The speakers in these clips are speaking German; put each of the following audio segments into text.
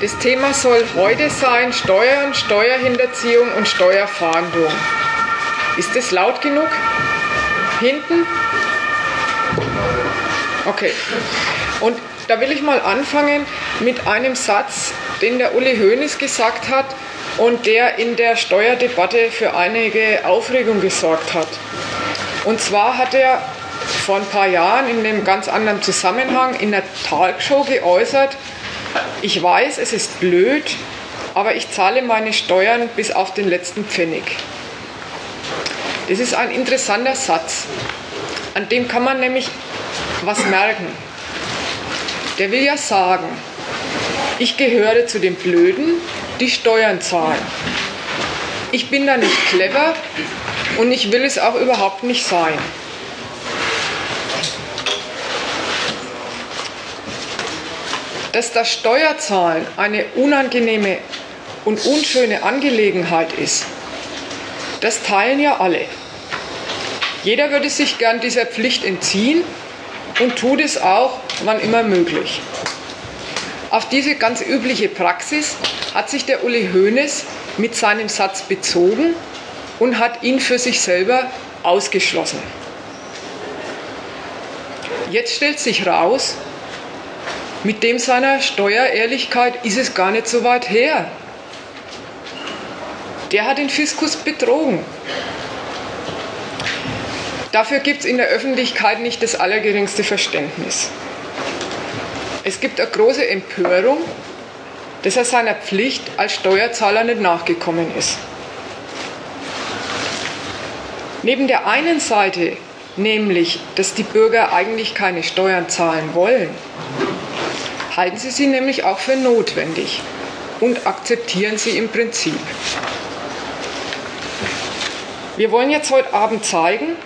Das Thema soll heute sein Steuern, Steuerhinterziehung und Steuerfahndung. Ist das laut genug? Hinten? Okay. Und da will ich mal anfangen mit einem Satz, den der Uli Hoeneß gesagt hat und der in der Steuerdebatte für einige Aufregung gesorgt hat. Und zwar hat er vor ein paar Jahren in einem ganz anderen Zusammenhang in der Talkshow geäußert, ich weiß, es ist blöd, aber ich zahle meine Steuern bis auf den letzten Pfennig. Das ist ein interessanter Satz. An dem kann man nämlich was merken. Der will ja sagen, ich gehöre zu den Blöden, die Steuern zahlen. Ich bin da nicht clever und ich will es auch überhaupt nicht sein. Dass das Steuerzahlen eine unangenehme und unschöne Angelegenheit ist, das teilen ja alle. Jeder würde sich gern dieser Pflicht entziehen und tut es auch, wann immer möglich. Auf diese ganz übliche Praxis hat sich der Uli Hoeneß mit seinem Satz bezogen und hat ihn für sich selber ausgeschlossen. Jetzt stellt sich raus, mit dem seiner Steuerehrlichkeit ist es gar nicht so weit her. Der hat den Fiskus betrogen. Dafür gibt es in der Öffentlichkeit nicht das allergeringste Verständnis. Es gibt eine große Empörung, dass er seiner Pflicht als Steuerzahler nicht nachgekommen ist. Neben der einen Seite, nämlich, dass die Bürger eigentlich keine Steuern zahlen wollen, halten sie sie nämlich auch für notwendig und akzeptieren sie im Prinzip. Wir wollen jetzt heute Abend zeigen,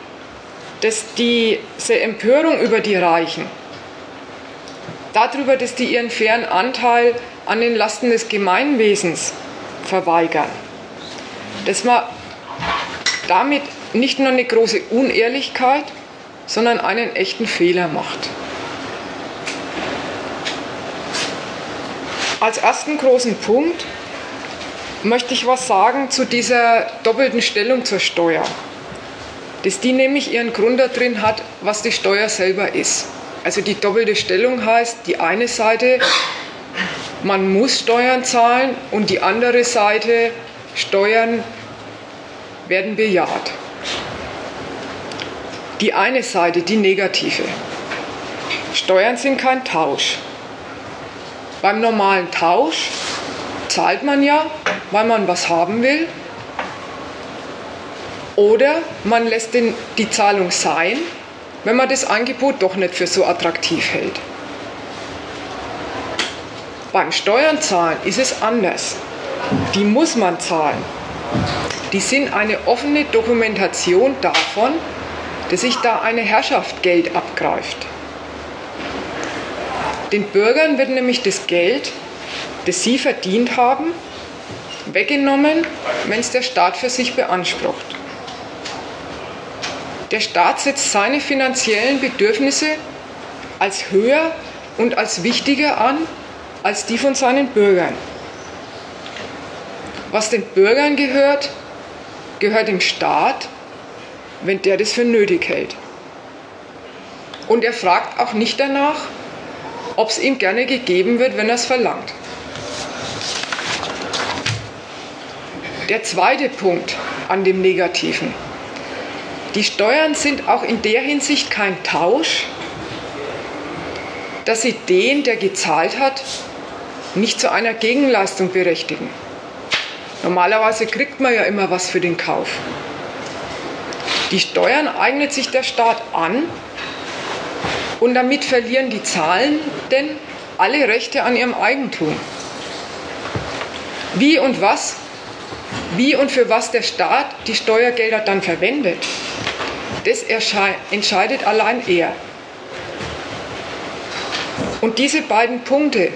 dass diese Empörung über die Reichen, darüber, dass die ihren fairen Anteil an den Lasten des Gemeinwesens verweigern, dass man damit nicht nur eine große Unehrlichkeit, sondern einen echten Fehler macht. Als ersten großen Punkt möchte ich was sagen zu dieser doppelten Stellung zur Steuer. Dass die nämlich ihren Grund darin hat, was die Steuer selber ist. Also die doppelte Stellung heißt, die eine Seite, man muss Steuern zahlen und die andere Seite, Steuern werden bejaht. Die eine Seite, die negative. Steuern sind kein Tausch. Beim normalen Tausch zahlt man ja, weil man was haben will. Oder man lässt den, die Zahlung sein, wenn man das Angebot doch nicht für so attraktiv hält. Beim Steuern zahlen ist es anders. Die muss man zahlen. Die sind eine offene Dokumentation davon, dass sich da eine Herrschaft Geld abgreift. Den Bürgern wird nämlich das Geld, das sie verdient haben, weggenommen, wenn es der Staat für sich beansprucht. Der Staat setzt seine finanziellen Bedürfnisse als höher und als wichtiger an als die von seinen Bürgern. Was den Bürgern gehört, gehört dem Staat, wenn der das für nötig hält. Und er fragt auch nicht danach, ob es ihm gerne gegeben wird, wenn er es verlangt. Der zweite Punkt an dem Negativen. Die Steuern sind auch in der Hinsicht kein Tausch, dass sie den, der gezahlt hat, nicht zu einer Gegenleistung berechtigen. Normalerweise kriegt man ja immer was für den Kauf. Die Steuern eignet sich der Staat an, und damit verlieren die Zahlenden alle Rechte an ihrem Eigentum. Wie und was, wie und für was der Staat die Steuergelder dann verwendet, das entscheidet allein er. Und diese beiden Punkte,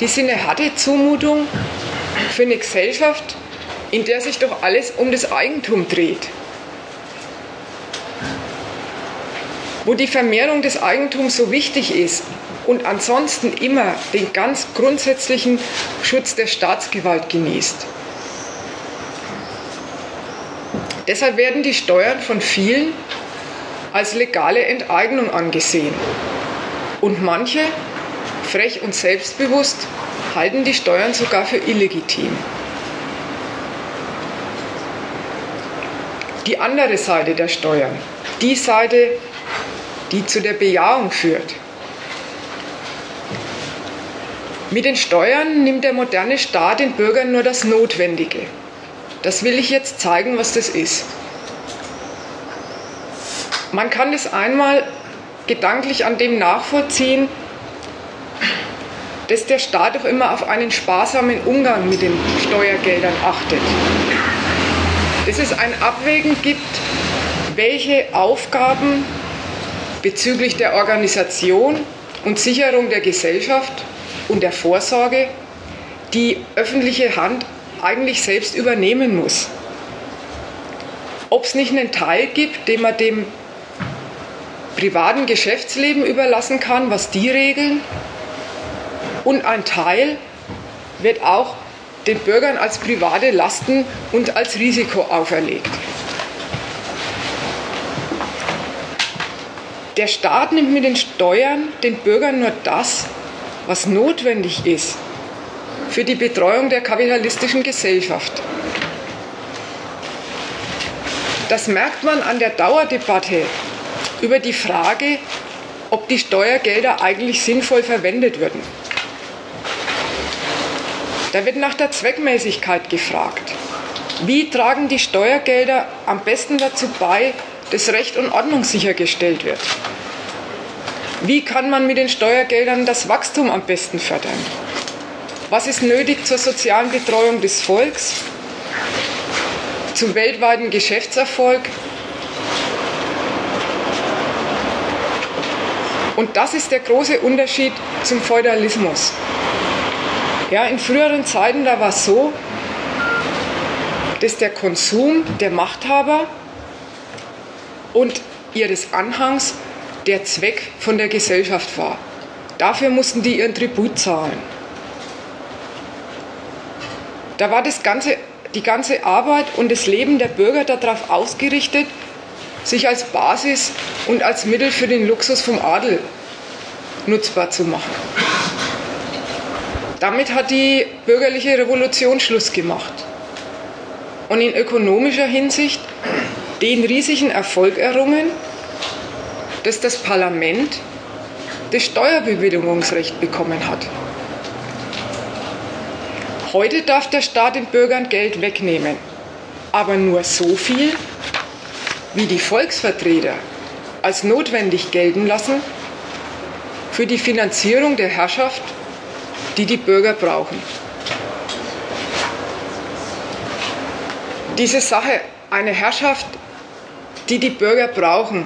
die sind eine harte Zumutung für eine Gesellschaft, in der sich doch alles um das Eigentum dreht. Wo die Vermehrung des Eigentums so wichtig ist, und ansonsten immer den ganz grundsätzlichen Schutz der Staatsgewalt genießt. Deshalb werden die Steuern von vielen als legale Enteignung angesehen. Und manche, frech und selbstbewusst, halten die Steuern sogar für illegitim. Die andere Seite der Steuern, die Seite, die zu der Bejahung führt. Mit den Steuern nimmt der moderne Staat den Bürgern nur das Notwendige. Das will ich jetzt zeigen, was das ist. Man kann es einmal gedanklich an dem nachvollziehen, dass der Staat auch immer auf einen sparsamen Umgang mit den Steuergeldern achtet. Dass es ein Abwägen gibt, welche Aufgaben bezüglich der Organisation und Sicherung der Gesellschaft und der Vorsorge die öffentliche Hand eigentlich selbst übernehmen muss. Ob es nicht einen Teil gibt, den man dem privaten Geschäftsleben überlassen kann, was die regeln. Und ein Teil wird auch den Bürgern als private Lasten und als Risiko auferlegt. Der Staat nimmt mit den Steuern den Bürgern nur das, was notwendig ist für die Betreuung der kapitalistischen Gesellschaft. Das merkt man an der Dauerdebatte über die Frage, ob die Steuergelder eigentlich sinnvoll verwendet würden. Da wird nach der Zweckmäßigkeit gefragt. Wie tragen die Steuergelder am besten dazu bei, dass Recht und Ordnung sichergestellt wird? Wie kann man mit den Steuergeldern das Wachstum am besten fördern? Was ist nötig zur sozialen Betreuung des Volks, zum weltweiten Geschäftserfolg Und das ist der große Unterschied zum Feudalismus. Ja, in früheren Zeiten, da war es so, dass der Konsum der Machthaber und ihres Anhangs der Zweck von der Gesellschaft war. Dafür mussten die ihren Tribut zahlen. Da war das ganze, die ganze Arbeit und das Leben der Bürger darauf ausgerichtet, sich als Basis und als Mittel für den Luxus vom Adel nutzbar zu machen. Damit hat die bürgerliche Revolution Schluss gemacht und in ökonomischer Hinsicht den riesigen Erfolg errungen, dass das Parlament das Steuerbewilligungsrecht bekommen hat. Heute darf der Staat den Bürgern Geld wegnehmen, aber nur so viel, wie die Volksvertreter als notwendig gelten lassen für die Finanzierung der Herrschaft, die die Bürger brauchen. Diese Sache, eine Herrschaft, die die Bürger brauchen,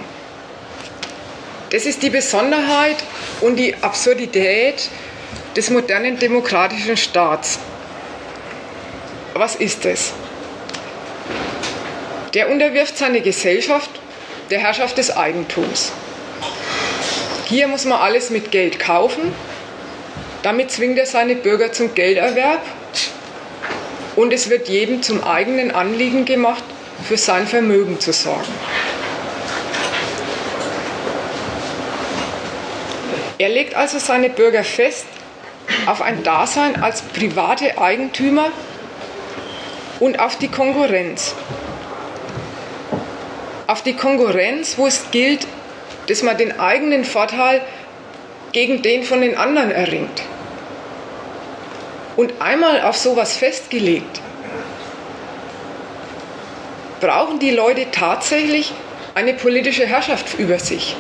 das ist die Besonderheit und die Absurdität des modernen demokratischen Staats. Was ist es? Der unterwirft seine Gesellschaft der Herrschaft des Eigentums. Hier muss man alles mit Geld kaufen. Damit zwingt er seine Bürger zum Gelderwerb. Und es wird jedem zum eigenen Anliegen gemacht, für sein Vermögen zu sorgen. Er legt also seine Bürger fest auf ein Dasein als private Eigentümer und auf die Konkurrenz auf die Konkurrenz, wo es gilt, dass man den eigenen Vorteil gegen den von den anderen erringt. Und einmal auf sowas festgelegt, brauchen die Leute tatsächlich eine politische Herrschaft über sich.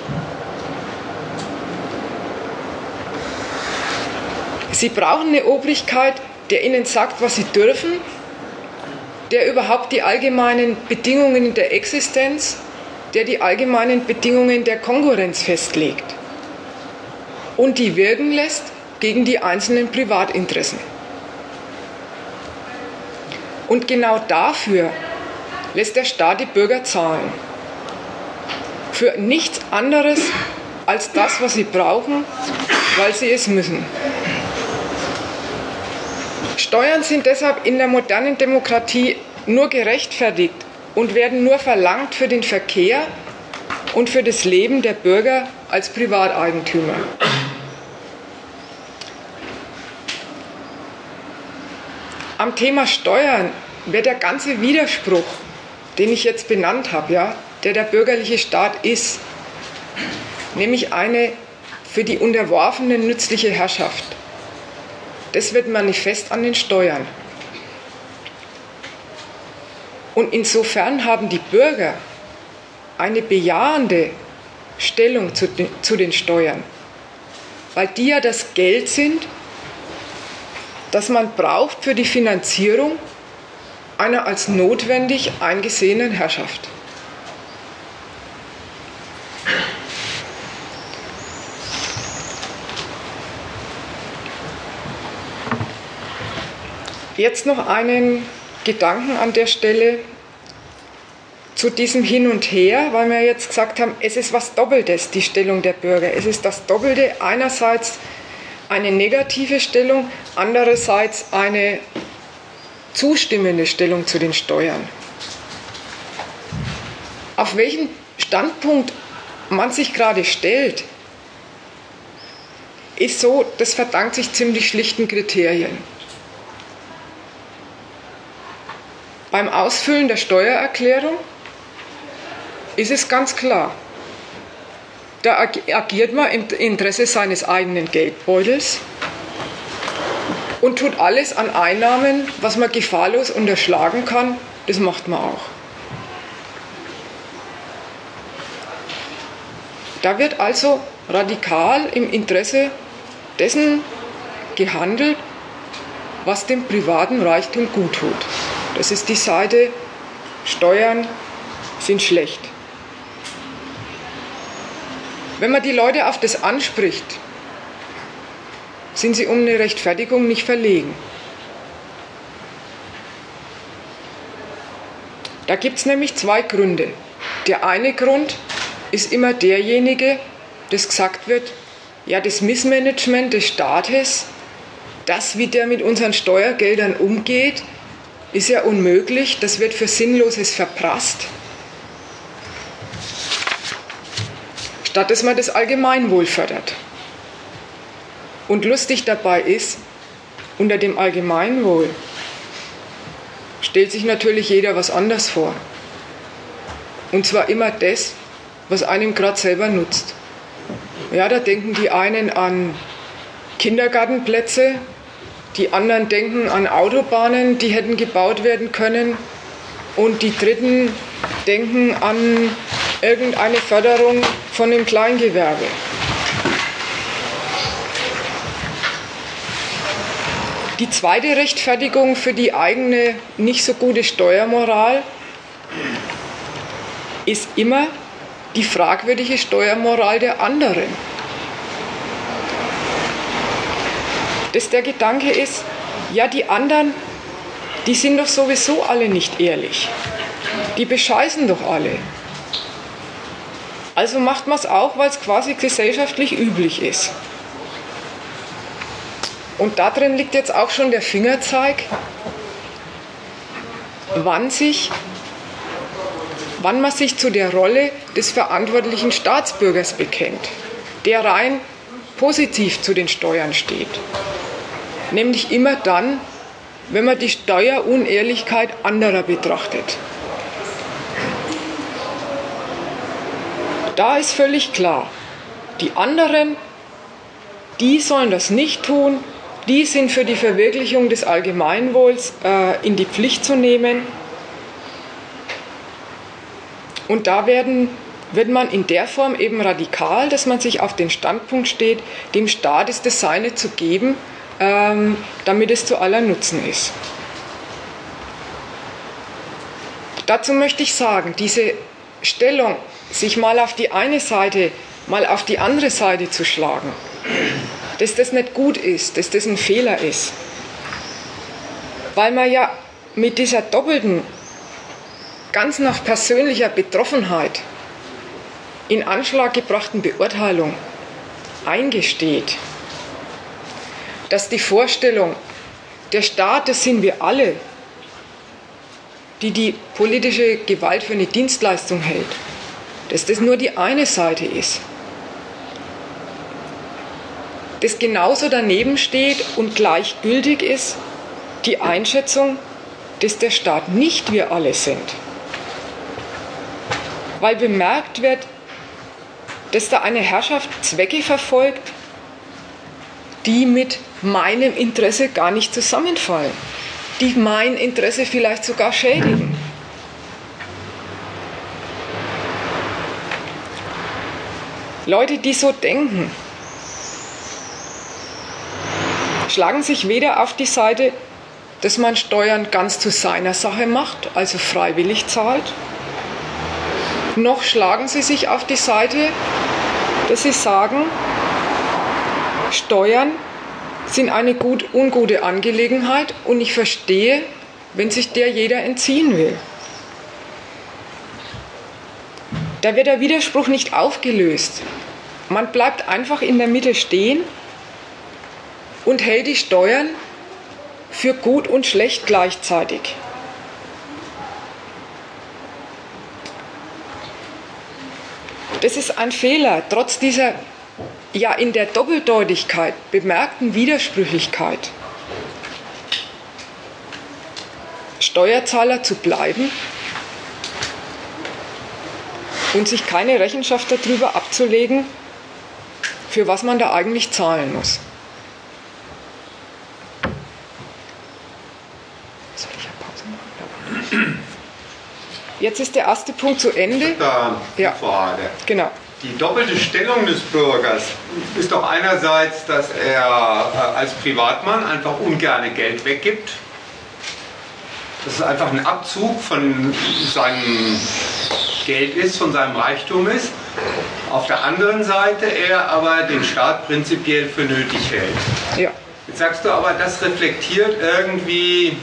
Sie brauchen eine Obrigkeit, der ihnen sagt, was sie dürfen der überhaupt die allgemeinen Bedingungen der Existenz, der die allgemeinen Bedingungen der Konkurrenz festlegt und die wirken lässt gegen die einzelnen Privatinteressen. Und genau dafür lässt der Staat die Bürger zahlen. Für nichts anderes als das, was sie brauchen, weil sie es müssen. Steuern sind deshalb in der modernen Demokratie nur gerechtfertigt und werden nur verlangt für den Verkehr und für das Leben der Bürger als Privateigentümer. Am Thema Steuern wird der ganze Widerspruch, den ich jetzt benannt habe, ja, der der bürgerliche Staat ist, nämlich eine für die Unterworfenen nützliche Herrschaft. Das wird manifest an den Steuern. Und insofern haben die Bürger eine bejahende Stellung zu den, zu den Steuern, weil die ja das Geld sind, das man braucht für die Finanzierung einer als notwendig eingesehenen Herrschaft. Jetzt noch einen Gedanken an der Stelle zu diesem Hin und Her, weil wir jetzt gesagt haben, es ist was Doppeltes, die Stellung der Bürger. Es ist das Doppelte, einerseits eine negative Stellung, andererseits eine zustimmende Stellung zu den Steuern. Auf welchen Standpunkt man sich gerade stellt, ist so, das verdankt sich ziemlich schlichten Kriterien. Beim Ausfüllen der Steuererklärung ist es ganz klar. Da agiert man im Interesse seines eigenen Geldbeutels und tut alles an Einnahmen, was man gefahrlos unterschlagen kann, das macht man auch. Da wird also radikal im Interesse dessen gehandelt, was dem privaten Reichtum gut tut. Das ist die Seite, Steuern sind schlecht. Wenn man die Leute auf das anspricht, sind sie um eine Rechtfertigung nicht verlegen. Da gibt es nämlich zwei Gründe. Der eine Grund ist immer derjenige, dass gesagt wird, ja, das Missmanagement des Staates, das, wie der mit unseren Steuergeldern umgeht, ist ja unmöglich, das wird für Sinnloses verprasst. Statt dass man das Allgemeinwohl fördert. Und lustig dabei ist, unter dem Allgemeinwohl stellt sich natürlich jeder was anders vor. Und zwar immer das, was einem gerade selber nutzt. Ja, da denken die einen an Kindergartenplätze, die anderen denken an Autobahnen, die hätten gebaut werden können. Und die Dritten denken an irgendeine Förderung von dem Kleingewerbe. Die zweite Rechtfertigung für die eigene nicht so gute Steuermoral ist immer die fragwürdige Steuermoral der anderen. dass der Gedanke ist, ja, die anderen, die sind doch sowieso alle nicht ehrlich. Die bescheißen doch alle. Also macht man es auch, weil es quasi gesellschaftlich üblich ist. Und darin liegt jetzt auch schon der Fingerzeig, wann, sich, wann man sich zu der Rolle des verantwortlichen Staatsbürgers bekennt, der rein positiv zu den Steuern steht. Nämlich immer dann, wenn man die Steuerunehrlichkeit anderer betrachtet. Da ist völlig klar, die anderen, die sollen das nicht tun, die sind für die Verwirklichung des Allgemeinwohls äh, in die Pflicht zu nehmen. Und da werden, wird man in der Form eben radikal, dass man sich auf den Standpunkt steht, dem Staat ist das Seine zu geben, ähm, damit es zu aller Nutzen ist. Dazu möchte ich sagen, diese Stellung, sich mal auf die eine Seite, mal auf die andere Seite zu schlagen, dass das nicht gut ist, dass das ein Fehler ist. Weil man ja mit dieser doppelten, ganz nach persönlicher Betroffenheit in Anschlag gebrachten Beurteilung eingesteht, dass die Vorstellung, der Staat, das sind wir alle, die die politische Gewalt für eine Dienstleistung hält, dass das nur die eine Seite ist. Das genauso daneben steht und gleichgültig ist die Einschätzung, dass der Staat nicht wir alle sind. Weil bemerkt wird, dass da eine Herrschaft Zwecke verfolgt, die mit meinem Interesse gar nicht zusammenfallen die mein Interesse vielleicht sogar schädigen. Leute, die so denken, schlagen sich weder auf die Seite, dass man Steuern ganz zu seiner Sache macht, also freiwillig zahlt, noch schlagen sie sich auf die Seite, dass sie sagen, Steuern sind eine gut, ungute Angelegenheit und ich verstehe, wenn sich der jeder entziehen will. Da wird der Widerspruch nicht aufgelöst. Man bleibt einfach in der Mitte stehen und hält die Steuern für gut und schlecht gleichzeitig. Das ist ein Fehler, trotz dieser ja in der Doppeldeutigkeit bemerkten Widersprüchlichkeit Steuerzahler zu bleiben und sich keine Rechenschaft darüber abzulegen, für was man da eigentlich zahlen muss. Soll ich eine Pause machen? Jetzt ist der erste Punkt zu Ende. Da, ja, Frage. genau die doppelte Stellung des Bürgers ist doch einerseits, dass er äh, als Privatmann einfach ungerne Geld weggibt. Dass es einfach ein Abzug von seinem Geld ist, von seinem Reichtum ist. Auf der anderen Seite er aber den Staat prinzipiell für nötig hält. Ja. Jetzt sagst du aber, das reflektiert irgendwie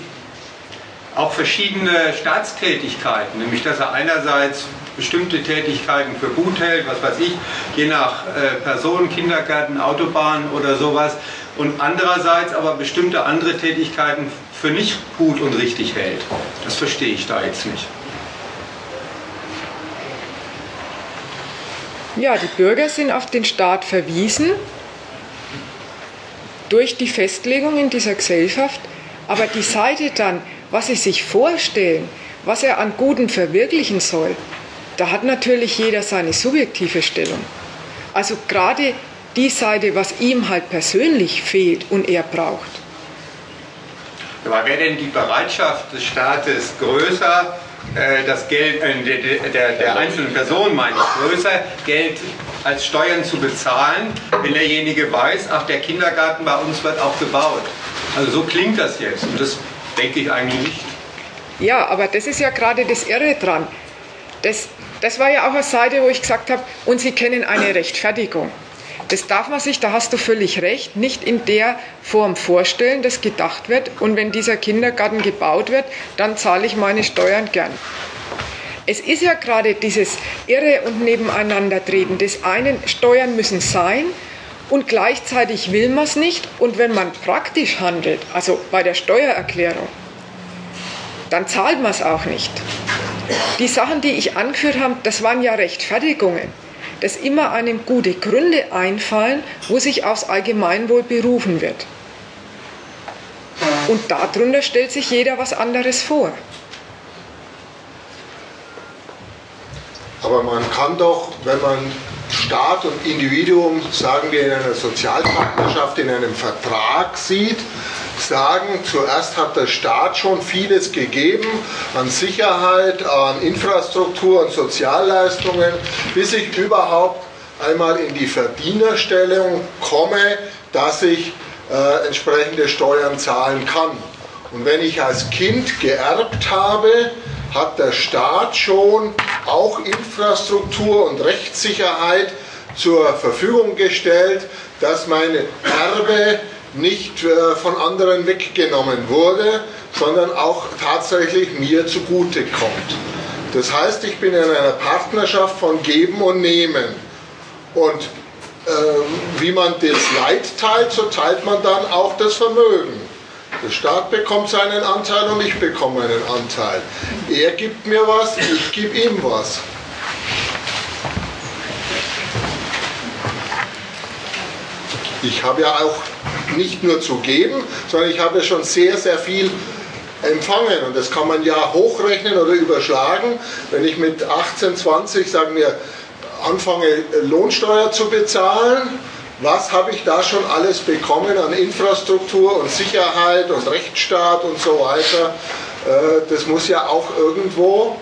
auch verschiedene Staatstätigkeiten, nämlich dass er einerseits bestimmte Tätigkeiten für gut hält, was weiß ich, je nach äh, Person, Kindergarten, Autobahn oder sowas, und andererseits aber bestimmte andere Tätigkeiten für nicht gut und richtig hält. Das verstehe ich da jetzt nicht. Ja, die Bürger sind auf den Staat verwiesen durch die Festlegung in dieser Gesellschaft, aber die Seite dann, was sie sich vorstellen, was er an Guten verwirklichen soll, da hat natürlich jeder seine subjektive Stellung. Also gerade die Seite, was ihm halt persönlich fehlt und er braucht. Aber wäre denn die Bereitschaft des Staates größer, äh, das Geld der, der, einzelnen Person meine ich größer, Geld als Steuern zu bezahlen, wenn derjenige weiß, ach der Kindergarten bei uns wird auch gebaut. Also so klingt das jetzt und das denke ich eigentlich nicht. Ja, aber das ist ja gerade das Irre dran. Das, das war ja auch eine Seite, wo ich gesagt habe, und Sie kennen eine Rechtfertigung. Das darf man sich, da hast du völlig recht, nicht in der Form vorstellen, dass gedacht wird. Und wenn dieser Kindergarten gebaut wird, dann zahle ich meine Steuern gern. Es ist ja gerade dieses Irre und Nebeneinandertreten des einen, Steuern müssen sein und gleichzeitig will man es nicht. Und wenn man praktisch handelt, also bei der Steuererklärung, dann zahlt man es auch nicht. Die Sachen, die ich angeführt habe, das waren ja Rechtfertigungen, dass immer einem gute Gründe einfallen, wo sich aufs Allgemeinwohl berufen wird. Und darunter stellt sich jeder was anderes vor. Aber man kann doch, wenn man Staat und Individuum, sagen wir in einer Sozialpartnerschaft, in einem Vertrag sieht, sagen, zuerst hat der Staat schon vieles gegeben an Sicherheit, an Infrastruktur, an Sozialleistungen, bis ich überhaupt einmal in die Verdienerstellung komme, dass ich äh, entsprechende Steuern zahlen kann. Und wenn ich als Kind geerbt habe, hat der Staat schon auch Infrastruktur und Rechtssicherheit zur Verfügung gestellt, dass meine Erbe nicht äh, von anderen weggenommen wurde, sondern auch tatsächlich mir zugute kommt. Das heißt, ich bin in einer Partnerschaft von Geben und Nehmen. Und äh, wie man das Leid teilt, so teilt man dann auch das Vermögen. Der Staat bekommt seinen Anteil und ich bekomme einen Anteil. Er gibt mir was, ich gebe ihm was. Ich habe ja auch nicht nur zu geben, sondern ich habe schon sehr, sehr viel empfangen. Und das kann man ja hochrechnen oder überschlagen. Wenn ich mit 18, 20, sagen wir, anfange Lohnsteuer zu bezahlen, was habe ich da schon alles bekommen an Infrastruktur und Sicherheit und Rechtsstaat und so weiter. Äh, das muss ja auch irgendwo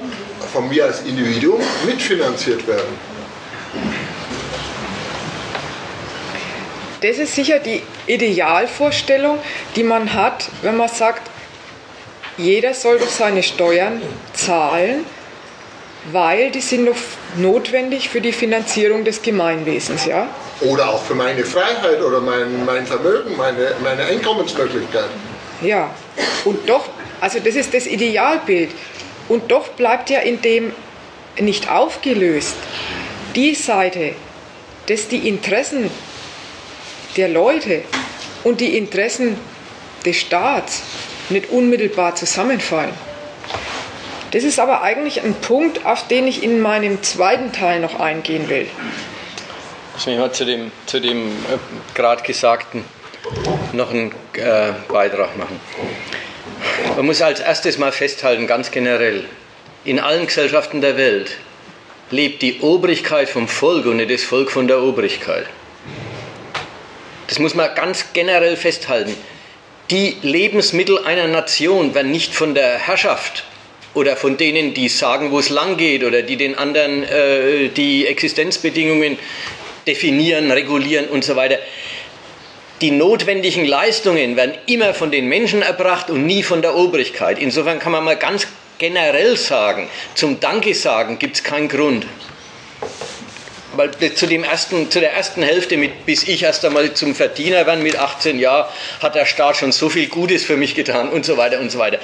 von mir als Individuum mitfinanziert werden. Das ist sicher die Idealvorstellung, die man hat, wenn man sagt, jeder soll doch seine Steuern zahlen, weil die sind doch notwendig für die Finanzierung des Gemeinwesens, ja? Oder auch für meine Freiheit oder mein, mein Vermögen, meine, meine Einkommensmöglichkeiten. Ja, und doch, also das ist das Idealbild. Und doch bleibt ja in dem nicht aufgelöst die Seite, dass die Interessen der Leute und die Interessen des Staats nicht unmittelbar zusammenfallen. Das ist aber eigentlich ein Punkt, auf den ich in meinem zweiten Teil noch eingehen will. Lass mich mal zu dem, zu dem äh, gerade Gesagten noch einen äh, Beitrag machen. Man muss als erstes mal festhalten, ganz generell, in allen Gesellschaften der Welt lebt die Obrigkeit vom Volk und nicht das Volk von der Obrigkeit. Das muss man ganz generell festhalten. Die Lebensmittel einer Nation werden nicht von der Herrschaft oder von denen, die sagen, wo es lang geht oder die den anderen äh, die Existenzbedingungen definieren, regulieren und so weiter. Die notwendigen Leistungen werden immer von den Menschen erbracht und nie von der Obrigkeit. Insofern kann man mal ganz generell sagen, zum Danke sagen gibt es keinen Grund. Weil zu, dem ersten, zu der ersten Hälfte, mit, bis ich erst einmal zum Verdiener werde mit 18 Jahren, hat der Staat schon so viel Gutes für mich getan und so weiter und so weiter.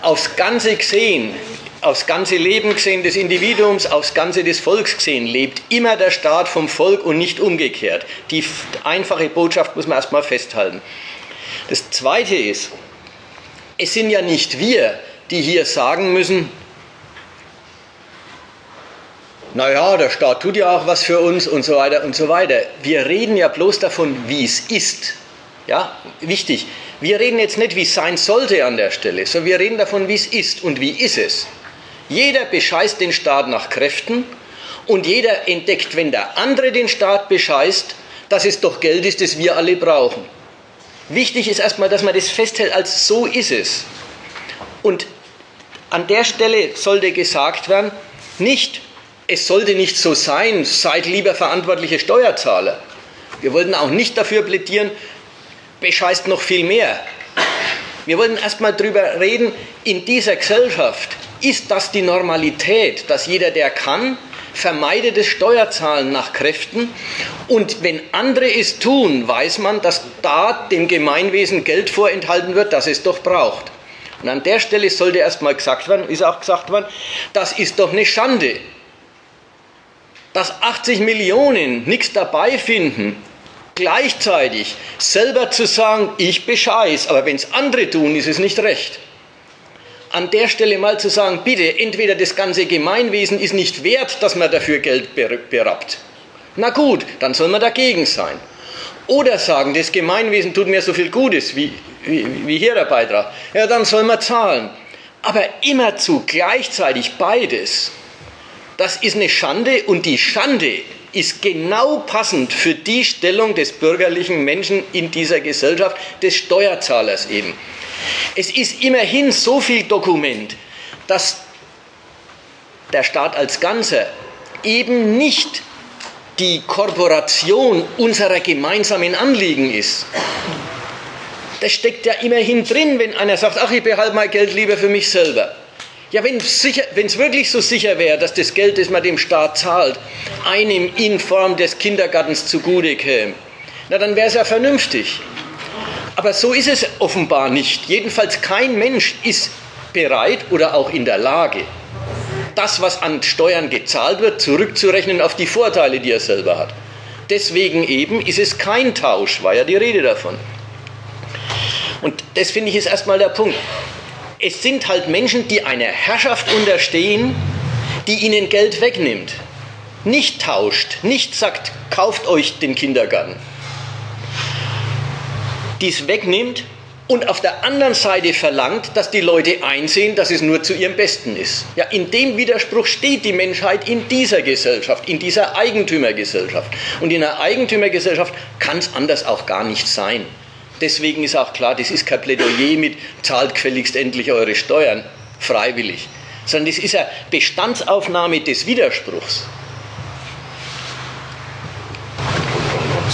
Aufs Ganze gesehen, aufs ganze Leben gesehen des Individuums, aufs Ganze des Volks gesehen, lebt immer der Staat vom Volk und nicht umgekehrt. Die einfache Botschaft muss man erstmal festhalten. Das Zweite ist, es sind ja nicht wir, die hier sagen müssen, naja, der Staat tut ja auch was für uns und so weiter und so weiter. Wir reden ja bloß davon, wie es ist. Ja, wichtig. Wir reden jetzt nicht, wie es sein sollte an der Stelle, sondern wir reden davon, wie es ist und wie ist es. Jeder bescheißt den Staat nach Kräften und jeder entdeckt, wenn der andere den Staat bescheißt, dass es doch Geld ist, das wir alle brauchen. Wichtig ist erstmal, dass man das festhält, als so ist es. Und an der Stelle sollte gesagt werden, nicht es sollte nicht so sein, seid lieber verantwortliche Steuerzahler. Wir wollten auch nicht dafür plädieren, bescheißt noch viel mehr. Wir wollten erstmal darüber reden, in dieser Gesellschaft ist das die Normalität, dass jeder, der kann, vermeidet das Steuerzahlen nach Kräften. Und wenn andere es tun, weiß man, dass da dem Gemeinwesen Geld vorenthalten wird, das es doch braucht. Und an der Stelle sollte erstmal gesagt werden, ist auch gesagt worden, das ist doch eine Schande dass 80 Millionen nichts dabei finden, gleichzeitig selber zu sagen, ich bescheiß, aber wenn es andere tun, ist es nicht recht. An der Stelle mal zu sagen, bitte, entweder das ganze Gemeinwesen ist nicht wert, dass man dafür Geld berappt. Na gut, dann soll man dagegen sein. Oder sagen, das Gemeinwesen tut mir so viel Gutes, wie, wie, wie hier der Beitrag. Ja, dann soll man zahlen. Aber immerzu gleichzeitig beides das ist eine Schande und die Schande ist genau passend für die Stellung des bürgerlichen Menschen in dieser Gesellschaft, des Steuerzahlers eben. Es ist immerhin so viel Dokument, dass der Staat als Ganzer eben nicht die Korporation unserer gemeinsamen Anliegen ist. Das steckt ja immerhin drin, wenn einer sagt, ach, ich behalte mein Geld lieber für mich selber. Ja, wenn es wirklich so sicher wäre, dass das Geld, das man dem Staat zahlt, einem in Form des Kindergartens zugute käme, na dann wäre es ja vernünftig. Aber so ist es offenbar nicht. Jedenfalls kein Mensch ist bereit oder auch in der Lage, das, was an Steuern gezahlt wird, zurückzurechnen auf die Vorteile, die er selber hat. deswegen eben ist es kein Tausch, war ja die Rede davon. Und das finde ich ist erstmal der Punkt. Es sind halt Menschen, die einer Herrschaft unterstehen, die ihnen Geld wegnimmt. Nicht tauscht, nicht sagt, kauft euch den Kindergarten. Die es wegnimmt und auf der anderen Seite verlangt, dass die Leute einsehen, dass es nur zu ihrem Besten ist. Ja, in dem Widerspruch steht die Menschheit in dieser Gesellschaft, in dieser Eigentümergesellschaft. Und in einer Eigentümergesellschaft kann es anders auch gar nicht sein. Deswegen ist auch klar, das ist kein Plädoyer mit zahlt gefälligst endlich eure Steuern freiwillig, sondern das ist eine Bestandsaufnahme des Widerspruchs.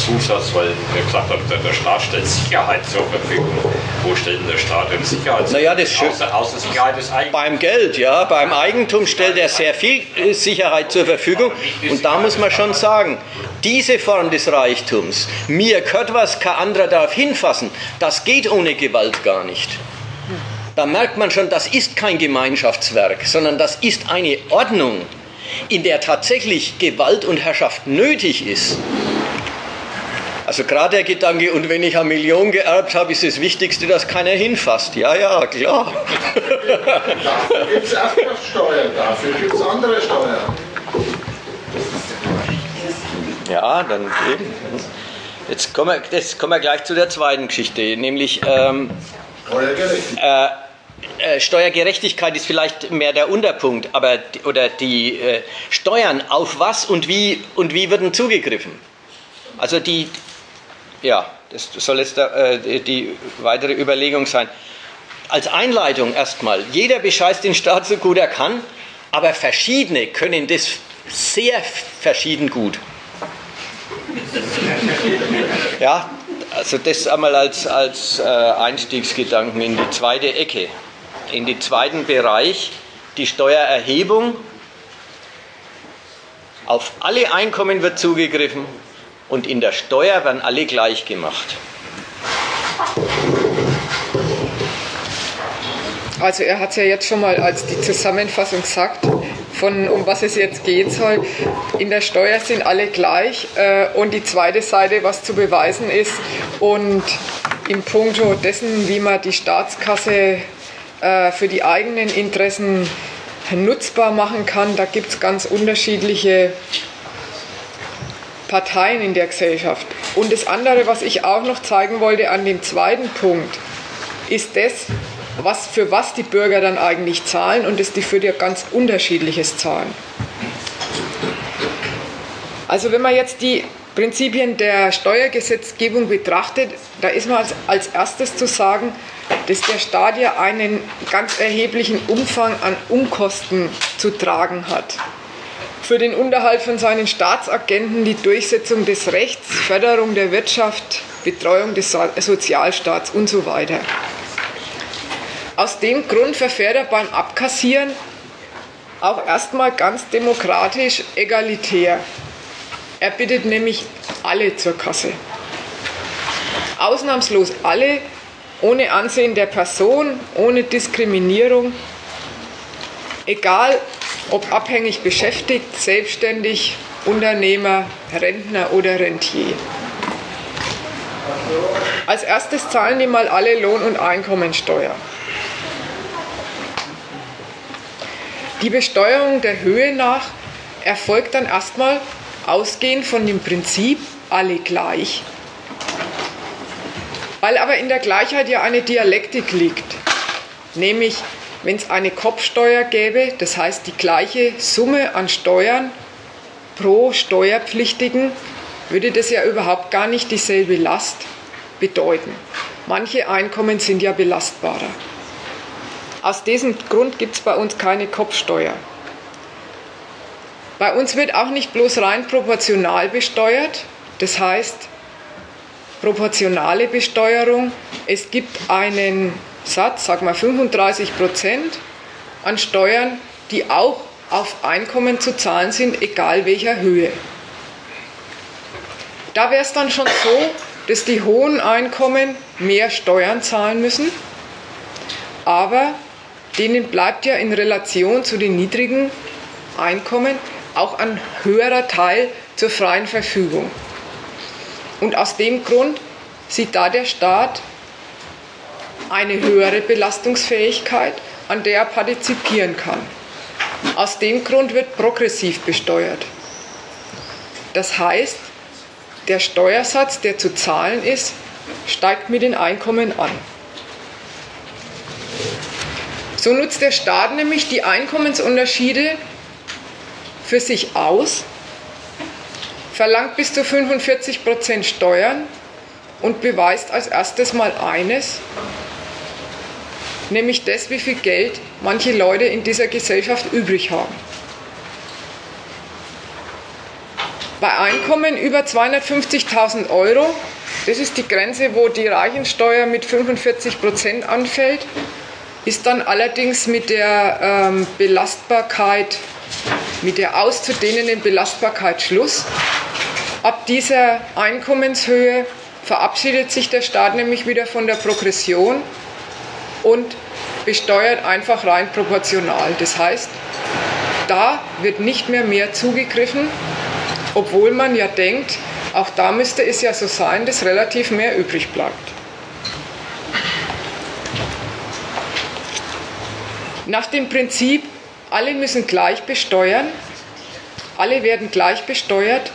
Zusatz, weil ihr gesagt habt, der Staat stellt Sicherheit zur Verfügung. Wo stellt denn der Staat denn Sicherheit naja, das zur Verfügung? Außer, außer Sicherheit des Eigentums. Beim Geld, ja, beim Eigentum stellt er sehr viel Sicherheit zur Verfügung. Und da muss man schon sagen, diese Form des Reichtums, mir gehört was, kein anderer darf hinfassen, das geht ohne Gewalt gar nicht. Da merkt man schon, das ist kein Gemeinschaftswerk, sondern das ist eine Ordnung, in der tatsächlich Gewalt und Herrschaft nötig ist. Also gerade der Gedanke, und wenn ich eine Million geerbt habe, ist das Wichtigste, dass keiner hinfasst. Ja, ja, klar. dafür gibt es Erbschaftssteuer, dafür gibt es andere Steuern. Ja, dann eben. Jetzt kommen, wir, jetzt kommen wir gleich zu der zweiten Geschichte, nämlich ähm, Steuergerechtigkeit. Äh, äh, Steuergerechtigkeit ist vielleicht mehr der Unterpunkt, aber oder die äh, Steuern auf was und wie und wie werden zugegriffen? Also die ja, das soll jetzt äh, die weitere Überlegung sein. Als Einleitung erstmal, jeder bescheißt den Staat so gut er kann, aber verschiedene können das sehr verschieden gut. Ja, also das einmal als, als äh, Einstiegsgedanken in die zweite Ecke. In den zweiten Bereich, die Steuererhebung. Auf alle Einkommen wird zugegriffen, und in der Steuer werden alle gleich gemacht. Also er hat es ja jetzt schon mal als die Zusammenfassung gesagt, von um was es jetzt gehen soll. In der Steuer sind alle gleich äh, und die zweite Seite, was zu beweisen ist. Und im Punkto dessen, wie man die Staatskasse äh, für die eigenen Interessen nutzbar machen kann, da gibt es ganz unterschiedliche Parteien in der Gesellschaft. Und das andere, was ich auch noch zeigen wollte an dem zweiten Punkt, ist das, was, für was die Bürger dann eigentlich zahlen und dass die für dir ganz unterschiedliches zahlen. Also wenn man jetzt die Prinzipien der Steuergesetzgebung betrachtet, da ist man als, als erstes zu sagen, dass der Staat ja einen ganz erheblichen Umfang an Umkosten zu tragen hat für den Unterhalt von seinen Staatsagenten die Durchsetzung des Rechts, Förderung der Wirtschaft, Betreuung des Sozialstaats und so weiter. Aus dem Grund verfährt er beim Abkassieren auch erstmal ganz demokratisch egalitär. Er bittet nämlich alle zur Kasse. Ausnahmslos alle, ohne Ansehen der Person, ohne Diskriminierung, egal ob abhängig beschäftigt, selbstständig, Unternehmer, Rentner oder Rentier. Als erstes zahlen die mal alle Lohn- und Einkommensteuer. Die Besteuerung der Höhe nach erfolgt dann erstmal ausgehend von dem Prinzip alle gleich. Weil aber in der Gleichheit ja eine Dialektik liegt, nämlich wenn es eine Kopfsteuer gäbe, das heißt die gleiche Summe an Steuern pro Steuerpflichtigen, würde das ja überhaupt gar nicht dieselbe Last bedeuten. Manche Einkommen sind ja belastbarer. Aus diesem Grund gibt es bei uns keine Kopfsteuer. Bei uns wird auch nicht bloß rein proportional besteuert, das heißt proportionale Besteuerung. Es gibt einen Satz, sag mal 35 Prozent an Steuern, die auch auf Einkommen zu zahlen sind, egal welcher Höhe. Da wäre es dann schon so, dass die hohen Einkommen mehr Steuern zahlen müssen, aber denen bleibt ja in Relation zu den niedrigen Einkommen auch ein höherer Teil zur freien Verfügung. Und aus dem Grund sieht da der Staat eine höhere Belastungsfähigkeit, an der er partizipieren kann. Aus dem Grund wird progressiv besteuert. Das heißt, der Steuersatz, der zu zahlen ist, steigt mit den Einkommen an. So nutzt der Staat nämlich die Einkommensunterschiede für sich aus, verlangt bis zu 45 Prozent Steuern und beweist als erstes mal eines, nämlich das, wie viel Geld manche Leute in dieser Gesellschaft übrig haben. Bei Einkommen über 250.000 Euro, das ist die Grenze, wo die Reichensteuer mit 45 Prozent anfällt, ist dann allerdings mit der ähm, Belastbarkeit, mit der auszudehnenden Belastbarkeit Schluss. Ab dieser Einkommenshöhe verabschiedet sich der Staat nämlich wieder von der Progression und besteuert einfach rein proportional. Das heißt, da wird nicht mehr mehr zugegriffen, obwohl man ja denkt, auch da müsste es ja so sein, dass relativ mehr übrig bleibt. Nach dem Prinzip, alle müssen gleich besteuern, alle werden gleich besteuert,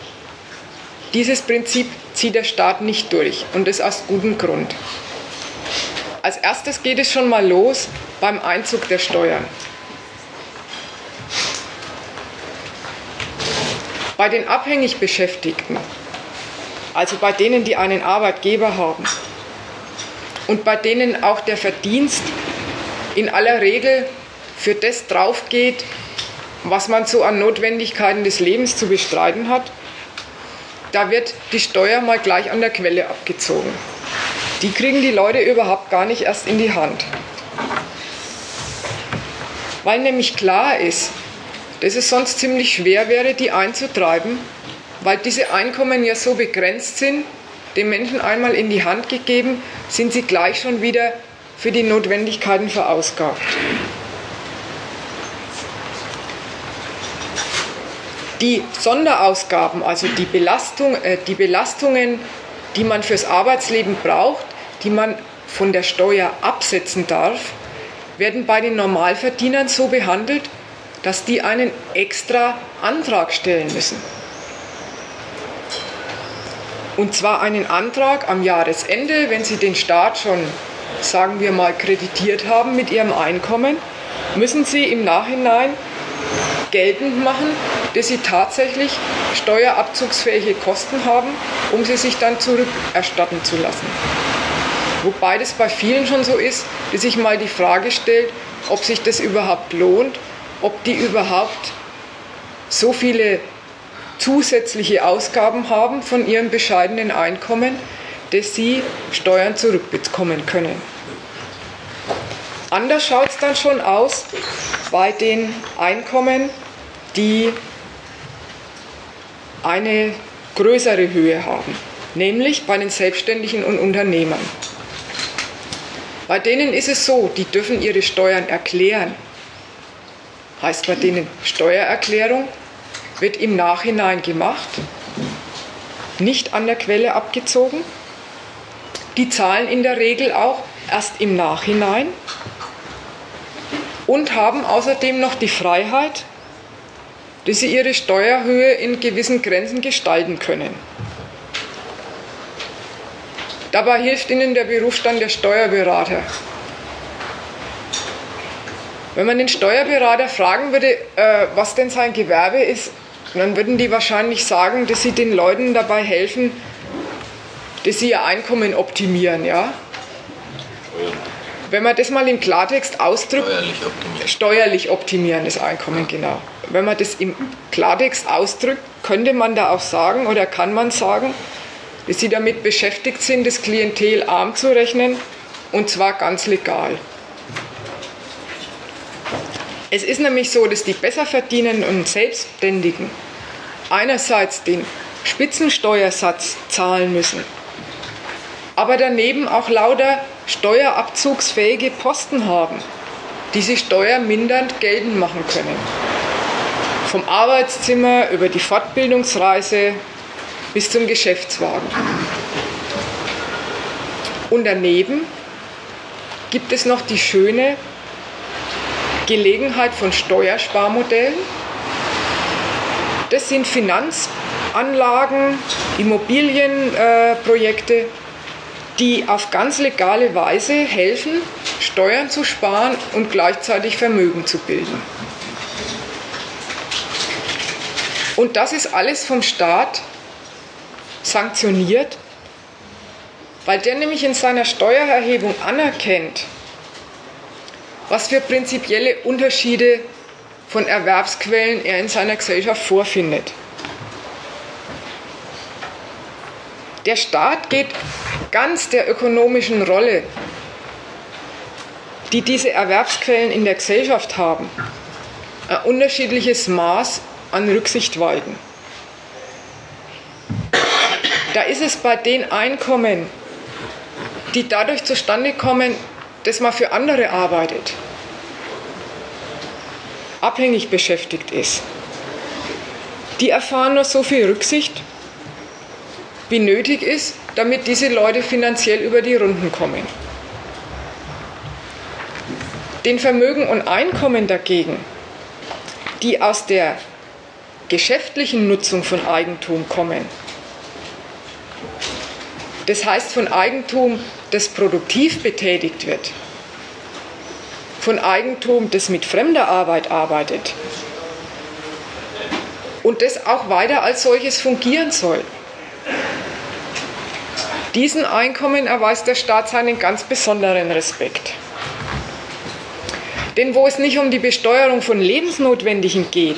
dieses Prinzip zieht der Staat nicht durch und das aus gutem Grund. Als erstes geht es schon mal los beim Einzug der Steuern. Bei den abhängig Beschäftigten, also bei denen, die einen Arbeitgeber haben und bei denen auch der Verdienst in aller Regel für das draufgeht, was man so an Notwendigkeiten des Lebens zu bestreiten hat, da wird die Steuer mal gleich an der Quelle abgezogen. Die kriegen die Leute überhaupt gar nicht erst in die Hand. Weil nämlich klar ist, dass es sonst ziemlich schwer wäre, die einzutreiben, weil diese Einkommen ja so begrenzt sind, den Menschen einmal in die Hand gegeben, sind sie gleich schon wieder für die Notwendigkeiten verausgabt. Die Sonderausgaben, also die, Belastung, äh, die Belastungen, die man fürs Arbeitsleben braucht, die man von der Steuer absetzen darf, werden bei den Normalverdienern so behandelt, dass die einen extra Antrag stellen müssen. Und zwar einen Antrag am Jahresende, wenn sie den Staat schon, sagen wir mal, kreditiert haben mit ihrem Einkommen, müssen sie im Nachhinein geltend machen, dass sie tatsächlich steuerabzugsfähige Kosten haben, um sie sich dann zurückerstatten zu lassen. Wobei das bei vielen schon so ist, dass sich mal die Frage stellt, ob sich das überhaupt lohnt, ob die überhaupt so viele zusätzliche Ausgaben haben von ihrem bescheidenen Einkommen, dass sie Steuern zurückbekommen können. Anders schaut es dann schon aus bei den Einkommen, die eine größere Höhe haben, nämlich bei den Selbstständigen und Unternehmern. Bei denen ist es so, die dürfen ihre Steuern erklären. Heißt bei denen Steuererklärung wird im Nachhinein gemacht, nicht an der Quelle abgezogen. Die zahlen in der Regel auch erst im Nachhinein und haben außerdem noch die Freiheit, dass sie ihre Steuerhöhe in gewissen Grenzen gestalten können. Dabei hilft ihnen der Berufsstand der Steuerberater. Wenn man den Steuerberater fragen würde, äh, was denn sein Gewerbe ist, dann würden die wahrscheinlich sagen, dass sie den Leuten dabei helfen, dass sie ihr Einkommen optimieren, ja? Wenn man das mal im Klartext ausdrückt, steuerlich optimieren, steuerlich optimieren das Einkommen, genau. Wenn man das im Klartext ausdrückt, könnte man da auch sagen oder kann man sagen, dass sie damit beschäftigt sind, das Klientel arm zu rechnen und zwar ganz legal. Es ist nämlich so, dass die Besserverdienenden und Selbstständigen einerseits den Spitzensteuersatz zahlen müssen, aber daneben auch lauter steuerabzugsfähige Posten haben, die sie steuermindernd geltend machen können. Vom Arbeitszimmer über die Fortbildungsreise bis zum Geschäftswagen. Und daneben gibt es noch die schöne Gelegenheit von Steuersparmodellen. Das sind Finanzanlagen, Immobilienprojekte, äh, die auf ganz legale Weise helfen, Steuern zu sparen und gleichzeitig Vermögen zu bilden. Und das ist alles vom Staat sanktioniert, weil der nämlich in seiner Steuererhebung anerkennt, was für prinzipielle Unterschiede von Erwerbsquellen er in seiner Gesellschaft vorfindet. Der Staat geht ganz der ökonomischen Rolle, die diese Erwerbsquellen in der Gesellschaft haben, ein unterschiedliches Maß an Rücksicht walten. Da ist es bei den Einkommen, die dadurch zustande kommen, dass man für andere arbeitet, abhängig beschäftigt ist. Die erfahren nur so viel Rücksicht, wie nötig ist, damit diese Leute finanziell über die Runden kommen. Den Vermögen und Einkommen dagegen, die aus der geschäftlichen Nutzung von Eigentum kommen. Das heißt von Eigentum, das produktiv betätigt wird, von Eigentum, das mit fremder Arbeit arbeitet und das auch weiter als solches fungieren soll. Diesen Einkommen erweist der Staat seinen ganz besonderen Respekt. Denn wo es nicht um die Besteuerung von Lebensnotwendigen geht,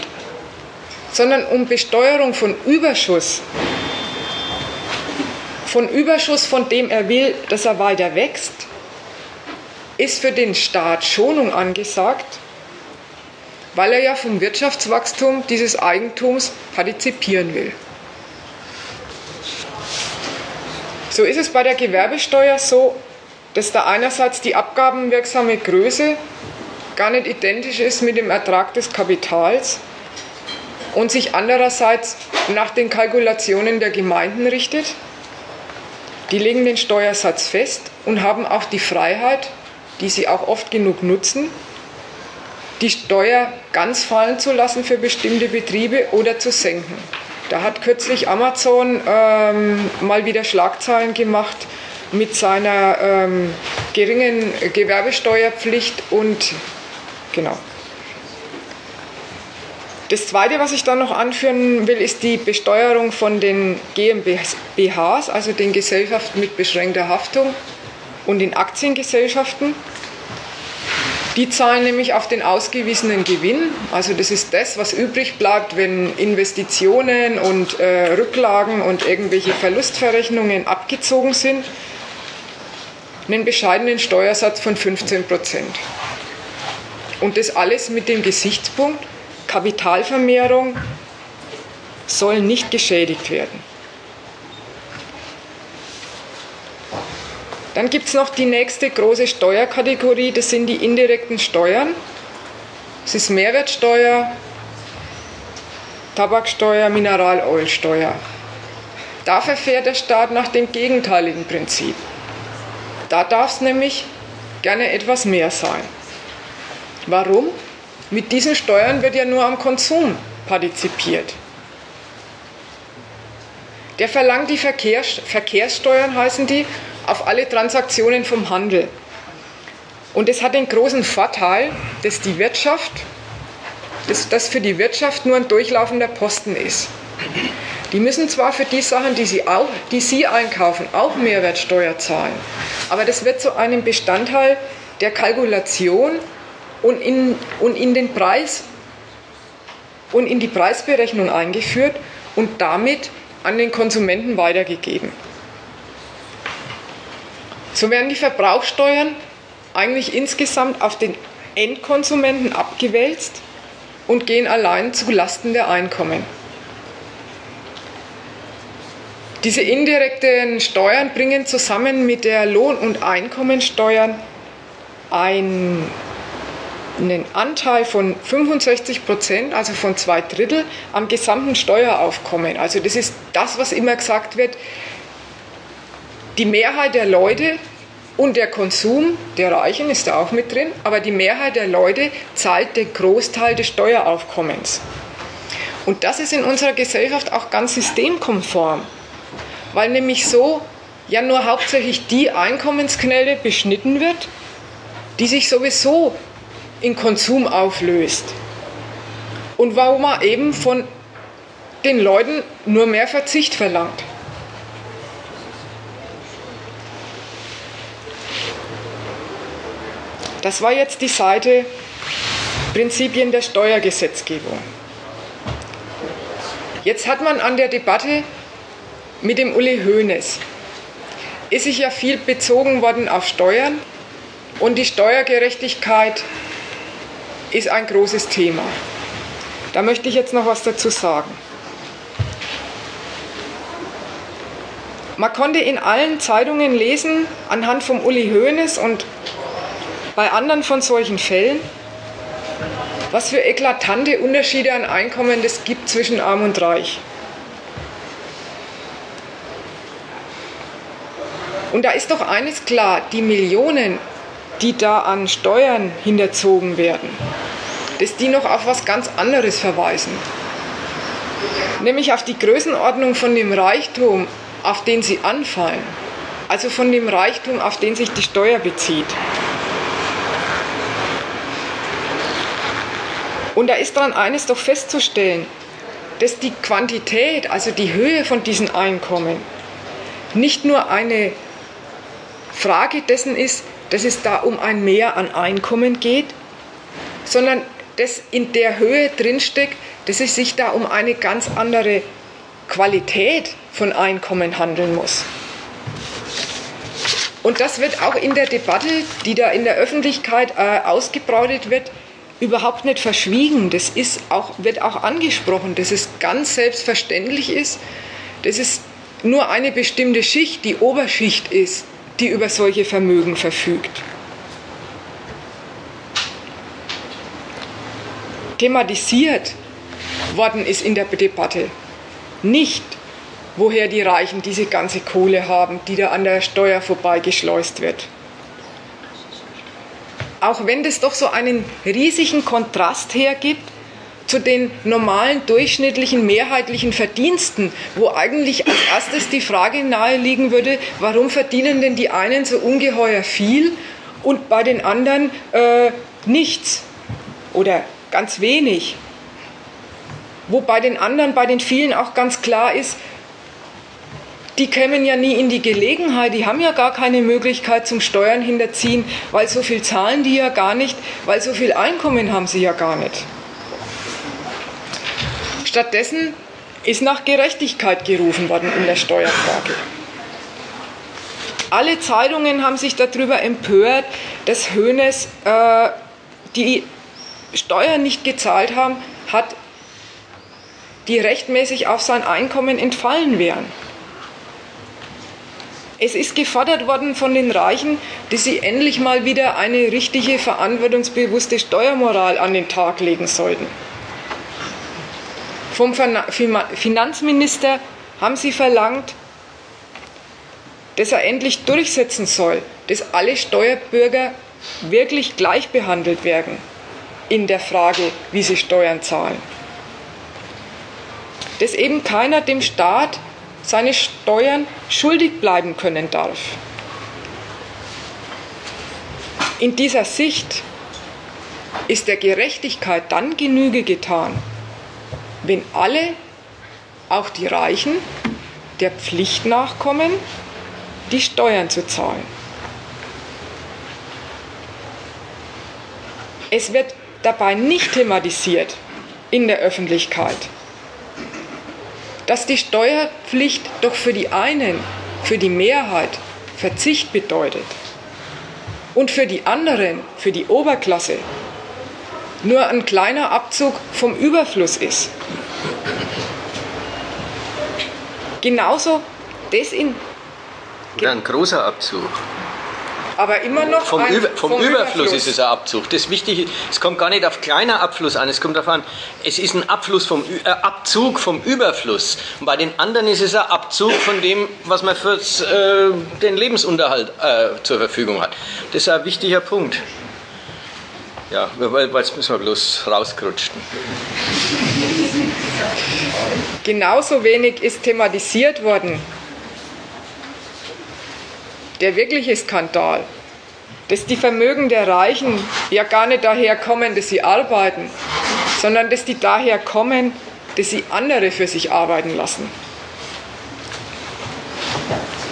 sondern um Besteuerung von Überschuss. Von Überschuss, von dem er will, dass er weiter wächst, ist für den Staat Schonung angesagt, weil er ja vom Wirtschaftswachstum dieses Eigentums partizipieren will. So ist es bei der Gewerbesteuer so, dass da einerseits die abgabenwirksame Größe gar nicht identisch ist mit dem Ertrag des Kapitals und sich andererseits nach den Kalkulationen der Gemeinden richtet. Die legen den Steuersatz fest und haben auch die Freiheit, die sie auch oft genug nutzen, die Steuer ganz fallen zu lassen für bestimmte Betriebe oder zu senken. Da hat kürzlich Amazon ähm, mal wieder Schlagzeilen gemacht mit seiner ähm, geringen Gewerbesteuerpflicht und genau. Das Zweite, was ich dann noch anführen will, ist die Besteuerung von den GmbHs, also den Gesellschaften mit beschränkter Haftung und den Aktiengesellschaften. Die zahlen nämlich auf den ausgewiesenen Gewinn. Also das ist das, was übrig bleibt, wenn Investitionen und äh, Rücklagen und irgendwelche Verlustverrechnungen abgezogen sind. Einen bescheidenen Steuersatz von 15 Prozent. Und das alles mit dem Gesichtspunkt, Kapitalvermehrung soll nicht geschädigt werden. Dann gibt es noch die nächste große Steuerkategorie, das sind die indirekten Steuern. Es ist Mehrwertsteuer, Tabaksteuer, Mineralölsteuer. Da verfährt der Staat nach dem gegenteiligen Prinzip. Da darf es nämlich gerne etwas mehr sein. Warum? Mit diesen Steuern wird ja nur am Konsum partizipiert. Der verlangt die Verkehrs Verkehrssteuern, heißen die, auf alle Transaktionen vom Handel. Und das hat den großen Vorteil, dass die Wirtschaft, dass das für die Wirtschaft nur ein durchlaufender Posten ist. Die müssen zwar für die Sachen, die sie, auch, die sie einkaufen, auch Mehrwertsteuer zahlen, aber das wird zu einem Bestandteil der Kalkulation und in, und in den Preis und in die Preisberechnung eingeführt und damit an den Konsumenten weitergegeben. So werden die Verbrauchsteuern eigentlich insgesamt auf den Endkonsumenten abgewälzt und gehen allein zu Lasten der Einkommen. Diese indirekten Steuern bringen zusammen mit der Lohn- und Einkommensteuern ein einen Anteil von 65 Prozent, also von zwei Drittel, am gesamten Steueraufkommen. Also das ist das, was immer gesagt wird. Die Mehrheit der Leute Und der Konsum der Reichen ist da auch mit drin, aber die Mehrheit der Leute zahlt den Großteil des Steueraufkommens. Und das ist in unserer Gesellschaft auch ganz systemkonform, weil nämlich so ja nur hauptsächlich die Einkommensknelle beschnitten wird, die sich sowieso in Konsum auflöst. Und warum man eben von den Leuten nur mehr Verzicht verlangt. Das war jetzt die Seite Prinzipien der Steuergesetzgebung. Jetzt hat man an der Debatte mit dem Uli Hoeneß, ist sich ja viel bezogen worden auf Steuern und die Steuergerechtigkeit ist ein großes Thema. Da möchte ich jetzt noch was dazu sagen. Man konnte in allen Zeitungen lesen, anhand von Uli Hoeneß und bei anderen von solchen Fällen, was für eklatante Unterschiede an Einkommen es gibt zwischen Arm und Reich. Und da ist doch eines klar, die Millionen, die da an Steuern hinterzogen werden, dass die noch auf was ganz anderes verweisen. Nämlich auf die Größenordnung von dem Reichtum, auf den sie anfallen. Also von dem Reichtum, auf den sich die Steuer bezieht. Und da ist daran eines doch festzustellen, dass die Quantität, also die Höhe von diesen Einkommen, nicht nur eine Frage dessen ist, dass es da um ein Mehr an Einkommen geht, sondern dass in der Höhe drinsteckt, dass es sich da um eine ganz andere Qualität von Einkommen handeln muss. Und das wird auch in der Debatte, die da in der Öffentlichkeit äh, ausgebrautet wird, überhaupt nicht verschwiegen. Das ist auch, wird auch angesprochen, dass es ganz selbstverständlich ist, dass es nur eine bestimmte Schicht, die Oberschicht ist, die über solche Vermögen verfügt. Thematisiert worden ist in der Debatte nicht, woher die Reichen diese ganze Kohle haben, die da an der Steuer vorbeigeschleust wird auch wenn das doch so einen riesigen Kontrast hergibt zu den normalen durchschnittlichen mehrheitlichen Verdiensten, wo eigentlich als erstes die Frage naheliegen würde, warum verdienen denn die einen so ungeheuer viel und bei den anderen äh, nichts oder ganz wenig. Wo bei den anderen, bei den vielen auch ganz klar ist, die kämen ja nie in die Gelegenheit, die haben ja gar keine Möglichkeit zum Steuern hinterziehen, weil so viel zahlen die ja gar nicht, weil so viel Einkommen haben sie ja gar nicht. Stattdessen ist nach Gerechtigkeit gerufen worden in der Steuerfrage. Alle Zeitungen haben sich darüber empört, dass Hoeneß äh, die Steuern nicht gezahlt haben, hat, die rechtmäßig auf sein Einkommen entfallen wären. Es ist gefordert worden von den Reichen, dass sie endlich mal wieder eine richtige, verantwortungsbewusste Steuermoral an den Tag legen sollten. Vom Finanzminister haben sie verlangt, dass er endlich durchsetzen soll, dass alle Steuerbürger wirklich gleich behandelt werden in der Frage, wie sie Steuern zahlen. Dass eben keiner dem Staat seine Steuern schuldig bleiben können darf. In dieser Sicht ist der Gerechtigkeit dann Genüge getan, wenn alle, auch die Reichen, der Pflicht nachkommen, die Steuern zu zahlen. Es wird dabei nicht thematisiert in der Öffentlichkeit, dass die Steuerpflicht doch für die einen, für die Mehrheit Verzicht bedeutet und für die anderen, für die Oberklasse, nur ein kleiner Abzug vom Überfluss ist. Genauso das in. Oder ein großer Abzug. Aber immer noch vom, ein, Über, vom, vom Überfluss, Überfluss, ist es ein Abzug. Das Wichtige, es kommt gar nicht auf kleiner Abfluss an, es kommt darauf an, es ist ein Abfluss vom, äh, Abzug vom Überfluss. Und bei den anderen ist es ein Abzug von dem, was man für äh, den Lebensunterhalt äh, zur Verfügung hat. Das ist ein wichtiger Punkt. Ja, jetzt müssen wir bloß rauskrutschen. Genauso wenig ist thematisiert worden der wirkliche Skandal, dass die Vermögen der Reichen ja gar nicht daher kommen, dass sie arbeiten, sondern dass die daher kommen, dass sie andere für sich arbeiten lassen.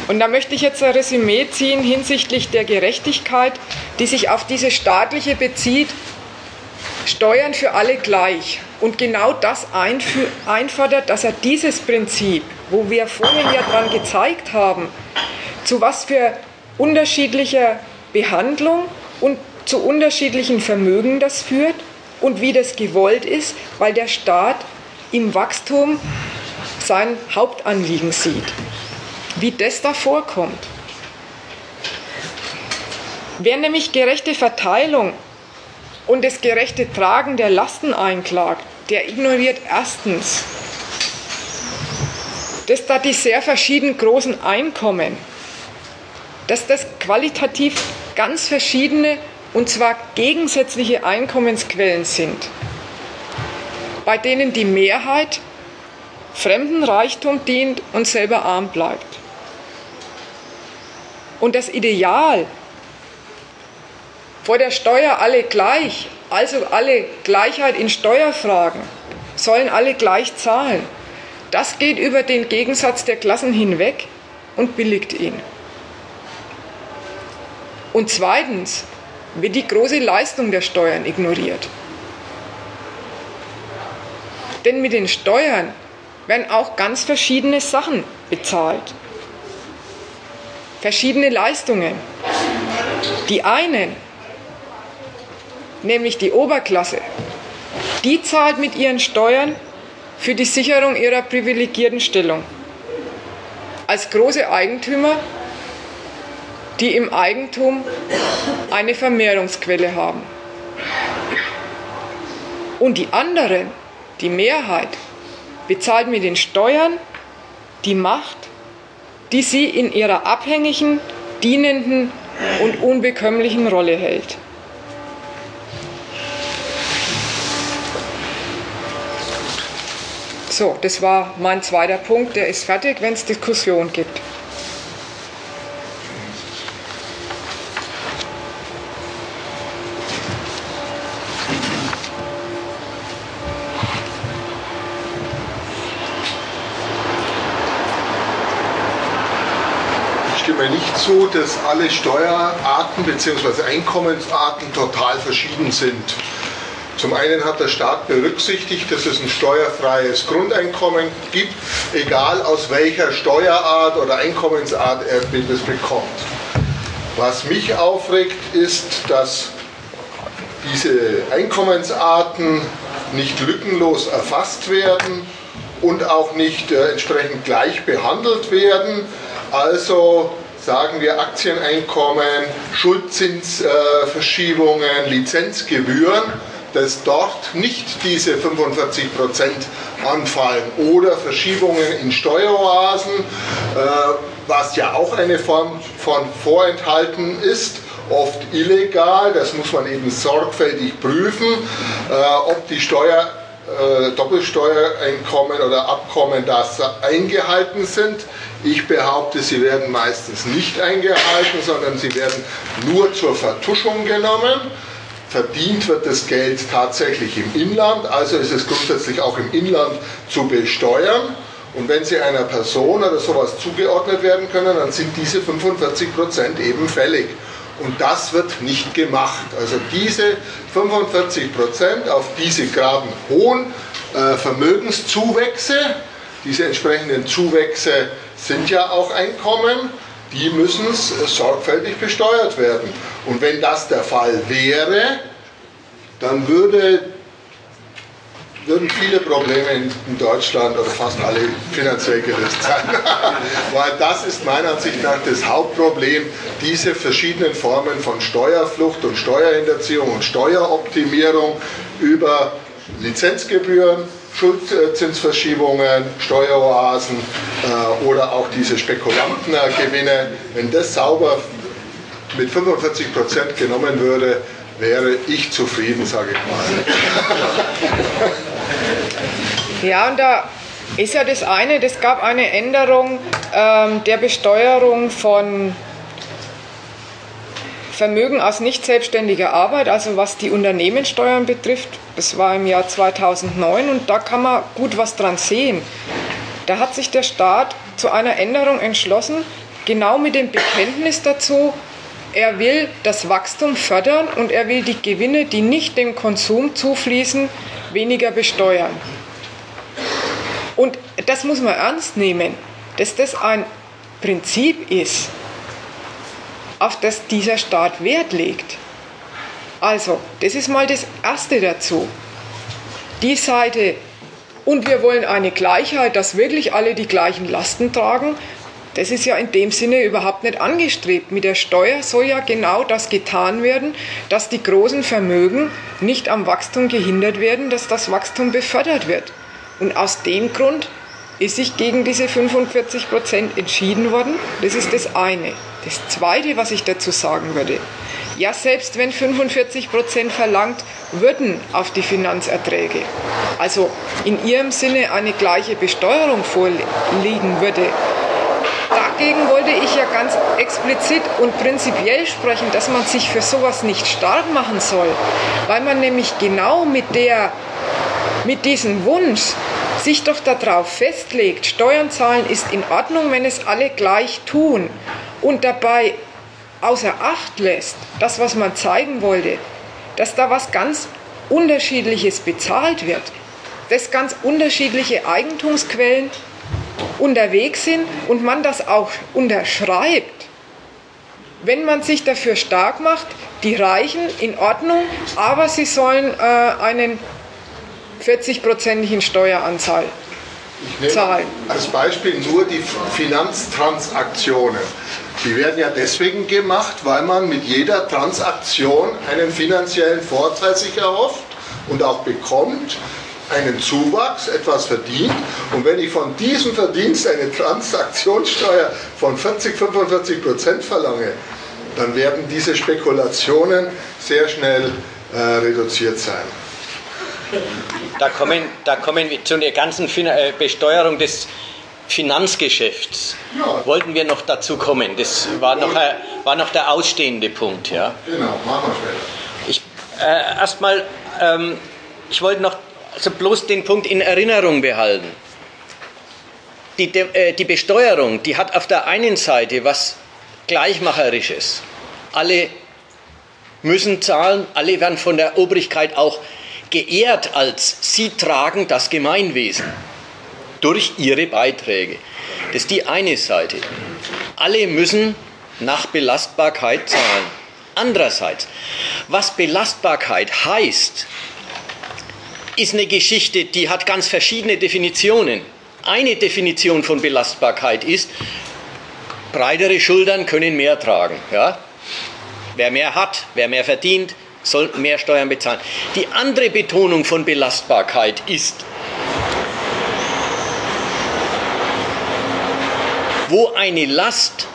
Und da möchte ich jetzt ein Resümee ziehen hinsichtlich der Gerechtigkeit, die sich auf diese staatliche bezieht, Steuern für alle gleich. Und genau das einfordert, dass er dieses Prinzip, wo wir vorhin ja dran gezeigt haben, zu was für unterschiedlicher Behandlung und zu unterschiedlichen Vermögen das führt und wie das gewollt ist, weil der Staat im Wachstum sein Hauptanliegen sieht. Wie das da vorkommt. Wer nämlich gerechte Verteilung und das gerechte Tragen der Lasten einklagt, der ignoriert erstens, dass da die sehr verschieden großen Einkommen dass das qualitativ ganz verschiedene und zwar gegensätzliche Einkommensquellen sind, bei denen die Mehrheit fremden Reichtum dient und selber arm bleibt. Und das Ideal, vor der Steuer alle gleich, also alle Gleichheit in Steuerfragen, sollen alle gleich zahlen, das geht über den Gegensatz der Klassen hinweg und billigt ihn. Und zweitens wird die große Leistung der Steuern ignoriert. Denn mit den Steuern werden auch ganz verschiedene Sachen bezahlt. Verschiedene Leistungen. Die einen, nämlich die Oberklasse, die zahlt mit ihren Steuern für die Sicherung ihrer privilegierten Stellung. Als große Eigentümer die im Eigentum eine Vermehrungsquelle haben. Und die anderen, die Mehrheit, bezahlt mit den Steuern die Macht, die sie in ihrer abhängigen, dienenden und unbekömmlichen Rolle hält. So, das war mein zweiter Punkt. Der ist fertig, wenn es Diskussion gibt. so, dass alle Steuerarten bzw. Einkommensarten total verschieden sind. Zum einen hat der Staat berücksichtigt, dass es ein steuerfreies Grundeinkommen gibt, egal aus welcher Steuerart oder Einkommensart er das bekommt. Was mich aufregt, ist, dass diese Einkommensarten nicht lückenlos erfasst werden und auch nicht äh, entsprechend gleich behandelt werden. Also sagen wir Aktieneinkommen, Schuldzinsverschiebungen, äh, Lizenzgebühren, dass dort nicht diese 45% anfallen oder Verschiebungen in Steueroasen, äh, was ja auch eine Form von Vorenthalten ist oft illegal. Das muss man eben sorgfältig prüfen, äh, ob die Steuer, Doppelsteuereinkommen oder Abkommen das eingehalten sind. Ich behaupte, sie werden meistens nicht eingehalten, sondern sie werden nur zur Vertuschung genommen. Verdient wird das Geld tatsächlich im Inland, also ist es grundsätzlich auch im Inland zu besteuern. Und wenn sie einer Person oder sowas zugeordnet werden können, dann sind diese 45 Prozent eben fällig. Und das wird nicht gemacht. Also diese 45 Prozent auf diese gerade hohen äh, Vermögenszuwächse, diese entsprechenden Zuwächse sind ja auch Einkommen, die müssen sorgfältig besteuert werden. Und wenn das der Fall wäre, dann würde würden viele Probleme in, Deutschland oder fast alle finanziell gelöst sein. Weil das ist meiner Ansicht nach das Hauptproblem, diese verschiedenen Formen von Steuerflucht und Steuerhinterziehung und Steueroptimierung über Lizenzgebühren, Schuldzinsverschiebungen, Steueroasen äh, oder auch diese Spekulantengewinne, wenn das sauber mit 45 Prozent genommen würde, wäre ich zufrieden, sage ich mal. Ja, und da ist ja das eine, das gab eine Änderung ähm, der Besteuerung von Vermögen aus nicht selbstständiger Arbeit, also was die Unternehmenssteuern betrifft. Das war im Jahr 2009 und da kann man gut was dran sehen. Da hat sich der Staat zu einer Änderung entschlossen, genau mit dem Bekenntnis dazu, er will das Wachstum fördern und er will die Gewinne, die nicht dem Konsum zufließen, weniger besteuern. Und das muss man ernst nehmen, dass das ein Prinzip ist, auf das dieser Staat Wert legt. Also, das ist mal das Erste dazu. Die Seite, und wir wollen eine Gleichheit, dass wirklich alle die gleichen Lasten tragen, das ist ja in dem Sinne überhaupt nicht angestrebt. Mit der Steuer soll ja genau das getan werden, dass die großen Vermögen nicht am Wachstum gehindert werden, dass das Wachstum befördert wird. Und aus dem Grund ist sich gegen diese 45 Prozent entschieden worden. Das ist das eine. Das zweite, was ich dazu sagen würde, ja, selbst wenn 45 Prozent verlangt würden auf die Finanzerträge, also in ihrem Sinne eine gleiche Besteuerung vorliegen würde, dagegen wollte ich ja ganz explizit und prinzipiell sprechen, dass man sich für sowas nicht stark machen soll, weil man nämlich genau mit der mit diesem Wunsch sich doch darauf festlegt, Steuern zahlen ist in Ordnung, wenn es alle gleich tun und dabei außer Acht lässt, das, was man zeigen wollte, dass da was ganz Unterschiedliches bezahlt wird, dass ganz unterschiedliche Eigentumsquellen unterwegs sind und man das auch unterschreibt, wenn man sich dafür stark macht, die Reichen in Ordnung, aber sie sollen äh, einen 40-prozentigen Steueranzahl zahlen. Als Beispiel nur die Finanztransaktionen. Die werden ja deswegen gemacht, weil man mit jeder Transaktion einen finanziellen Vorteil sich erhofft und auch bekommt einen Zuwachs, etwas verdient. Und wenn ich von diesem Verdienst eine Transaktionssteuer von 40, 45 Prozent verlange, dann werden diese Spekulationen sehr schnell äh, reduziert sein. Da kommen, da kommen wir zu der ganzen äh, Besteuerung des Finanzgeschäfts. Ja. Wollten wir noch dazu kommen. Das war noch, äh, war noch der ausstehende Punkt. Ja. Genau, machen wir später. Ich, äh, erstmal, ähm, ich wollte noch also bloß den Punkt in Erinnerung behalten. Die, äh, die Besteuerung, die hat auf der einen Seite was Gleichmacherisches. Alle müssen zahlen, alle werden von der Obrigkeit auch geehrt als sie tragen das Gemeinwesen durch ihre Beiträge. Das ist die eine Seite. Alle müssen nach Belastbarkeit zahlen. Andererseits, was Belastbarkeit heißt, ist eine Geschichte, die hat ganz verschiedene Definitionen. Eine Definition von Belastbarkeit ist, breitere Schultern können mehr tragen. Ja? Wer mehr hat, wer mehr verdient, soll mehr Steuern bezahlen. Die andere Betonung von Belastbarkeit ist, wo eine Last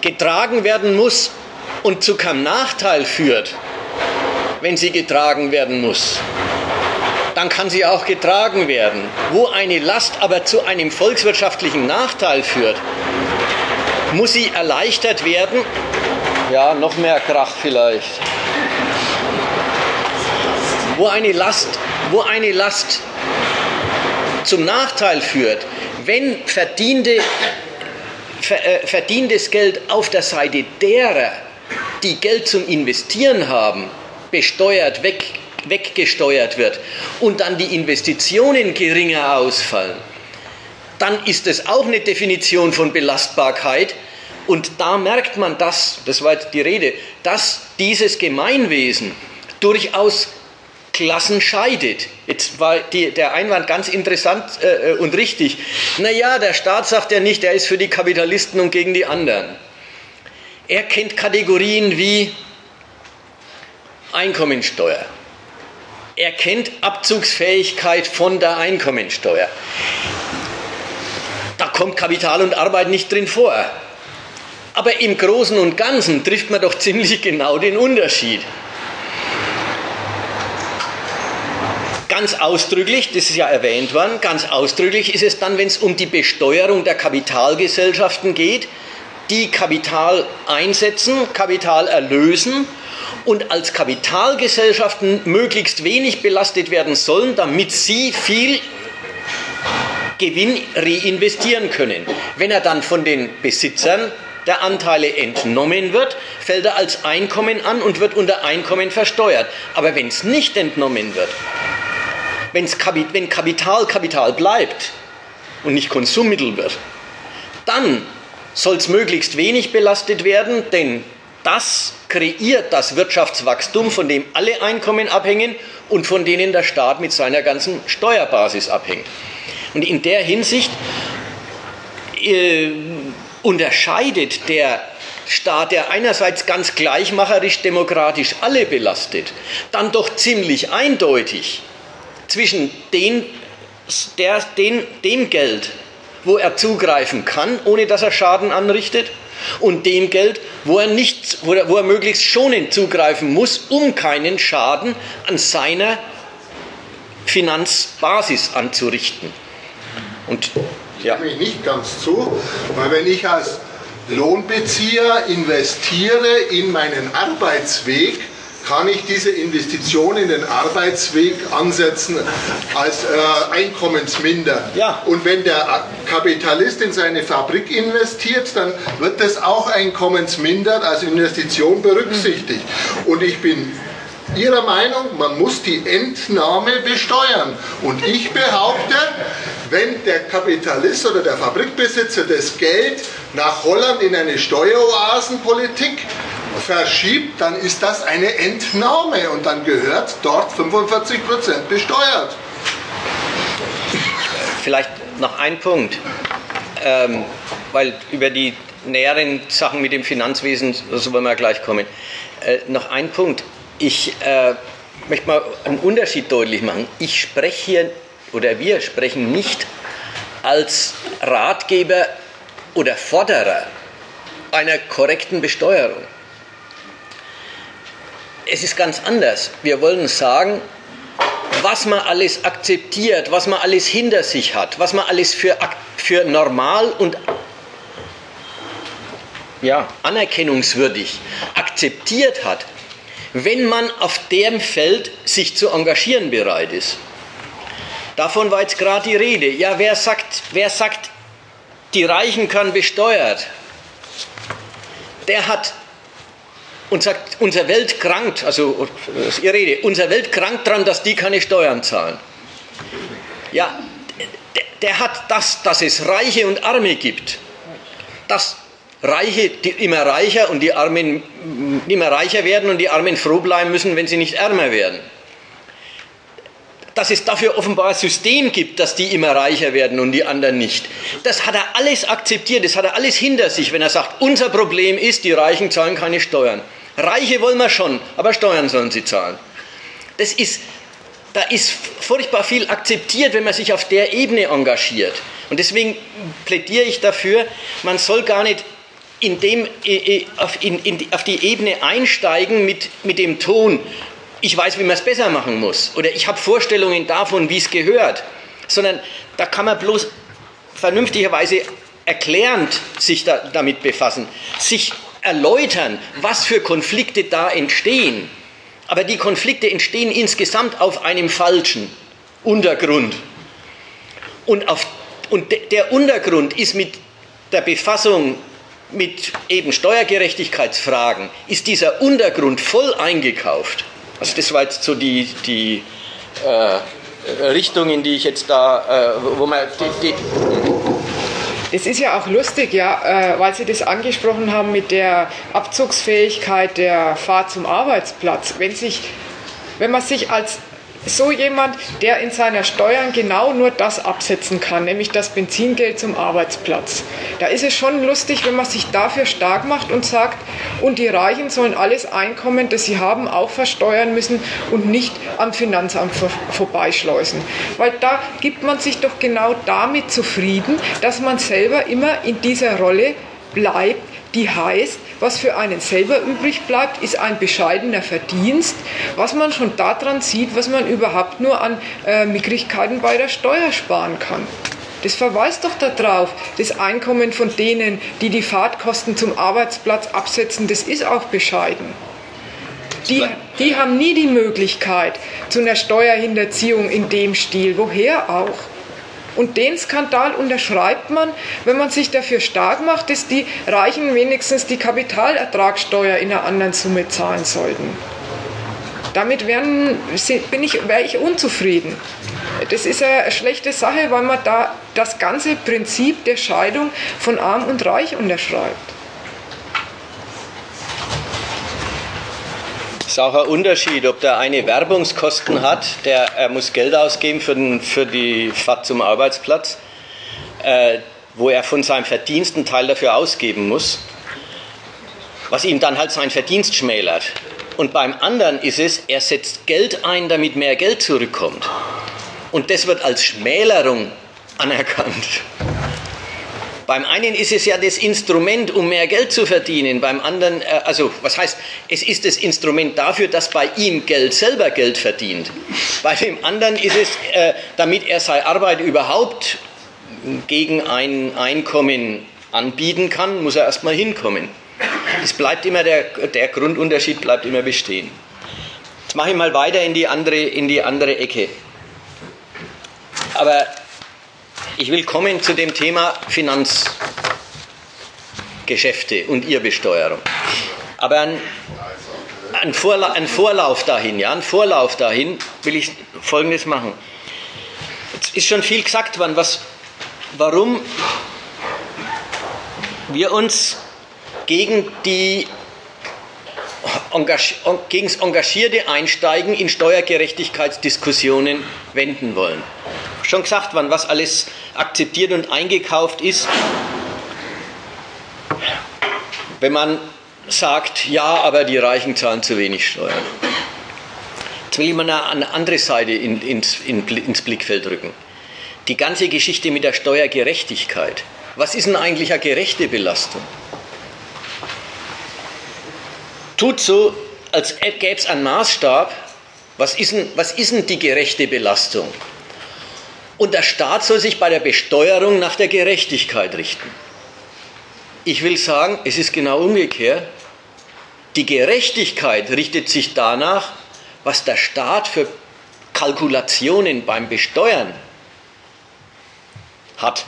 getragen werden muss und zu keinem Nachteil führt, wenn sie getragen werden muss dann kann sie auch getragen werden. Wo eine Last aber zu einem volkswirtschaftlichen Nachteil führt, muss sie erleichtert werden. Ja, noch mehr Krach vielleicht. Wo eine Last, wo eine Last zum Nachteil führt, wenn verdiente, äh, verdientes Geld auf der Seite derer, die Geld zum Investieren haben, besteuert weg weggesteuert wird und dann die Investitionen geringer ausfallen, dann ist es auch eine Definition von Belastbarkeit. Und da merkt man das, das war jetzt die Rede, dass dieses Gemeinwesen durchaus Klassen scheidet. Jetzt war die, der Einwand ganz interessant äh, und richtig. Naja, der Staat sagt ja nicht, er ist für die Kapitalisten und gegen die anderen. Er kennt Kategorien wie Einkommensteuer. Er kennt Abzugsfähigkeit von der Einkommensteuer. Da kommt Kapital und Arbeit nicht drin vor. Aber im Großen und Ganzen trifft man doch ziemlich genau den Unterschied. Ganz ausdrücklich, das ist ja erwähnt worden, ganz ausdrücklich ist es dann, wenn es um die Besteuerung der Kapitalgesellschaften geht, die Kapital einsetzen, Kapital erlösen und als Kapitalgesellschaften möglichst wenig belastet werden sollen, damit sie viel Gewinn reinvestieren können. Wenn er dann von den Besitzern der Anteile entnommen wird, fällt er als Einkommen an und wird unter Einkommen versteuert. Aber wenn es nicht entnommen wird, wenn's wenn Kapital Kapital bleibt und nicht Konsummittel wird, dann soll es möglichst wenig belastet werden, denn das kreiert das Wirtschaftswachstum, von dem alle Einkommen abhängen und von denen der Staat mit seiner ganzen Steuerbasis abhängt. Und in der Hinsicht äh, unterscheidet der Staat, der einerseits ganz gleichmacherisch demokratisch alle belastet, dann doch ziemlich eindeutig zwischen den, der, den, dem Geld, wo er zugreifen kann, ohne dass er Schaden anrichtet, und dem Geld, wo er, nicht, wo er, wo er möglichst schonend zugreifen muss, um keinen Schaden an seiner Finanzbasis anzurichten. Und ja. Ich mich nicht ganz zu, weil wenn ich als Lohnbezieher investiere in meinen Arbeitsweg, kann ich diese Investition in den Arbeitsweg ansetzen als äh, einkommensminder. Ja. Und wenn der Kapitalist in seine Fabrik investiert, dann wird das auch einkommensmindert als Investition berücksichtigt. Und ich bin Ihrer Meinung, man muss die Entnahme besteuern. Und ich behaupte, wenn der Kapitalist oder der Fabrikbesitzer das Geld nach Holland in eine Steueroasenpolitik verschiebt, dann ist das eine Entnahme und dann gehört dort 45% besteuert. Vielleicht noch ein Punkt, ähm, weil über die näheren Sachen mit dem Finanzwesen, so wollen wir gleich kommen. Äh, noch ein Punkt. Ich äh, möchte mal einen Unterschied deutlich machen. Ich spreche hier, oder wir sprechen nicht als Ratgeber oder Forderer einer korrekten Besteuerung es ist ganz anders. Wir wollen sagen, was man alles akzeptiert, was man alles hinter sich hat, was man alles für, für normal und ja, anerkennungswürdig akzeptiert hat, wenn man auf dem Feld sich zu engagieren bereit ist. Davon war jetzt gerade die Rede. Ja, wer sagt, wer sagt, die Reichen können besteuert? Der hat und sagt, unsere Welt krankt, also das ist Ihre Rede, unsere Welt krankt daran, dass die keine Steuern zahlen. Ja, der, der hat das, dass es Reiche und Arme gibt. Dass Reiche die immer reicher und die Armen immer reicher werden und die Armen froh bleiben müssen, wenn sie nicht ärmer werden. Dass es dafür offenbar ein System gibt, dass die immer reicher werden und die anderen nicht. Das hat er alles akzeptiert, das hat er alles hinter sich, wenn er sagt, unser Problem ist, die Reichen zahlen keine Steuern. Reiche wollen wir schon, aber Steuern sollen sie zahlen. Das ist, da ist furchtbar viel akzeptiert, wenn man sich auf der Ebene engagiert. Und deswegen plädiere ich dafür, man soll gar nicht in dem, äh, äh, auf, in, in, auf die Ebene einsteigen mit, mit dem Ton, ich weiß, wie man es besser machen muss oder ich habe Vorstellungen davon, wie es gehört, sondern da kann man bloß vernünftigerweise erklärend sich da, damit befassen, sich erläutern, was für Konflikte da entstehen. Aber die Konflikte entstehen insgesamt auf einem falschen Untergrund. Und, auf, und der Untergrund ist mit der Befassung mit eben Steuergerechtigkeitsfragen, ist dieser Untergrund voll eingekauft. Also das war jetzt so die, die äh, Richtung, in die ich jetzt da, äh, wo man die, die das ist ja auch lustig, ja, äh, weil Sie das angesprochen haben mit der Abzugsfähigkeit der Fahrt zum Arbeitsplatz. Wenn, sich, wenn man sich als so jemand, der in seiner Steuern genau nur das absetzen kann, nämlich das Benzingeld zum Arbeitsplatz. Da ist es schon lustig, wenn man sich dafür stark macht und sagt, und die Reichen sollen alles Einkommen, das sie haben, auch versteuern müssen und nicht am Finanzamt vorbeischleusen. Weil da gibt man sich doch genau damit zufrieden, dass man selber immer in dieser Rolle bleibt, die heißt, was für einen selber übrig bleibt, ist ein bescheidener Verdienst, was man schon daran sieht, was man überhaupt nur an äh, Mickrigkeiten bei der Steuer sparen kann. Das verweist doch darauf, das Einkommen von denen, die die Fahrtkosten zum Arbeitsplatz absetzen, das ist auch bescheiden. Die, die haben nie die Möglichkeit zu einer Steuerhinterziehung in dem Stil. Woher auch? Und den Skandal unterschreibt man, wenn man sich dafür stark macht, dass die Reichen wenigstens die Kapitalertragssteuer in einer anderen Summe zahlen sollten. Damit wären, ich, wäre ich unzufrieden. Das ist eine schlechte Sache, weil man da das ganze Prinzip der Scheidung von Arm und Reich unterschreibt. Ist auch ein Unterschied, ob der eine Werbungskosten hat, der er muss Geld ausgeben für, den, für die Fahrt zum Arbeitsplatz, äh, wo er von seinem Verdienst einen Teil dafür ausgeben muss, was ihm dann halt sein Verdienst schmälert. Und beim anderen ist es, er setzt Geld ein, damit mehr Geld zurückkommt. Und das wird als Schmälerung anerkannt. Beim einen ist es ja das Instrument, um mehr Geld zu verdienen. Beim anderen, äh, also was heißt, es ist das Instrument dafür, dass bei ihm Geld selber Geld verdient. Bei dem anderen ist es, äh, damit er seine Arbeit überhaupt gegen ein Einkommen anbieten kann, muss er erstmal hinkommen. Es bleibt immer der, der Grundunterschied bleibt immer bestehen. Jetzt mache ich mal weiter in die andere, in die andere Ecke. Aber ich will kommen zu dem Thema Finanzgeschäfte und ihr Besteuerung. Aber ein, ein, Vorla ein Vorlauf dahin, ja, ein Vorlauf dahin will ich Folgendes machen. Jetzt ist schon viel gesagt worden, was, warum wir uns gegen die gegen das engagierte Einsteigen in Steuergerechtigkeitsdiskussionen wenden wollen. Schon gesagt worden, was alles akzeptiert und eingekauft ist, wenn man sagt, ja, aber die Reichen zahlen zu wenig Steuern. Jetzt will ich mal eine andere Seite in, ins, in, ins Blickfeld rücken. Die ganze Geschichte mit der Steuergerechtigkeit. Was ist denn eigentlich eine gerechte Belastung? Tut so, als gäbe es einen Maßstab. Was ist, denn, was ist denn die gerechte Belastung? Und der Staat soll sich bei der Besteuerung nach der Gerechtigkeit richten. Ich will sagen, es ist genau umgekehrt. Die Gerechtigkeit richtet sich danach, was der Staat für Kalkulationen beim Besteuern hat.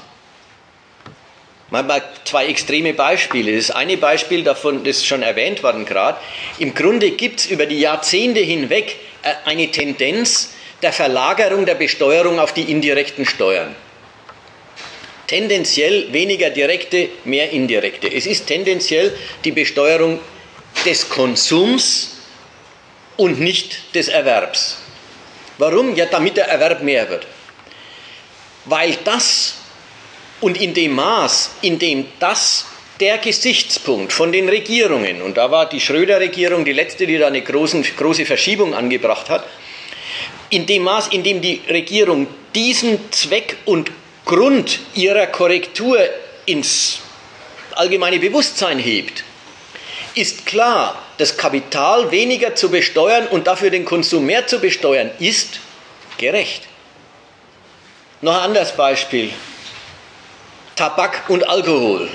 Mal zwei extreme Beispiele. Das eine Beispiel davon, das ist schon erwähnt worden gerade. Im Grunde gibt es über die Jahrzehnte hinweg äh, eine Tendenz, der Verlagerung der Besteuerung auf die indirekten Steuern. Tendenziell weniger direkte, mehr indirekte. Es ist tendenziell die Besteuerung des Konsums und nicht des Erwerbs. Warum? Ja, damit der Erwerb mehr wird. Weil das und in dem Maß, in dem das der Gesichtspunkt von den Regierungen, und da war die Schröder-Regierung die letzte, die da eine großen, große Verschiebung angebracht hat, in dem Maß, in dem die Regierung diesen Zweck und Grund ihrer Korrektur ins allgemeine Bewusstsein hebt, ist klar, das Kapital weniger zu besteuern und dafür den Konsum mehr zu besteuern, ist gerecht. Noch ein anderes Beispiel. Tabak und Alkohol.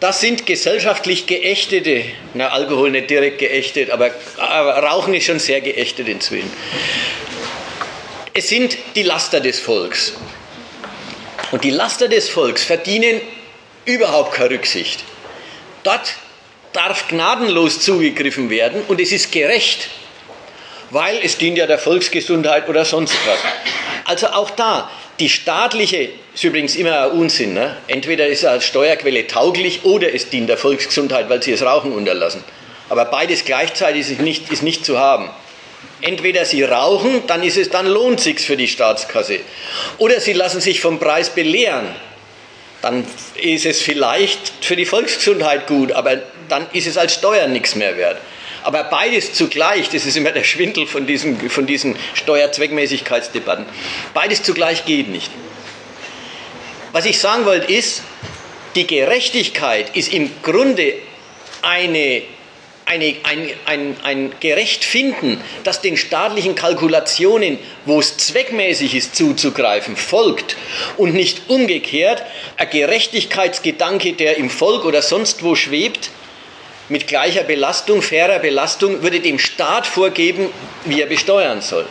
Das sind gesellschaftlich geächtete, na Alkohol nicht direkt geächtet, aber, aber Rauchen ist schon sehr geächtet inzwischen. Es sind die Laster des Volks. Und die Laster des Volks verdienen überhaupt keine Rücksicht. Dort darf gnadenlos zugegriffen werden und es ist gerecht, weil es dient ja der Volksgesundheit oder sonst was. Also auch da, die staatliche, ist übrigens immer ein Unsinn, ne? entweder ist es als Steuerquelle tauglich oder es dient der Volksgesundheit, weil sie das Rauchen unterlassen. Aber beides gleichzeitig ist nicht, ist nicht zu haben. Entweder sie rauchen, dann ist es, dann lohnt sich's für die Staatskasse. Oder sie lassen sich vom Preis belehren. Dann ist es vielleicht für die Volksgesundheit gut, aber dann ist es als Steuer nichts mehr wert. Aber beides zugleich, das ist immer der Schwindel von diesen, von diesen Steuerzweckmäßigkeitsdebatten, beides zugleich geht nicht. Was ich sagen wollte ist, die Gerechtigkeit ist im Grunde eine eine, ein, ein, ein gerecht finden, das den staatlichen Kalkulationen, wo es zweckmäßig ist zuzugreifen, folgt und nicht umgekehrt ein Gerechtigkeitsgedanke, der im Volk oder sonst wo schwebt, mit gleicher Belastung, fairer Belastung, würde dem Staat vorgeben, wie er besteuern soll.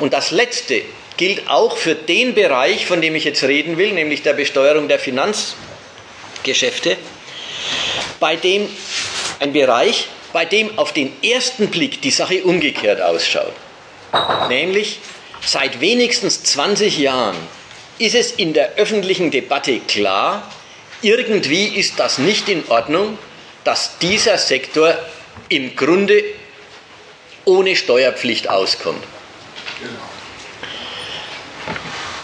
Und das Letzte gilt auch für den Bereich, von dem ich jetzt reden will, nämlich der Besteuerung der Finanzgeschäfte, bei dem ein Bereich, bei dem auf den ersten Blick die Sache umgekehrt ausschaut. Nämlich seit wenigstens 20 Jahren ist es in der öffentlichen Debatte klar, irgendwie ist das nicht in Ordnung, dass dieser Sektor im Grunde ohne Steuerpflicht auskommt.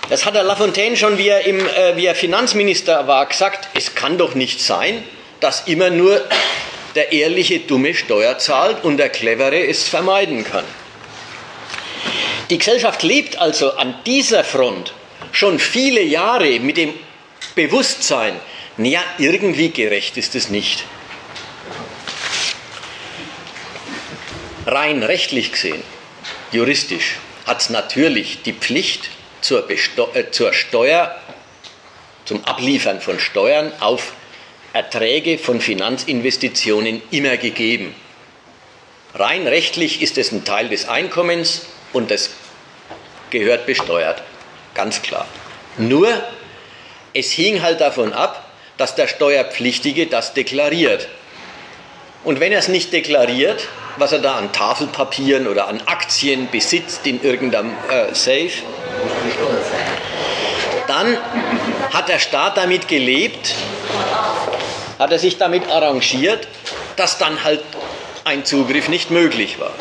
Das hat der Lafontaine schon, wie er, im, äh, wie er Finanzminister war, gesagt, es kann doch nicht sein, dass immer nur der ehrliche Dumme Steuer zahlt und der Clevere es vermeiden kann. Die Gesellschaft lebt also an dieser Front schon viele Jahre mit dem Bewusstsein, naja, irgendwie gerecht ist es nicht. Rein rechtlich gesehen, juristisch, hat es natürlich die Pflicht zur, Besto äh, zur Steuer, zum Abliefern von Steuern auf Erträge von Finanzinvestitionen immer gegeben. Rein rechtlich ist es ein Teil des Einkommens und das gehört besteuert, ganz klar. Nur, es hing halt davon ab, dass der Steuerpflichtige das deklariert. Und wenn er es nicht deklariert, was er da an Tafelpapieren oder an Aktien besitzt in irgendeinem äh, Safe, dann hat der Staat damit gelebt, hat er sich damit arrangiert, dass dann halt ein Zugriff nicht möglich war.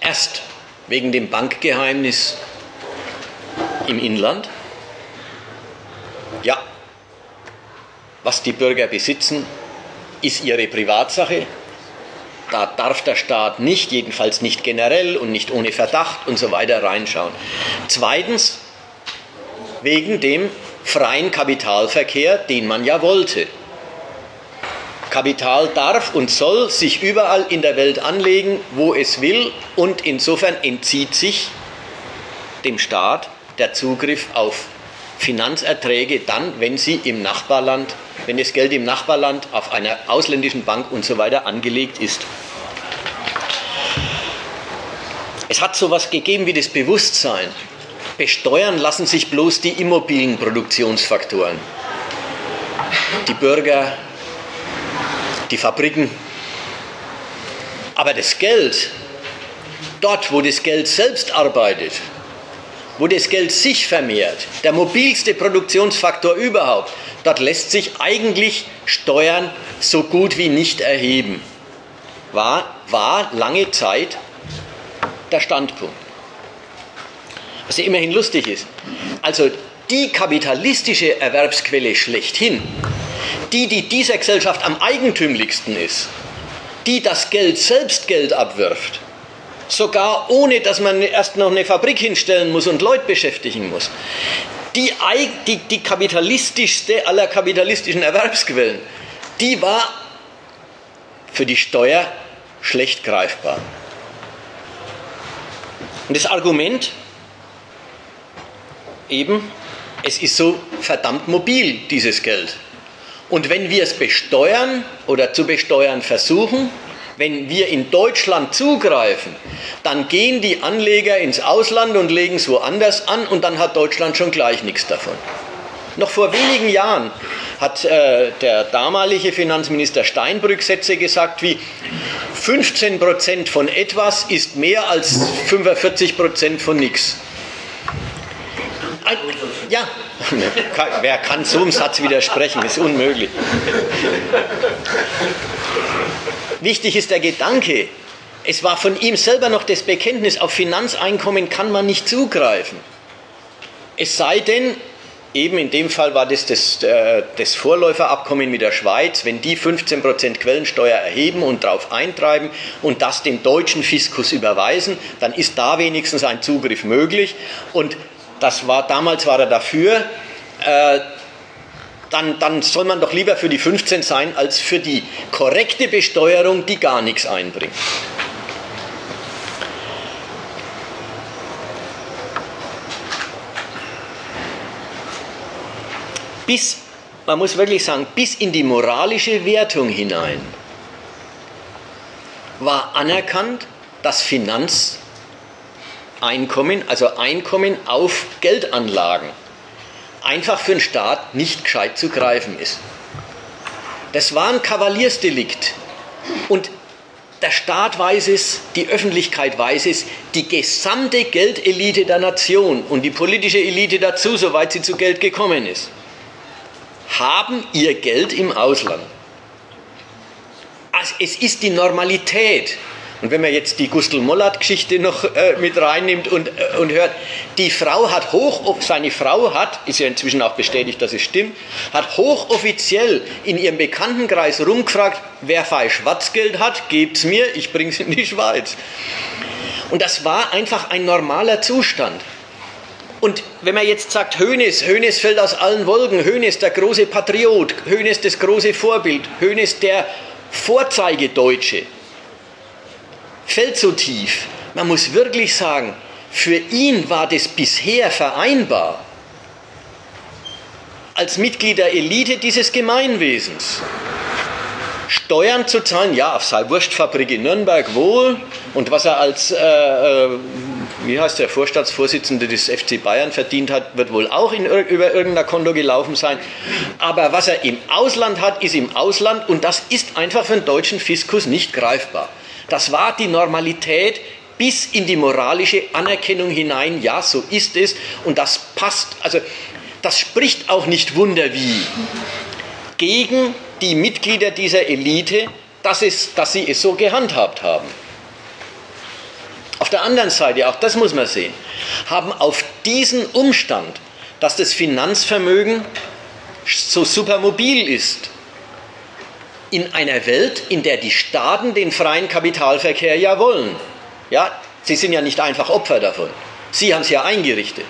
Erst wegen dem Bankgeheimnis im Inland. Ja, was die Bürger besitzen, ist ihre Privatsache. Da darf der Staat nicht, jedenfalls nicht generell und nicht ohne Verdacht und so weiter reinschauen. Zweitens, wegen dem freien Kapitalverkehr, den man ja wollte. Kapital darf und soll sich überall in der Welt anlegen, wo es will, und insofern entzieht sich dem Staat der Zugriff auf Finanzerträge dann, wenn sie im Nachbarland, wenn das Geld im Nachbarland auf einer ausländischen Bank und so weiter angelegt ist. Es hat so etwas gegeben wie das Bewusstsein, besteuern lassen sich bloß die Immobilienproduktionsfaktoren. Die Bürger, die Fabriken. Aber das Geld, dort wo das Geld selbst arbeitet, wo das Geld sich vermehrt, der mobilste Produktionsfaktor überhaupt, dort lässt sich eigentlich Steuern so gut wie nicht erheben. War, war lange Zeit der Standpunkt was ja immerhin lustig ist. Also die kapitalistische Erwerbsquelle schlechthin, die, die dieser Gesellschaft am eigentümlichsten ist, die das Geld selbst Geld abwirft, sogar ohne dass man erst noch eine Fabrik hinstellen muss und Leute beschäftigen muss. Die, die, die kapitalistischste aller kapitalistischen Erwerbsquellen, die war für die Steuer schlecht greifbar. Und das Argument, eben, es ist so verdammt mobil, dieses Geld. Und wenn wir es besteuern oder zu besteuern versuchen, wenn wir in Deutschland zugreifen, dann gehen die Anleger ins Ausland und legen es woanders an und dann hat Deutschland schon gleich nichts davon. Noch vor wenigen Jahren hat äh, der damalige Finanzminister Steinbrück Sätze gesagt wie 15% von etwas ist mehr als 45% von nichts. Ja, wer kann so einem Satz widersprechen? Das ist unmöglich. Wichtig ist der Gedanke, es war von ihm selber noch das Bekenntnis, auf Finanzeinkommen kann man nicht zugreifen. Es sei denn, eben in dem Fall war das das, äh, das Vorläuferabkommen mit der Schweiz, wenn die 15% Quellensteuer erheben und darauf eintreiben und das dem deutschen Fiskus überweisen, dann ist da wenigstens ein Zugriff möglich. Und das war, damals war er dafür, äh, dann, dann soll man doch lieber für die 15 sein, als für die korrekte Besteuerung, die gar nichts einbringt. Bis, man muss wirklich sagen, bis in die moralische Wertung hinein war anerkannt, dass Finanzeinkommen, also Einkommen auf Geldanlagen, einfach für den Staat nicht gescheit zu greifen ist. Das war ein Kavaliersdelikt. Und der Staat weiß es, die Öffentlichkeit weiß es, die gesamte Geldelite der Nation und die politische Elite dazu, soweit sie zu Geld gekommen ist, haben ihr Geld im Ausland. Also es ist die Normalität. Und wenn man jetzt die Gustl Mollert-Geschichte noch äh, mit reinnimmt und, äh, und hört, die Frau hat hoch, seine Frau hat, ist ja inzwischen auch bestätigt, dass es stimmt, hat hochoffiziell in ihrem Bekanntenkreis rumgefragt, wer fein Schwarzgeld hat, gebt's mir, ich bring's in die Schweiz. Und das war einfach ein normaler Zustand. Und wenn man jetzt sagt, Hönes, Hönes fällt aus allen Wolken, Hönes der große Patriot, Hönes das große Vorbild, Hönes der Vorzeigedeutsche, fällt so tief. Man muss wirklich sagen, für ihn war das bisher vereinbar als Mitglied der Elite dieses Gemeinwesens. Steuern zu zahlen, ja, auf seine Wurstfabrik in Nürnberg wohl. Und was er als, äh, äh, wie heißt der Vorstandsvorsitzende des FC Bayern verdient hat, wird wohl auch in, über irgendein Konto gelaufen sein. Aber was er im Ausland hat, ist im Ausland und das ist einfach für den deutschen Fiskus nicht greifbar. Das war die Normalität bis in die moralische Anerkennung hinein. Ja, so ist es. Und das passt, also das spricht auch nicht Wunder wie gegen die Mitglieder dieser Elite, dass, es, dass sie es so gehandhabt haben. Auf der anderen Seite, auch das muss man sehen, haben auf diesen Umstand, dass das Finanzvermögen so supermobil ist, in einer Welt, in der die Staaten den freien Kapitalverkehr ja wollen. Ja, sie sind ja nicht einfach Opfer davon. Sie haben es ja eingerichtet.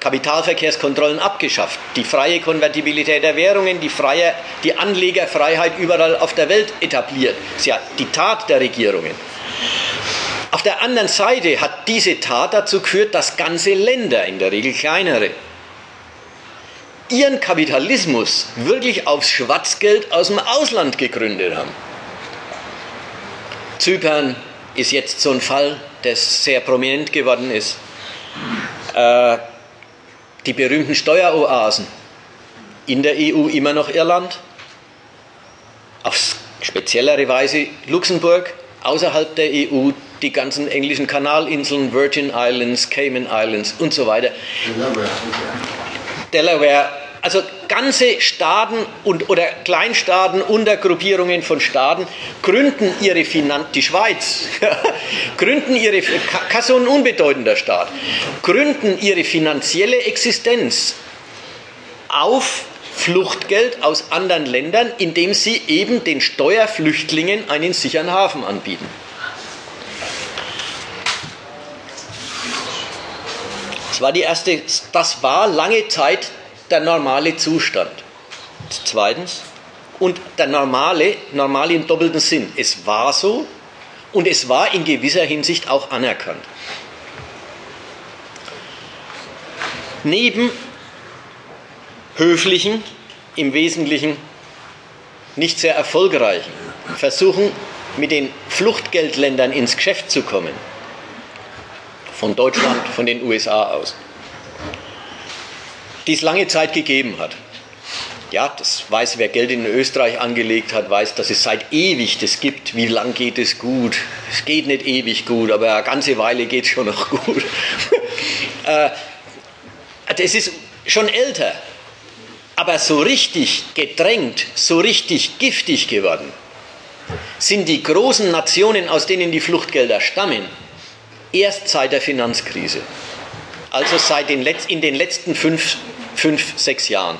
Kapitalverkehrskontrollen abgeschafft, die freie Konvertibilität der Währungen, die, freie, die Anlegerfreiheit überall auf der Welt etabliert. Das ist ja die Tat der Regierungen. Auf der anderen Seite hat diese Tat dazu geführt, dass ganze Länder, in der Regel kleinere, ihren Kapitalismus wirklich aufs Schwarzgeld aus dem Ausland gegründet haben. Zypern ist jetzt so ein Fall, der sehr prominent geworden ist. Äh, die berühmten Steueroasen. In der EU immer noch Irland, auf speziellere Weise Luxemburg, außerhalb der EU die ganzen englischen Kanalinseln, Virgin Islands, Cayman Islands und so weiter. Delaware, also ganze Staaten und, oder Kleinstaaten, Untergruppierungen von Staaten gründen ihre Finanz, die Schweiz, gründen ihre, so ein unbedeutender Staat, gründen ihre finanzielle Existenz auf Fluchtgeld aus anderen Ländern, indem sie eben den Steuerflüchtlingen einen sicheren Hafen anbieten. Das war die erste, das war lange Zeit der normale Zustand. Zweitens, und der normale, normal im doppelten Sinn. Es war so und es war in gewisser Hinsicht auch anerkannt. Neben höflichen, im Wesentlichen nicht sehr erfolgreichen Versuchen, mit den Fluchtgeldländern ins Geschäft zu kommen, von Deutschland, von den USA aus, die es lange Zeit gegeben hat. Ja, das weiß, wer Geld in Österreich angelegt hat, weiß, dass es seit ewig das gibt. Wie lang geht es gut? Es geht nicht ewig gut, aber eine ganze Weile geht es schon noch gut. Äh, das ist schon älter, aber so richtig gedrängt, so richtig giftig geworden, sind die großen Nationen, aus denen die Fluchtgelder stammen, erst seit der Finanzkrise. Also seit den Letz-, in den letzten fünf, fünf, sechs Jahren.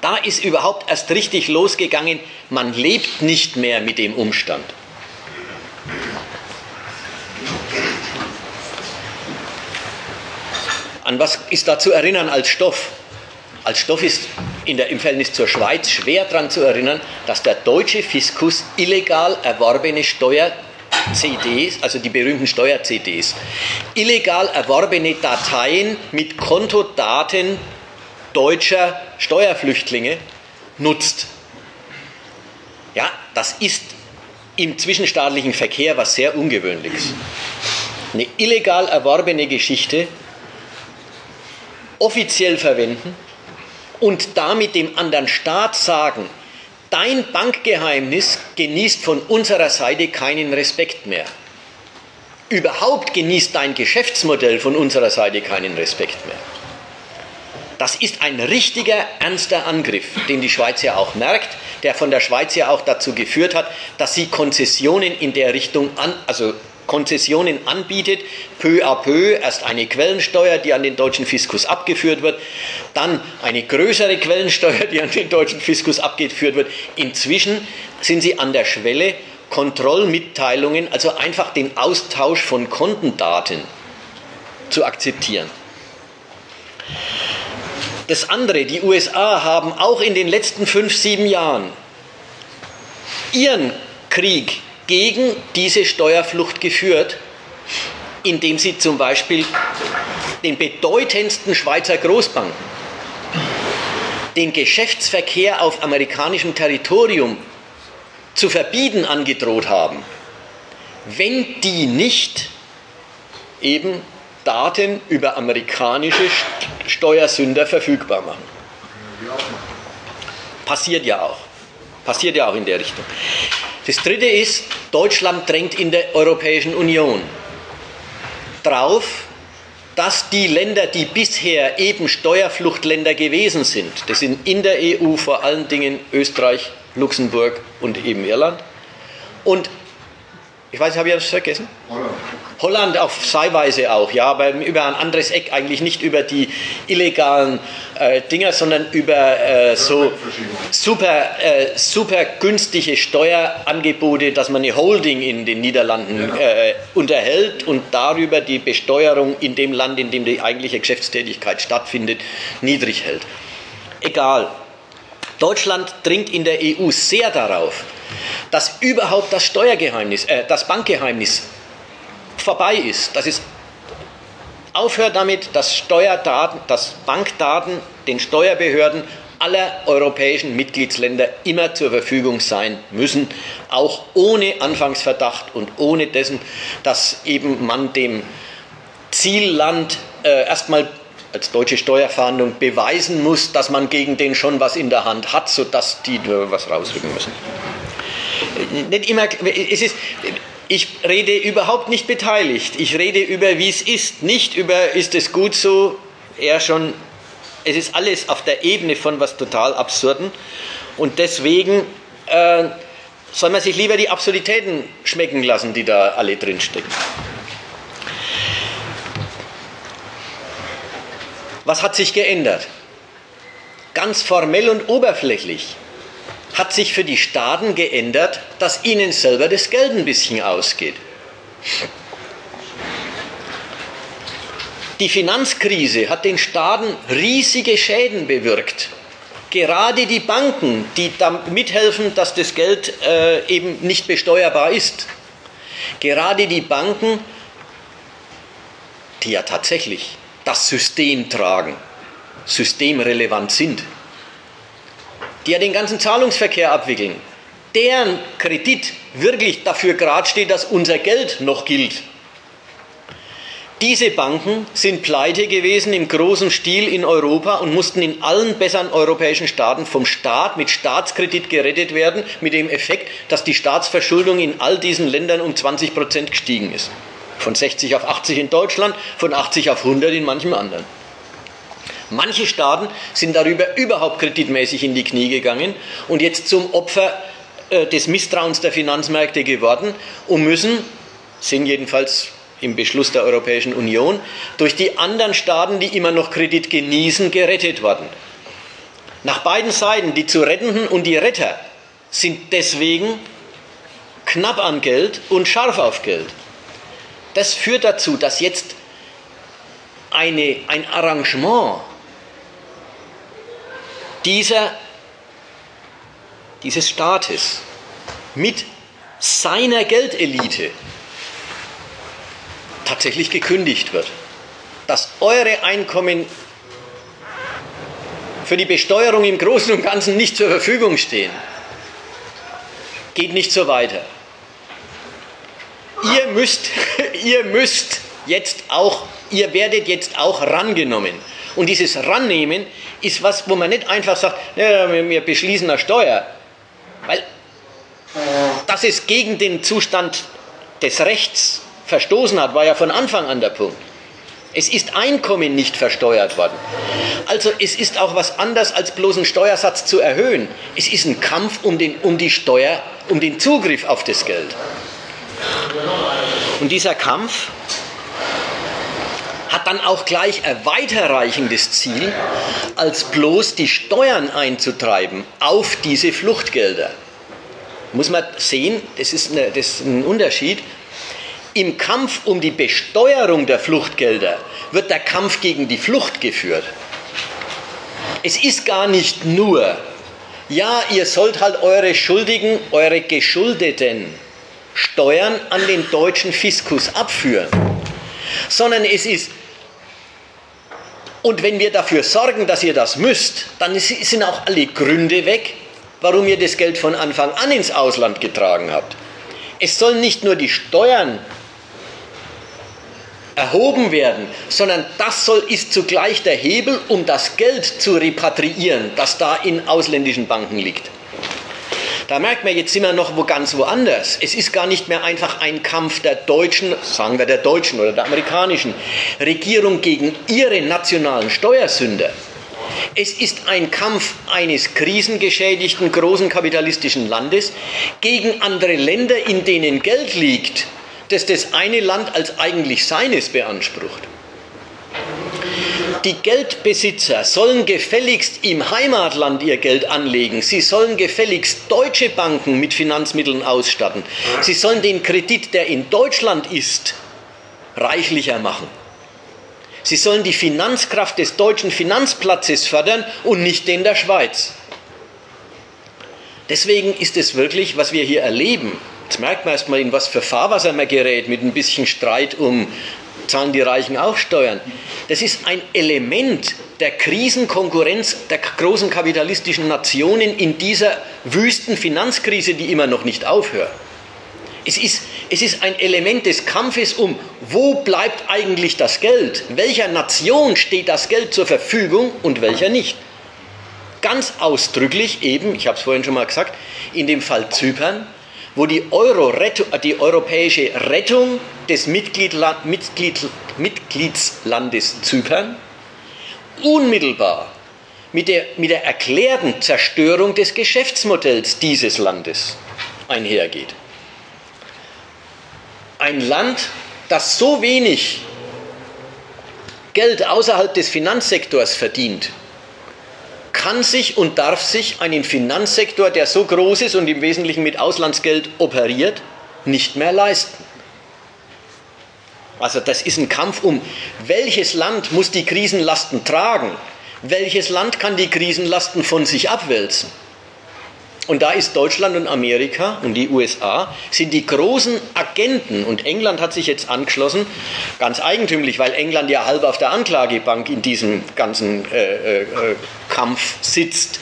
Da ist überhaupt erst richtig losgegangen, man lebt nicht mehr mit dem Umstand. An was ist da zu erinnern als Stoff? Als Stoff ist in der, im Verhältnis zur Schweiz schwer daran zu erinnern, dass der deutsche Fiskus illegal erworbene Steuer-CDs, also die berühmten Steuer-CDs, illegal erworbene Dateien mit Kontodaten deutscher Steuerflüchtlinge nutzt. Ja, das ist im zwischenstaatlichen Verkehr was sehr Ungewöhnliches. Eine illegal erworbene Geschichte offiziell verwenden und damit dem anderen Staat sagen, dein Bankgeheimnis genießt von unserer Seite keinen Respekt mehr. Überhaupt genießt dein Geschäftsmodell von unserer Seite keinen Respekt mehr. Das ist ein richtiger, ernster Angriff, den die Schweiz ja auch merkt, der von der Schweiz ja auch dazu geführt hat, dass sie Konzessionen in der Richtung an, also Konzessionen anbietet, peu à peu, erst eine Quellensteuer, die an den deutschen Fiskus abgeführt wird, dann eine größere Quellensteuer, die an den deutschen Fiskus abgeführt wird. Inzwischen sind sie an der Schwelle, Kontrollmitteilungen, also einfach den Austausch von Kontendaten zu akzeptieren. Das andere, die USA haben auch in den letzten fünf, sieben Jahren ihren Krieg gegen diese Steuerflucht geführt, indem sie zum Beispiel den bedeutendsten Schweizer Großbanken den Geschäftsverkehr auf amerikanischem Territorium zu verbieten angedroht haben, wenn die nicht eben Daten über amerikanische Steuersünder verfügbar machen. Passiert ja auch. Passiert ja auch in der Richtung. Das dritte ist, Deutschland drängt in der Europäischen Union drauf, dass die Länder, die bisher eben Steuerfluchtländer gewesen sind, das sind in der EU vor allen Dingen Österreich, Luxemburg und eben Irland, und ich weiß, habe ich das vergessen? Holland. Holland auf Seiweise auch, ja, aber über ein anderes Eck eigentlich nicht über die illegalen äh, Dinger, sondern über äh, so super, äh, super günstige Steuerangebote, dass man eine Holding in den Niederlanden genau. äh, unterhält und darüber die Besteuerung in dem Land, in dem die eigentliche Geschäftstätigkeit stattfindet, niedrig hält. Egal. Deutschland dringt in der EU sehr darauf, dass überhaupt das Steuergeheimnis, äh, das Bankgeheimnis vorbei ist, dass es aufhört damit, dass Steuerdaten, dass Bankdaten den Steuerbehörden aller europäischen Mitgliedsländer immer zur Verfügung sein müssen, auch ohne Anfangsverdacht und ohne dessen, dass eben man dem Zielland äh, erstmal als deutsche Steuerfahndung beweisen muss, dass man gegen den schon was in der Hand hat, sodass die nur was rausrücken müssen. Nicht immer, es ist, ich rede überhaupt nicht beteiligt. Ich rede über, wie es ist, nicht über, ist es gut so, eher schon, es ist alles auf der Ebene von was total Absurden. Und deswegen äh, soll man sich lieber die Absurditäten schmecken lassen, die da alle drinstecken. Was hat sich geändert? Ganz formell und oberflächlich hat sich für die Staaten geändert, dass ihnen selber das Geld ein bisschen ausgeht. Die Finanzkrise hat den Staaten riesige Schäden bewirkt. Gerade die Banken, die mithelfen, dass das Geld äh, eben nicht besteuerbar ist. Gerade die Banken, die ja tatsächlich das System tragen, systemrelevant sind, die ja den ganzen Zahlungsverkehr abwickeln, deren Kredit wirklich dafür gerade steht, dass unser Geld noch gilt. Diese Banken sind pleite gewesen im großen Stil in Europa und mussten in allen besseren europäischen Staaten vom Staat mit Staatskredit gerettet werden, mit dem Effekt, dass die Staatsverschuldung in all diesen Ländern um 20 Prozent gestiegen ist. Von 60 auf 80 in Deutschland, von 80 auf 100 in manchem anderen. Manche Staaten sind darüber überhaupt kreditmäßig in die Knie gegangen und jetzt zum Opfer äh, des Misstrauens der Finanzmärkte geworden und müssen, sind jedenfalls im Beschluss der Europäischen Union, durch die anderen Staaten, die immer noch Kredit genießen, gerettet worden. Nach beiden Seiten, die zu Rettenden und die Retter, sind deswegen knapp an Geld und scharf auf Geld. Das führt dazu, dass jetzt eine, ein Arrangement dieser, dieses Staates mit seiner Geldelite tatsächlich gekündigt wird. Dass eure Einkommen für die Besteuerung im Großen und Ganzen nicht zur Verfügung stehen, geht nicht so weiter. Ihr müsst, ihr müsst jetzt auch, ihr werdet jetzt auch rangenommen. Und dieses Rannehmen ist was, wo man nicht einfach sagt, ja, wir beschließen eine Steuer. Weil das ist gegen den Zustand des Rechts verstoßen hat, war ja von Anfang an der Punkt. Es ist Einkommen nicht versteuert worden. Also es ist auch was anderes als bloß einen Steuersatz zu erhöhen. Es ist ein Kampf um, den, um die Steuer, um den Zugriff auf das Geld. Und dieser Kampf hat dann auch gleich ein weiterreichendes Ziel, als bloß die Steuern einzutreiben auf diese Fluchtgelder. Muss man sehen, das ist, eine, das ist ein Unterschied. Im Kampf um die Besteuerung der Fluchtgelder wird der Kampf gegen die Flucht geführt. Es ist gar nicht nur, ja, ihr sollt halt eure Schuldigen, eure Geschuldeten Steuern an den deutschen Fiskus abführen, sondern es ist, und wenn wir dafür sorgen, dass ihr das müsst, dann sind auch alle Gründe weg, warum ihr das Geld von Anfang an ins Ausland getragen habt. Es sollen nicht nur die Steuern erhoben werden, sondern das soll, ist zugleich der Hebel, um das Geld zu repatriieren, das da in ausländischen Banken liegt. Da merkt man, jetzt sind wir noch wo ganz woanders. Es ist gar nicht mehr einfach ein Kampf der deutschen, sagen wir der deutschen oder der amerikanischen Regierung gegen ihre nationalen Steuersünder. Es ist ein Kampf eines krisengeschädigten großen kapitalistischen Landes gegen andere Länder, in denen Geld liegt, das das eine Land als eigentlich seines beansprucht. Die Geldbesitzer sollen gefälligst im Heimatland ihr Geld anlegen. Sie sollen gefälligst deutsche Banken mit Finanzmitteln ausstatten. Sie sollen den Kredit, der in Deutschland ist, reichlicher machen. Sie sollen die Finanzkraft des deutschen Finanzplatzes fördern und nicht den der Schweiz. Deswegen ist es wirklich, was wir hier erleben, Jetzt merkt man erstmal, in was für Fahrwasser man gerät, mit ein bisschen Streit um, zahlen die Reichen auch Steuern. Das ist ein Element der Krisenkonkurrenz der großen kapitalistischen Nationen in dieser wüsten Finanzkrise, die immer noch nicht aufhört. Es ist, es ist ein Element des Kampfes um, wo bleibt eigentlich das Geld? Welcher Nation steht das Geld zur Verfügung und welcher nicht? Ganz ausdrücklich eben, ich habe es vorhin schon mal gesagt, in dem Fall Zypern, wo die, Euro die europäische Rettung des Mitgliedland, Mitglied, Mitgliedslandes Zypern unmittelbar mit der, mit der erklärten Zerstörung des Geschäftsmodells dieses Landes einhergeht. Ein Land, das so wenig Geld außerhalb des Finanzsektors verdient, kann sich und darf sich einen Finanzsektor, der so groß ist und im Wesentlichen mit Auslandsgeld operiert, nicht mehr leisten. Also das ist ein Kampf um, welches Land muss die Krisenlasten tragen, welches Land kann die Krisenlasten von sich abwälzen. Und da ist Deutschland und Amerika und die USA sind die großen Agenten und England hat sich jetzt angeschlossen, ganz eigentümlich, weil England ja halb auf der Anklagebank in diesem ganzen äh, äh, Kampf sitzt.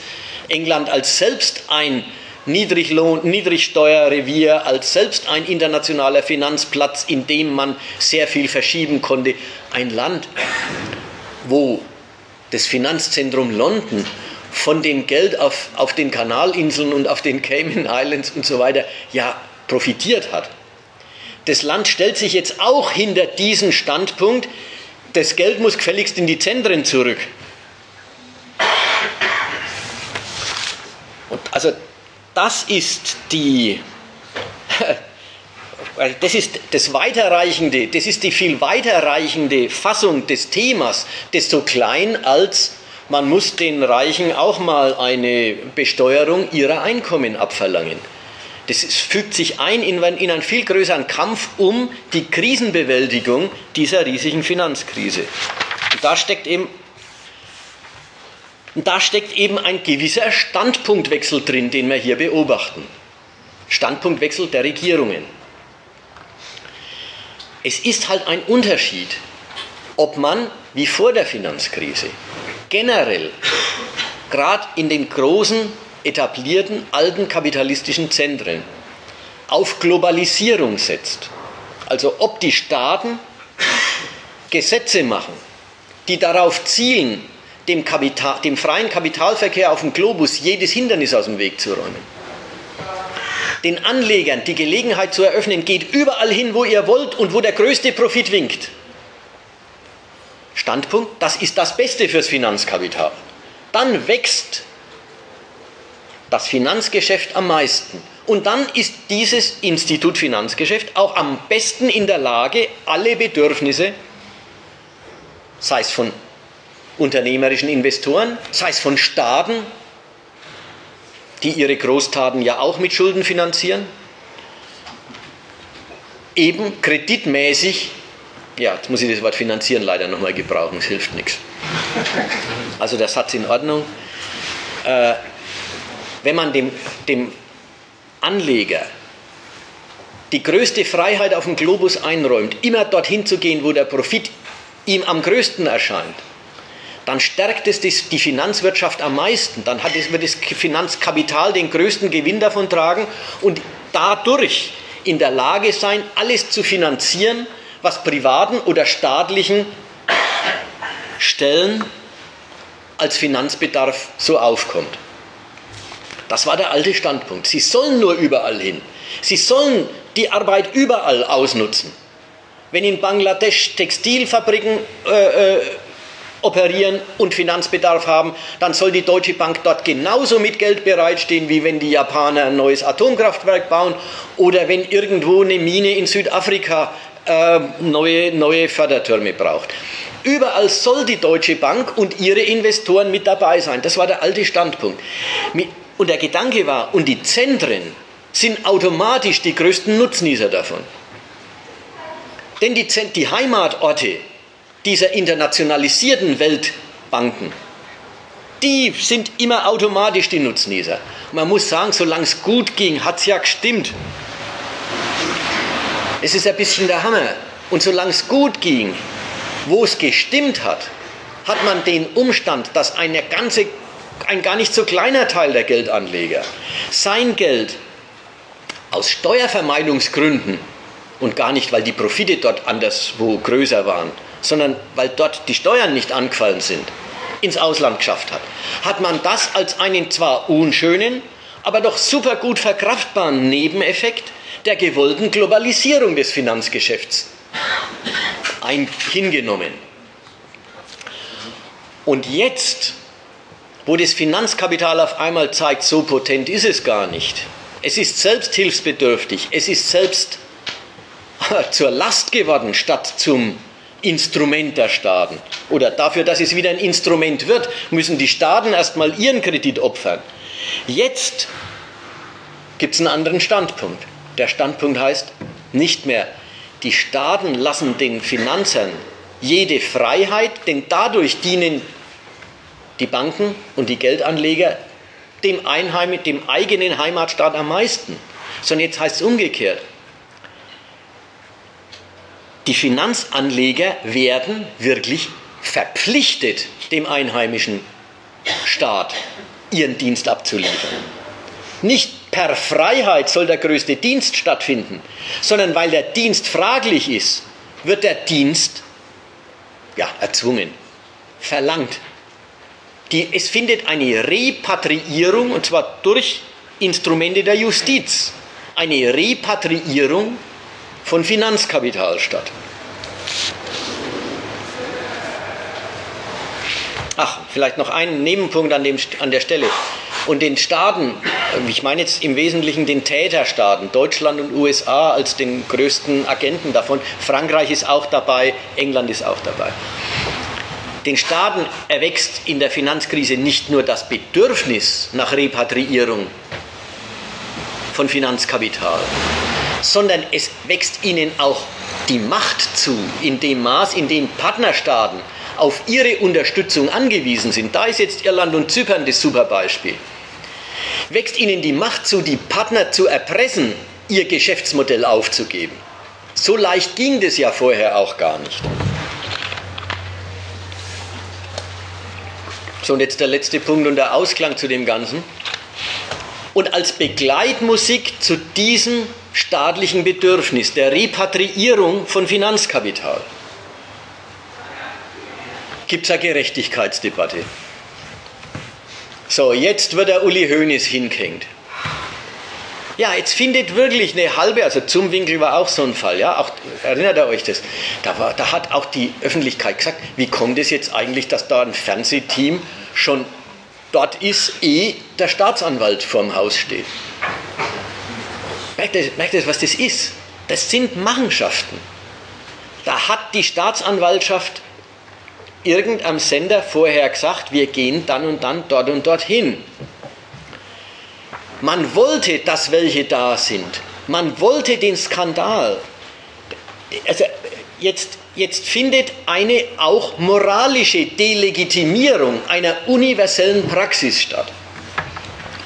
England als selbst ein Niedriglohn, Niedrigsteuerrevier, als selbst ein internationaler Finanzplatz, in dem man sehr viel verschieben konnte. Ein Land, wo das Finanzzentrum London von dem Geld auf, auf den Kanalinseln und auf den Cayman Islands und so weiter ja profitiert hat. Das Land stellt sich jetzt auch hinter diesen Standpunkt, das Geld muss gefälligst in die Zentren zurück. Und also das ist die, das ist das weiterreichende, das ist die viel weiterreichende Fassung des Themas, desto klein als man muss den Reichen auch mal eine Besteuerung ihrer Einkommen abverlangen. Das fügt sich ein in, in einen viel größeren Kampf um die Krisenbewältigung dieser riesigen Finanzkrise. Und da steckt eben da steckt eben ein gewisser Standpunktwechsel drin, den wir hier beobachten. Standpunktwechsel der Regierungen. Es ist halt ein Unterschied, ob man, wie vor der Finanzkrise, generell, gerade in den großen etablierten alten kapitalistischen Zentren auf Globalisierung setzt. Also ob die Staaten Gesetze machen, die darauf zielen, dem, Kapital, dem freien Kapitalverkehr auf dem Globus jedes Hindernis aus dem Weg zu räumen. Den Anlegern die Gelegenheit zu eröffnen, geht überall hin, wo ihr wollt und wo der größte Profit winkt. Standpunkt, das ist das Beste fürs Finanzkapital. Dann wächst das Finanzgeschäft am meisten. Und dann ist dieses Institut Finanzgeschäft auch am besten in der Lage, alle Bedürfnisse, sei es von unternehmerischen Investoren, sei es von Staaten, die ihre Großtaten ja auch mit Schulden finanzieren, eben kreditmäßig, ja, jetzt muss ich das Wort finanzieren leider nochmal gebrauchen, es hilft nichts. Also der Satz in Ordnung. Äh, wenn man dem, dem Anleger die größte Freiheit auf dem Globus einräumt, immer dorthin zu gehen, wo der Profit ihm am größten erscheint, dann stärkt es die Finanzwirtschaft am meisten. Dann hat es, wird das Finanzkapital den größten Gewinn davon tragen und dadurch in der Lage sein, alles zu finanzieren, was privaten oder staatlichen Stellen als Finanzbedarf so aufkommt. Das war der alte Standpunkt. Sie sollen nur überall hin. Sie sollen die Arbeit überall ausnutzen. Wenn in Bangladesch Textilfabriken äh, äh, operieren und Finanzbedarf haben, dann soll die Deutsche Bank dort genauso mit Geld bereitstehen, wie wenn die Japaner ein neues Atomkraftwerk bauen oder wenn irgendwo eine Mine in Südafrika äh, neue, neue Fördertürme braucht. Überall soll die Deutsche Bank und ihre Investoren mit dabei sein. Das war der alte Standpunkt. Und der Gedanke war, und die Zentren sind automatisch die größten Nutznießer davon. Denn die, die Heimatorte dieser internationalisierten Weltbanken, die sind immer automatisch die Nutznießer. Man muss sagen, solange es gut ging, hat es ja gestimmt. Es ist ein bisschen der Hammer. Und solange es gut ging, wo es gestimmt hat, hat man den Umstand, dass eine ganze ein gar nicht so kleiner Teil der Geldanleger sein Geld aus Steuervermeidungsgründen und gar nicht, weil die Profite dort anderswo größer waren, sondern weil dort die Steuern nicht angefallen sind, ins Ausland geschafft hat, hat man das als einen zwar unschönen, aber doch super gut verkraftbaren Nebeneffekt der gewollten Globalisierung des Finanzgeschäfts hingenommen. Und jetzt wo das Finanzkapital auf einmal zeigt, so potent ist es gar nicht. Es ist selbst hilfsbedürftig, es ist selbst zur Last geworden statt zum Instrument der Staaten. Oder dafür, dass es wieder ein Instrument wird, müssen die Staaten erstmal ihren Kredit opfern. Jetzt gibt es einen anderen Standpunkt. Der Standpunkt heißt nicht mehr, die Staaten lassen den Finanzern jede Freiheit, denn dadurch dienen die Banken und die Geldanleger dem, Einheim, dem eigenen Heimatstaat am meisten. Sondern jetzt heißt es umgekehrt. Die Finanzanleger werden wirklich verpflichtet, dem einheimischen Staat ihren Dienst abzuliefern. Nicht per Freiheit soll der größte Dienst stattfinden, sondern weil der Dienst fraglich ist, wird der Dienst ja, erzwungen, verlangt die, es findet eine Repatriierung, und zwar durch Instrumente der Justiz, eine Repatriierung von Finanzkapital statt. Ach, vielleicht noch ein Nebenpunkt an, dem, an der Stelle. Und den Staaten ich meine jetzt im Wesentlichen den Täterstaaten, Deutschland und USA als den größten Agenten davon. Frankreich ist auch dabei, England ist auch dabei. Den Staaten erwächst in der Finanzkrise nicht nur das Bedürfnis nach Repatriierung von Finanzkapital, sondern es wächst ihnen auch die Macht zu, in dem Maß, in dem Partnerstaaten auf ihre Unterstützung angewiesen sind. Da ist jetzt Irland und Zypern das super Beispiel. Wächst ihnen die Macht zu, die Partner zu erpressen, ihr Geschäftsmodell aufzugeben. So leicht ging das ja vorher auch gar nicht. So, und jetzt der letzte Punkt und der Ausklang zu dem Ganzen. Und als Begleitmusik zu diesem staatlichen Bedürfnis der Repatriierung von Finanzkapital gibt es eine Gerechtigkeitsdebatte. So, jetzt wird der Uli Hoeneß hingehängt. Ja, jetzt findet wirklich eine halbe, also zum Winkel war auch so ein Fall, ja, auch, erinnert ihr euch das? Da, war, da hat auch die Öffentlichkeit gesagt, wie kommt es jetzt eigentlich, dass da ein Fernsehteam schon dort ist, eh der Staatsanwalt vorm Haus steht? Merkt ihr, merkt ihr, was das ist? Das sind Machenschaften. Da hat die Staatsanwaltschaft irgendeinem Sender vorher gesagt, wir gehen dann und dann dort und dorthin. Man wollte, dass welche da sind. Man wollte den Skandal. Also jetzt, jetzt findet eine auch moralische Delegitimierung einer universellen Praxis statt,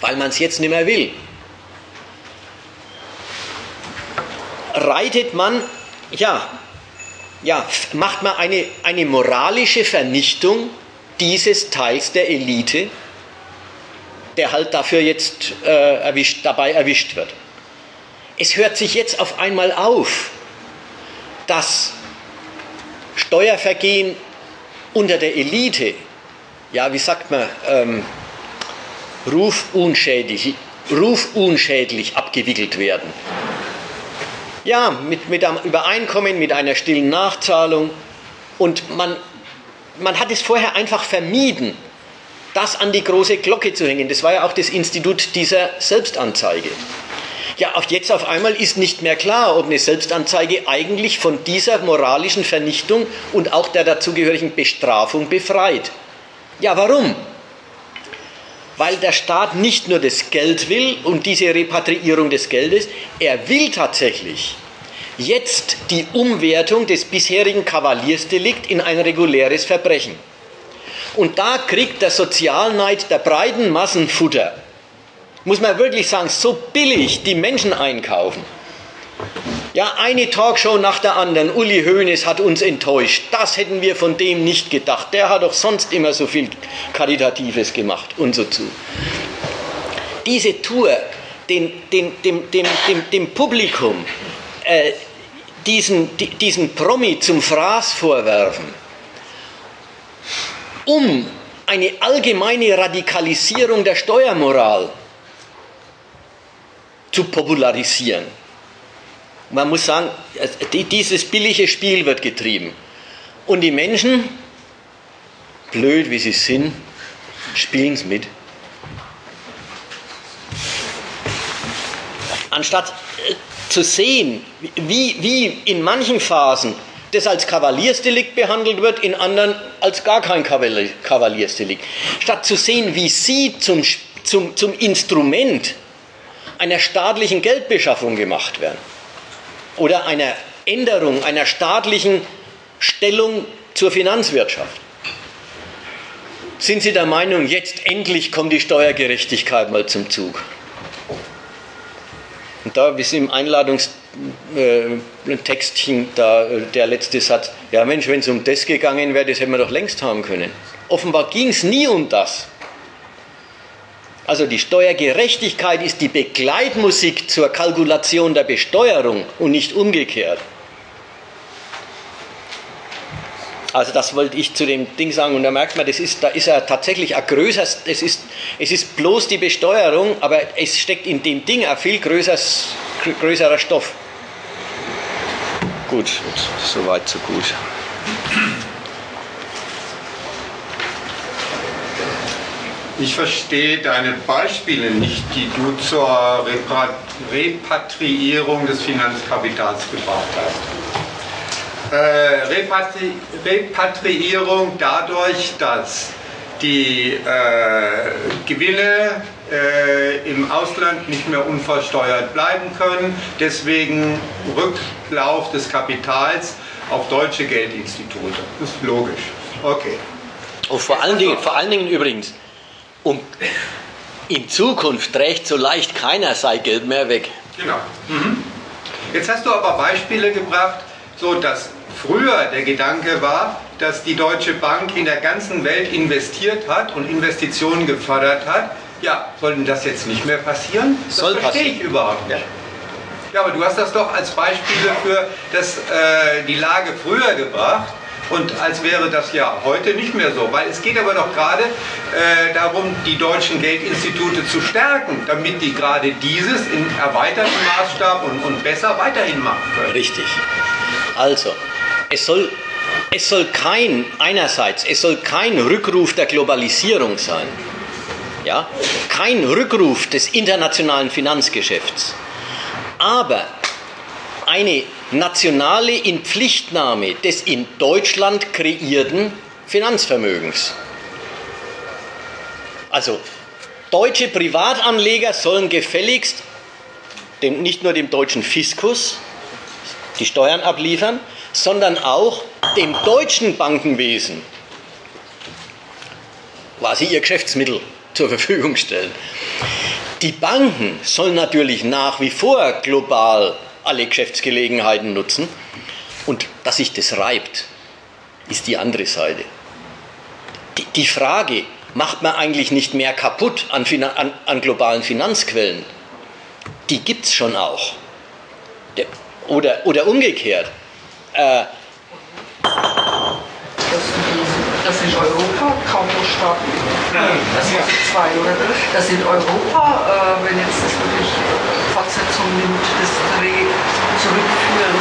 weil man es jetzt nicht mehr will. Reitet man, ja, ja, macht man eine, eine moralische Vernichtung dieses Teils der Elite, der halt dafür jetzt äh, erwischt, dabei erwischt wird. Es hört sich jetzt auf einmal auf, dass Steuervergehen unter der Elite, ja, wie sagt man, ähm, rufunschädlich, rufunschädlich abgewickelt werden. Ja, mit, mit einem Übereinkommen, mit einer stillen Nachzahlung. Und man, man hat es vorher einfach vermieden, das an die große Glocke zu hängen. Das war ja auch das Institut dieser Selbstanzeige. Ja, auch jetzt auf einmal ist nicht mehr klar, ob eine Selbstanzeige eigentlich von dieser moralischen Vernichtung und auch der dazugehörigen Bestrafung befreit. Ja, warum? Weil der Staat nicht nur das Geld will und diese Repatriierung des Geldes, er will tatsächlich jetzt die Umwertung des bisherigen Kavaliersdelikt in ein reguläres Verbrechen. Und da kriegt der Sozialneid der breiten Massen Futter. Muss man wirklich sagen, so billig die Menschen einkaufen. Ja, eine Talkshow nach der anderen. Uli Hoeneß hat uns enttäuscht. Das hätten wir von dem nicht gedacht. Der hat doch sonst immer so viel Karitatives gemacht und so zu. Diese Tour, den, den, dem, dem, dem, dem Publikum äh, diesen, diesen Promi zum Fraß vorwerfen, um eine allgemeine Radikalisierung der Steuermoral zu popularisieren. Man muss sagen, dieses billige Spiel wird getrieben. Und die Menschen, blöd wie sie sind, spielen es mit. Anstatt äh, zu sehen, wie, wie in manchen Phasen das als Kavaliersdelikt behandelt wird, in anderen als gar kein Kavaliersdelikt. Statt zu sehen, wie sie zum, zum, zum Instrument einer staatlichen Geldbeschaffung gemacht werden oder einer Änderung einer staatlichen Stellung zur Finanzwirtschaft. Sind Sie der Meinung, jetzt endlich kommt die Steuergerechtigkeit mal zum Zug? Und da ist im Einladungstextchen da äh, der letzte Satz, ja Mensch, wenn es um das gegangen wäre, das hätten wir doch längst haben können. Offenbar ging es nie um das. Also die Steuergerechtigkeit ist die Begleitmusik zur Kalkulation der Besteuerung und nicht umgekehrt. Also das wollte ich zu dem Ding sagen und da merkt man, das ist, da ist er tatsächlich ein größeres, es ist, es ist bloß die Besteuerung, aber es steckt in dem Ding ein viel größeres, größerer Stoff. Gut, soweit so gut. Ich verstehe deine Beispiele nicht, die du zur Repatriierung des Finanzkapitals gebracht hast. Äh, Repatri Repatriierung dadurch, dass die äh, Gewinne äh, im Ausland nicht mehr unversteuert bleiben können, deswegen Rücklauf des Kapitals auf deutsche Geldinstitute. Das ist logisch. Okay. Und vor allen Dingen, vor allen Dingen übrigens, und in Zukunft trägt so leicht keiner sein Geld mehr weg. Genau. Mhm. Jetzt hast du aber Beispiele gebracht, so dass früher der Gedanke war, dass die Deutsche Bank in der ganzen Welt investiert hat und Investitionen gefördert hat. Ja, soll denn das jetzt nicht mehr passieren? Das Soll verstehe passieren. ich überhaupt nicht. Ja, aber du hast das doch als Beispiele für das, äh, die Lage früher gebracht. Und als wäre das ja heute nicht mehr so, weil es geht aber doch gerade äh, darum, die deutschen Geldinstitute zu stärken, damit die gerade dieses in erweitertem Maßstab und, und besser weiterhin machen können. Richtig. Also, es soll, es soll kein, einerseits, es soll kein Rückruf der Globalisierung sein. Ja? Kein Rückruf des internationalen Finanzgeschäfts. Aber eine nationale Inpflichtnahme des in Deutschland kreierten Finanzvermögens. Also deutsche Privatanleger sollen gefälligst dem, nicht nur dem deutschen Fiskus die Steuern abliefern, sondern auch dem deutschen Bankenwesen quasi ihr Geschäftsmittel zur Verfügung stellen. Die Banken sollen natürlich nach wie vor global alle Geschäftsgelegenheiten nutzen. Und dass sich das reibt, ist die andere Seite. Die, die Frage, macht man eigentlich nicht mehr kaputt an, an, an globalen Finanzquellen? Die gibt es schon auch. Der, oder, oder umgekehrt. Äh, dass, in Europa kaum noch Staaten, das sind zwei oder drei, dass in Europa, äh, wenn jetzt das wirklich Fortsetzung nimmt, das Dreh zurückführen,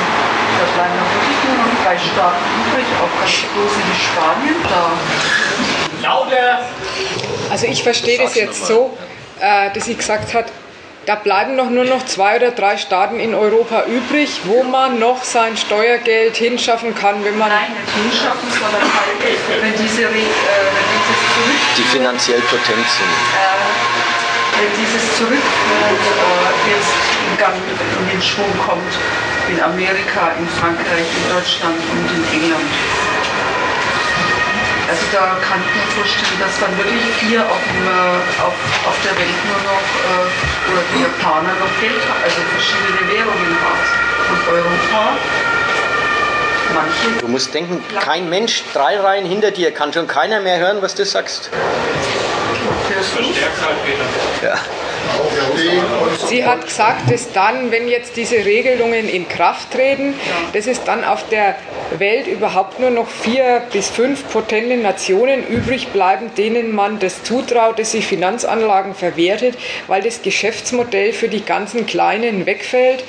da bleiben noch wirklich nur noch drei Staaten übrig, auch ganz große wie Spanien da. Lauter! Also ich verstehe das jetzt noch so, äh, dass sie gesagt hat, da bleiben doch nur noch zwei oder drei Staaten in Europa übrig, wo man noch sein Steuergeld hinschaffen kann, wenn man... Nein, nicht hinschaffen, sondern halt, wenn diese, äh, wenn dieses zurück die finanziell potent sind. wenn dieses Zurückführen jetzt in Gang in den Schwung kommt, in Amerika, in Frankreich, in Deutschland und in England. Also da kann ich mir vorstellen, dass dann wirklich vier auf, dem, äh, auf, auf der Welt nur noch, äh, oder die Japaner noch Geld haben, also verschiedene Währungen haben. Und Europa, manche Du musst denken, kein Mensch, drei Reihen hinter dir, kann schon keiner mehr hören, was du sagst. hörst du? Verstärkt halt wieder. Ja. Sie hat gesagt, dass dann, wenn jetzt diese Regelungen in Kraft treten, dass es dann auf der Welt überhaupt nur noch vier bis fünf potente Nationen übrig bleiben, denen man das zutraut, dass sie Finanzanlagen verwertet, weil das Geschäftsmodell für die ganzen Kleinen wegfällt.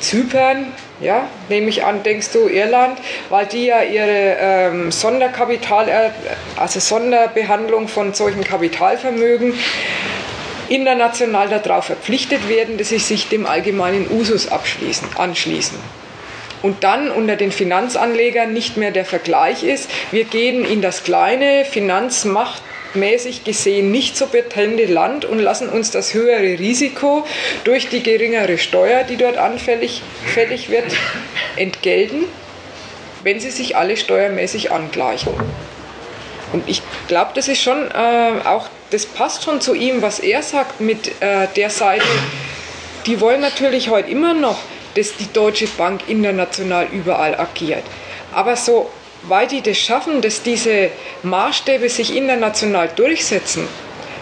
Zypern, ja, nehme ich an, denkst du Irland, weil die ja ihre ähm, Sonderkapital, äh, also Sonderbehandlung von solchen Kapitalvermögen international darauf verpflichtet werden, dass sie sich dem allgemeinen Usus abschließen, anschließen. Und dann unter den Finanzanlegern nicht mehr der Vergleich ist, wir gehen in das kleine, finanzmachtmäßig gesehen nicht so potente Land und lassen uns das höhere Risiko durch die geringere Steuer, die dort anfällig fällig wird, entgelten, wenn sie sich alle steuermäßig angleichen. Und ich glaube, das ist schon äh, auch, das passt schon zu ihm, was er sagt mit äh, der Seite. Die wollen natürlich heute immer noch, dass die Deutsche Bank international überall agiert. Aber so weit die das schaffen, dass diese Maßstäbe sich international durchsetzen,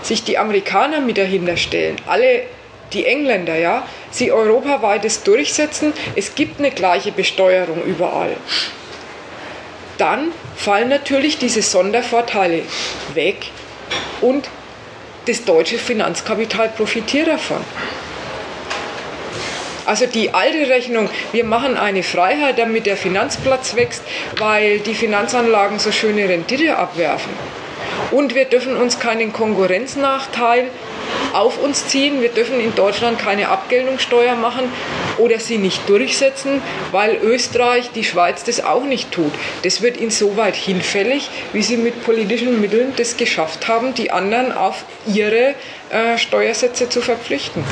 sich die Amerikaner mit dahinter stellen, alle die Engländer, ja, sie europaweit das durchsetzen, es gibt eine gleiche Besteuerung überall dann fallen natürlich diese Sondervorteile weg und das deutsche Finanzkapital profitiert davon. Also die alte Rechnung, wir machen eine Freiheit, damit der Finanzplatz wächst, weil die Finanzanlagen so schöne Rendite abwerfen. Und wir dürfen uns keinen Konkurrenznachteil auf uns ziehen. Wir dürfen in Deutschland keine Abgeltungssteuer machen oder sie nicht durchsetzen, weil Österreich, die Schweiz das auch nicht tut. Das wird insoweit hinfällig, wie sie mit politischen Mitteln das geschafft haben, die anderen auf ihre äh, Steuersätze zu verpflichten.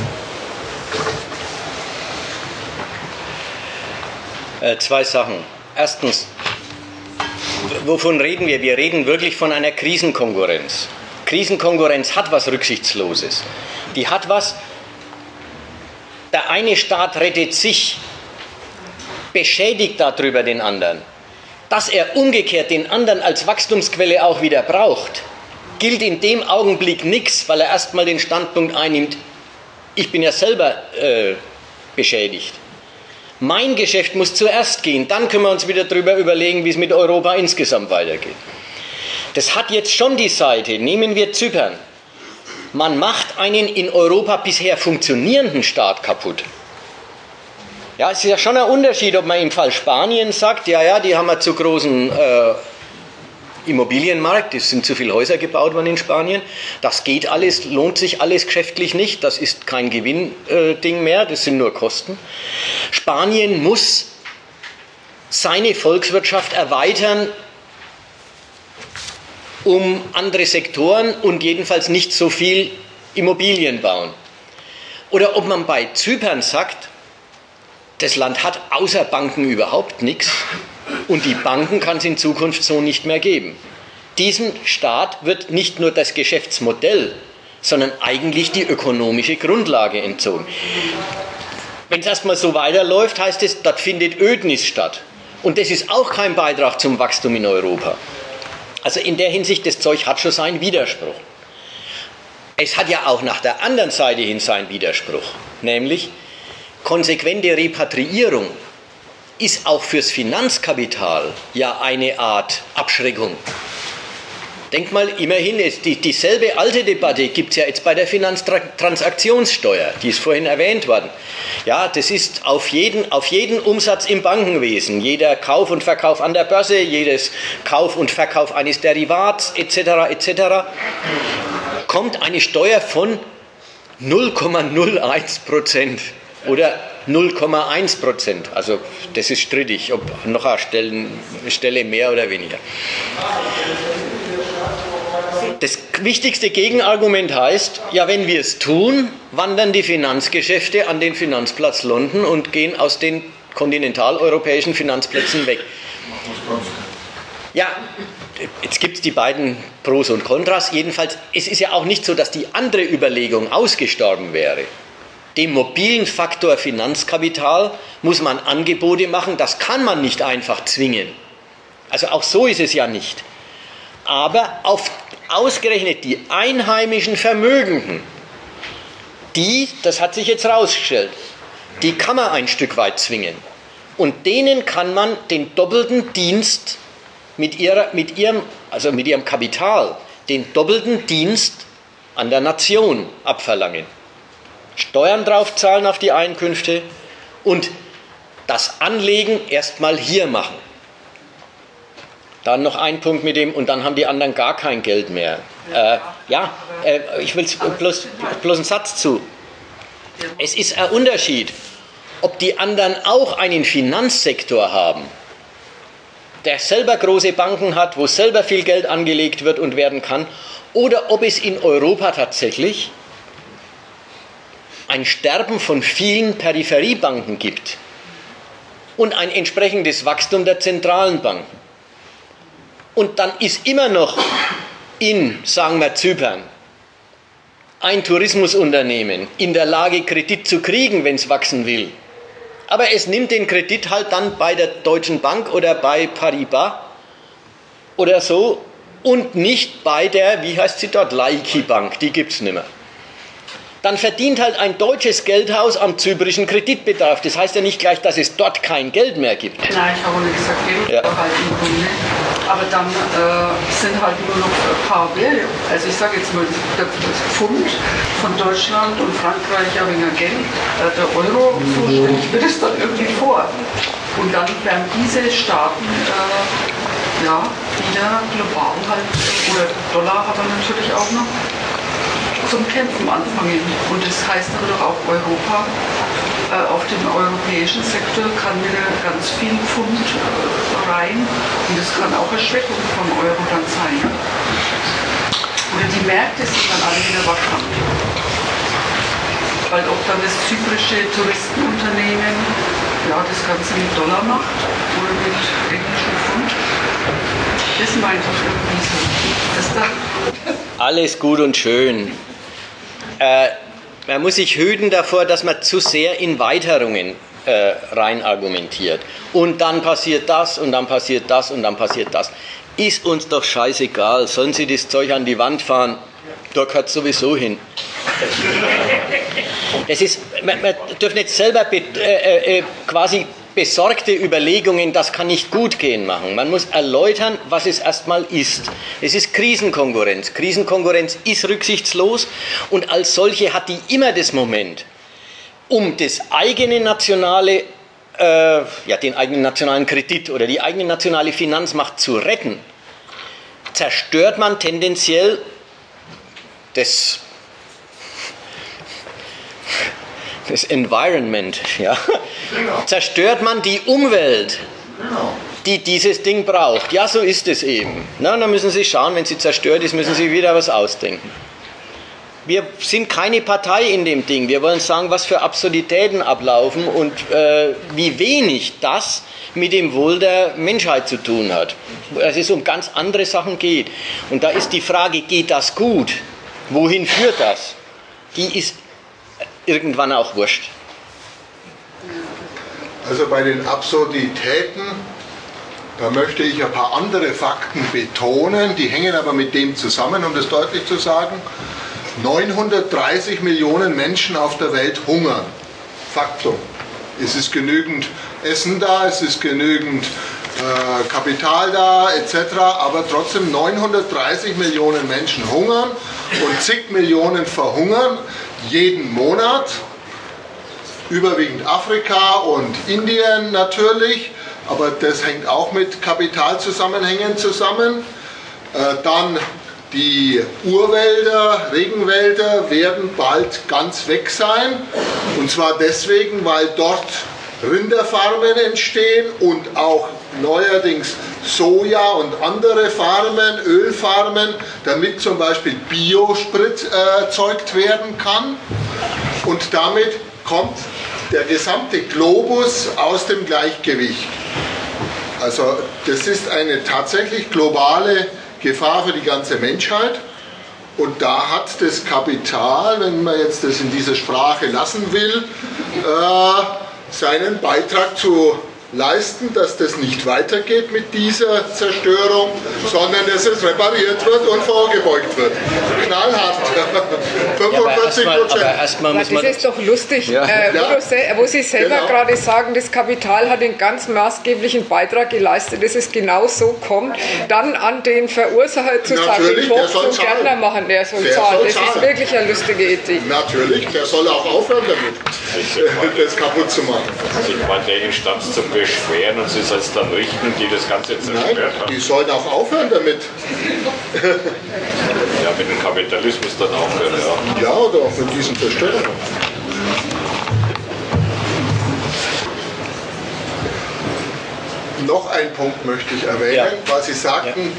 Äh, zwei Sachen. Erstens, wovon reden wir? Wir reden wirklich von einer Krisenkonkurrenz. Krisenkonkurrenz hat was Rücksichtsloses. Die hat was, der eine Staat rettet sich, beschädigt darüber den anderen. Dass er umgekehrt den anderen als Wachstumsquelle auch wieder braucht, gilt in dem Augenblick nichts, weil er erstmal den Standpunkt einnimmt, ich bin ja selber äh, beschädigt. Mein Geschäft muss zuerst gehen, dann können wir uns wieder darüber überlegen, wie es mit Europa insgesamt weitergeht. Das hat jetzt schon die Seite, nehmen wir Zypern. Man macht einen in Europa bisher funktionierenden Staat kaputt. Ja, es ist ja schon ein Unterschied, ob man im Fall Spanien sagt, ja, ja, die haben einen zu großen äh, Immobilienmarkt, es sind zu viele Häuser gebaut worden in Spanien. Das geht alles, lohnt sich alles geschäftlich nicht, das ist kein Gewinnding äh, mehr, das sind nur Kosten. Spanien muss seine Volkswirtschaft erweitern um andere Sektoren und jedenfalls nicht so viel Immobilien bauen. Oder ob man bei Zypern sagt, das Land hat außer Banken überhaupt nichts und die Banken kann es in Zukunft so nicht mehr geben. Diesem Staat wird nicht nur das Geschäftsmodell, sondern eigentlich die ökonomische Grundlage entzogen. Wenn es erstmal so weiterläuft, heißt es, dort findet Ödnis statt. Und das ist auch kein Beitrag zum Wachstum in Europa. Also in der Hinsicht, das Zeug hat schon seinen Widerspruch. Es hat ja auch nach der anderen Seite hin seinen Widerspruch, nämlich konsequente Repatriierung ist auch fürs Finanzkapital ja eine Art Abschreckung. Denk mal, immerhin, ist die, dieselbe alte Debatte gibt es ja jetzt bei der Finanztransaktionssteuer, die ist vorhin erwähnt worden. Ja, das ist auf jeden, auf jeden Umsatz im Bankenwesen, jeder Kauf und Verkauf an der Börse, jedes Kauf und Verkauf eines Derivats etc. etc. kommt eine Steuer von 0,01 Prozent oder 0,1 Prozent. Also das ist strittig, ob noch eine Stelle mehr oder weniger. Das wichtigste Gegenargument heißt, ja, wenn wir es tun, wandern die Finanzgeschäfte an den Finanzplatz London und gehen aus den kontinentaleuropäischen Finanzplätzen weg. Ja, jetzt gibt es die beiden Pros und Kontras. Jedenfalls, es ist ja auch nicht so, dass die andere Überlegung ausgestorben wäre. Dem mobilen Faktor Finanzkapital muss man Angebote machen, das kann man nicht einfach zwingen. Also auch so ist es ja nicht. Aber auf ausgerechnet die einheimischen Vermögenden, die, das hat sich jetzt herausgestellt, die kann man ein Stück weit zwingen. Und denen kann man den doppelten Dienst mit, ihrer, mit, ihrem, also mit ihrem Kapital, den doppelten Dienst an der Nation abverlangen. Steuern draufzahlen auf die Einkünfte und das Anlegen erstmal hier machen. Dann noch ein Punkt mit dem, und dann haben die anderen gar kein Geld mehr. Äh, ja, äh, ich will bloß, bloß einen Satz zu. Es ist ein Unterschied, ob die anderen auch einen Finanzsektor haben, der selber große Banken hat, wo selber viel Geld angelegt wird und werden kann, oder ob es in Europa tatsächlich ein Sterben von vielen Peripheriebanken gibt und ein entsprechendes Wachstum der zentralen Banken. Und dann ist immer noch in, sagen wir, Zypern ein Tourismusunternehmen in der Lage, Kredit zu kriegen, wenn es wachsen will. Aber es nimmt den Kredit halt dann bei der Deutschen Bank oder bei Paribas oder so und nicht bei der, wie heißt sie dort, Laiki Bank, die gibt es nicht mehr dann verdient halt ein deutsches Geldhaus am zyprischen Kreditbedarf. Das heißt ja nicht gleich, dass es dort kein Geld mehr gibt. Nein, ich habe nicht gesagt, Geld ja. halt im Grunde. Aber dann äh, sind halt nur noch ein paar Währungen. Also ich sage jetzt mal, der Pfund von Deutschland und Frankreich ja wegen Geld, äh, der Euro, so stelle ich mir das dann irgendwie vor. Und dann werden diese Staaten äh, ja, wieder global halt, oder Dollar hat er natürlich auch noch, zum Kämpfen anfangen. Und das heißt aber doch auch Europa, äh, auf dem europäischen Sektor kann wieder ganz viel Pfund äh, rein und das kann auch eine Schwächung vom Euro dann sein. Oder die Märkte sind dann alle wieder vakant. Weil ob dann das zyprische Touristenunternehmen ja, das Ganze mit Dollar macht oder mit englischem Pfund, das meint ich irgendwie so. Alles gut und schön. Äh, man muss sich hüten davor, dass man zu sehr in Weiterungen äh, rein argumentiert. Und dann passiert das und dann passiert das und dann passiert das. Ist uns doch scheißegal. Sollen Sie das Zeug an die Wand fahren? Da gehört sowieso hin. Es ist, man, man dürfen nicht selber be, äh, äh, quasi besorgte Überlegungen, das kann nicht gut gehen machen. Man muss erläutern, was es erstmal ist. Es ist Krisenkonkurrenz. Krisenkonkurrenz ist rücksichtslos und als solche hat die immer das Moment, um das eigene nationale, äh, ja, den eigenen nationalen Kredit oder die eigene nationale Finanzmacht zu retten, zerstört man tendenziell das das Environment, ja, zerstört man die Umwelt, die dieses Ding braucht. Ja, so ist es eben. Na, dann müssen Sie schauen, wenn sie zerstört ist, müssen Sie wieder was ausdenken. Wir sind keine Partei in dem Ding. Wir wollen sagen, was für Absurditäten ablaufen und äh, wie wenig das mit dem Wohl der Menschheit zu tun hat. Dass es um ganz andere Sachen geht. Und da ist die Frage, geht das gut? Wohin führt das? Die ist irgendwann auch wurscht. Also bei den Absurditäten, da möchte ich ein paar andere Fakten betonen, die hängen aber mit dem zusammen, um das deutlich zu sagen. 930 Millionen Menschen auf der Welt hungern. Faktum. Es ist genügend Essen da, es ist genügend äh, Kapital da, etc. Aber trotzdem 930 Millionen Menschen hungern und zig Millionen verhungern jeden Monat. Überwiegend Afrika und Indien natürlich, aber das hängt auch mit Kapitalzusammenhängen zusammen. Äh, dann die Urwälder, Regenwälder werden bald ganz weg sein. Und zwar deswegen, weil dort Rinderfarmen entstehen und auch neuerdings Soja und andere Farmen, Ölfarmen, damit zum Beispiel Biosprit äh, erzeugt werden kann. Und damit kommt der gesamte Globus aus dem Gleichgewicht. Also das ist eine tatsächlich globale Gefahr für die ganze Menschheit. Und da hat das Kapital, wenn man jetzt das in dieser Sprache lassen will, äh, seinen Beitrag zu leisten, dass das nicht weitergeht mit dieser Zerstörung, sondern dass es repariert wird und vorgebeugt wird. Knallhart. 45 Prozent. Ja, erstmal muss man das ist doch lustig, ja. äh, wo, ja. wo, Sie selber genau. gerade sagen, das Kapital hat einen ganz maßgeblichen Beitrag geleistet, dass es genau so kommt, dann an den Verursacher zu Natürlich, sagen, ich zum Gärtner machen, der soll der zahlen. Soll das zahlen. ist wirklich eine lustige Idee. Natürlich, der soll auch aufhören damit, das kaputt zu machen. Also ich meine, der Instanz zum beschweren und sie soll es dann richten, die das Ganze zerstört Nein, haben. Die sollen auch aufhören damit. ja, mit dem Kapitalismus dann aufhören, ja. Ja, oder auch mit diesen Zerstörungen. Noch ein Punkt möchte ich erwähnen, ja. weil Sie sagten,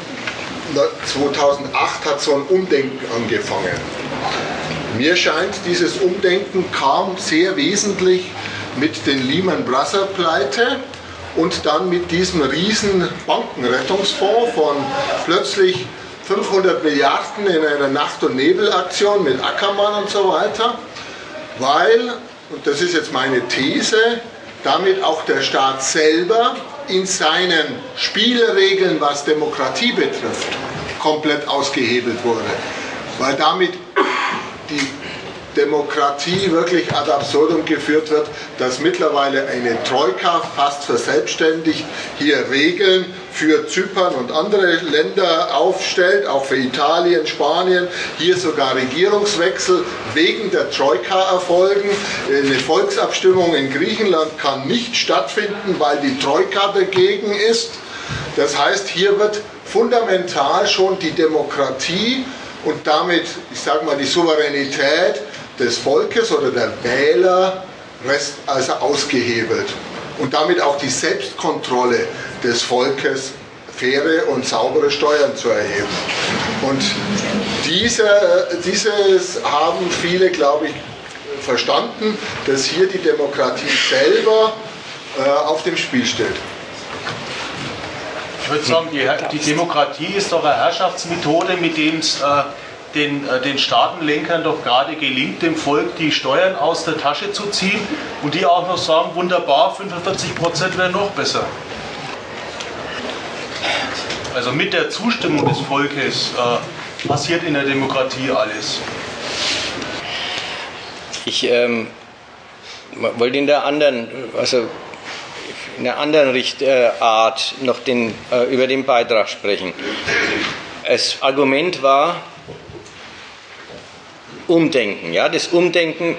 ja. 2008 hat so ein Umdenken angefangen. Mir scheint, dieses Umdenken kam sehr wesentlich mit den Lehman Brothers Pleite und dann mit diesem riesen Bankenrettungsfonds von plötzlich 500 Milliarden in einer Nacht- und Nebelaktion mit Ackermann und so weiter, weil, und das ist jetzt meine These, damit auch der Staat selber in seinen Spielregeln, was Demokratie betrifft, komplett ausgehebelt wurde. Weil damit die Demokratie wirklich ad absurdum geführt wird, dass mittlerweile eine Troika fast verselbstständigt hier Regeln für Zypern und andere Länder aufstellt, auch für Italien, Spanien, hier sogar Regierungswechsel wegen der Troika erfolgen. Eine Volksabstimmung in Griechenland kann nicht stattfinden, weil die Troika dagegen ist. Das heißt, hier wird fundamental schon die Demokratie und damit, ich sage mal, die Souveränität des Volkes oder der Wähler also ausgehebelt. Und damit auch die Selbstkontrolle des Volkes, faire und saubere Steuern zu erheben. Und diese, dieses haben viele, glaube ich, verstanden, dass hier die Demokratie selber äh, auf dem Spiel steht. Ich würde sagen, die, die, Demokratie ist doch eine Herrschaftsmethode, mit dem es äh, den, äh, den Staatenlenkern doch gerade gelingt, dem Volk die Steuern aus der Tasche zu ziehen und die auch noch sagen, wunderbar, 45 Prozent wäre noch besser. Also mit der Zustimmung des Volkes äh, passiert in der Demokratie alles. Ich ähm, wollte in der anderen, also in einer anderen Richtart noch den, äh, über den Beitrag sprechen. Das Argument war Umdenken. Ja, das Umdenken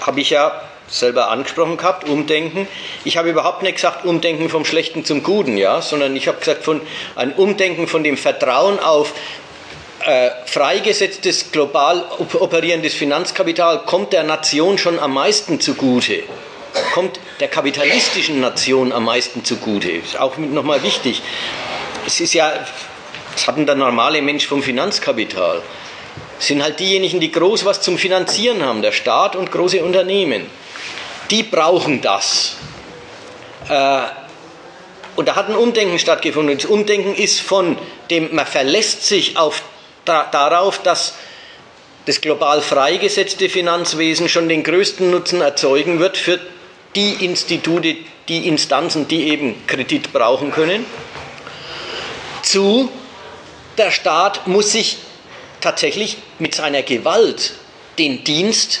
habe ich ja selber angesprochen gehabt, Umdenken. Ich habe überhaupt nicht gesagt Umdenken vom Schlechten zum Guten, ja, sondern ich habe gesagt von ein Umdenken von dem Vertrauen auf äh, freigesetztes, global operierendes Finanzkapital kommt der Nation schon am meisten zugute. Kommt der kapitalistischen Nation am meisten zugute. Ist auch nochmal wichtig. Es ist ja, das hat der normale Mensch vom Finanzkapital. Sind halt diejenigen, die groß was zum Finanzieren haben, der Staat und große Unternehmen. Die brauchen das. Äh, und da hat ein Umdenken stattgefunden. Das Umdenken ist von dem, man verlässt sich auf da, darauf, dass das global freigesetzte Finanzwesen schon den größten Nutzen erzeugen wird für die Institute, die Instanzen, die eben Kredit brauchen können, zu der Staat muss sich tatsächlich mit seiner Gewalt den Dienst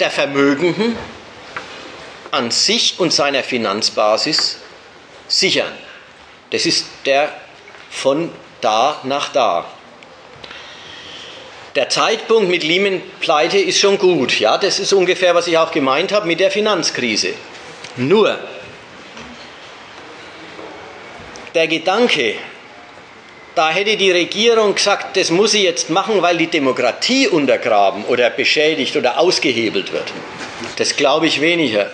der Vermögenden an sich und seiner Finanzbasis sichern. Das ist der von da nach da. Der Zeitpunkt mit Lehman-Pleite ist schon gut. Ja, das ist ungefähr, was ich auch gemeint habe mit der Finanzkrise. Nur, der Gedanke, da hätte die Regierung gesagt, das muss sie jetzt machen, weil die Demokratie untergraben oder beschädigt oder ausgehebelt wird. Das glaube ich weniger.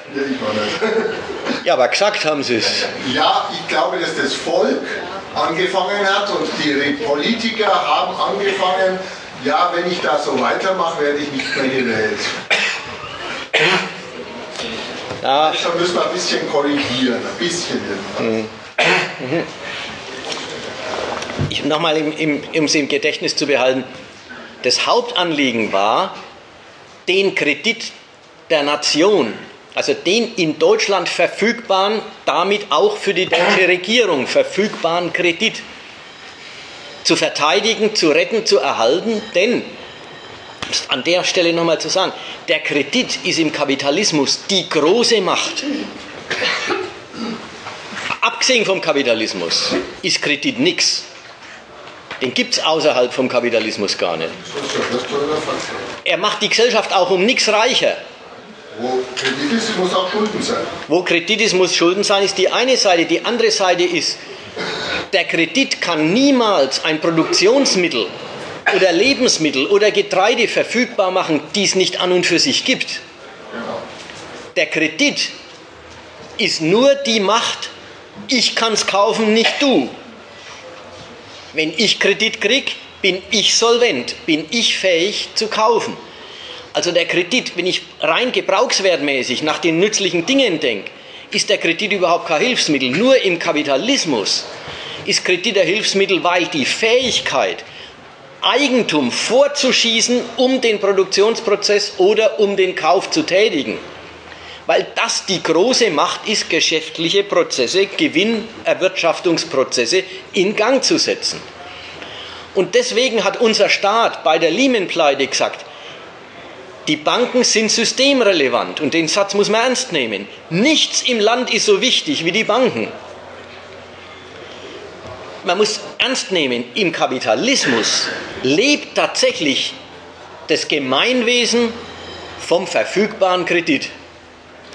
Ja, aber gesagt haben sie es. Ja, ich glaube, dass das Volk angefangen hat und die Politiker haben angefangen, ja, wenn ich da so weitermache, werde ich nicht mehr gewählt. Ja. Deshalb müssen wir ein bisschen korrigieren, ein bisschen. Ich, nochmal, im, um es im Gedächtnis zu behalten, das Hauptanliegen war, den Kredit der Nation also den in Deutschland verfügbaren, damit auch für die deutsche Regierung verfügbaren Kredit zu verteidigen, zu retten, zu erhalten, denn an der Stelle nochmal zu sagen, der Kredit ist im Kapitalismus die große Macht. Abgesehen vom Kapitalismus ist Kredit nichts. Den gibt es außerhalb vom Kapitalismus gar nicht. Er macht die Gesellschaft auch um nichts reicher. Wo Kredit ist, muss auch Schulden sein. Wo Kredit ist, muss Schulden sein, ist die eine Seite. Die andere Seite ist, der Kredit kann niemals ein Produktionsmittel oder Lebensmittel oder Getreide verfügbar machen, die es nicht an und für sich gibt. Der Kredit ist nur die Macht, ich kann es kaufen, nicht du. Wenn ich Kredit kriege, bin ich solvent, bin ich fähig zu kaufen. Also der Kredit, wenn ich rein gebrauchswertmäßig nach den nützlichen Dingen denke, ist der Kredit überhaupt kein Hilfsmittel. Nur im Kapitalismus ist Kredit ein Hilfsmittel, weil die Fähigkeit, Eigentum vorzuschießen, um den Produktionsprozess oder um den Kauf zu tätigen, weil das die große Macht ist, geschäftliche Prozesse, Gewinnerwirtschaftungsprozesse in Gang zu setzen. Und deswegen hat unser Staat bei der Lehman-Pleite gesagt, die Banken sind systemrelevant und den Satz muss man ernst nehmen. Nichts im Land ist so wichtig wie die Banken. Man muss ernst nehmen, im Kapitalismus lebt tatsächlich das Gemeinwesen vom verfügbaren Kredit.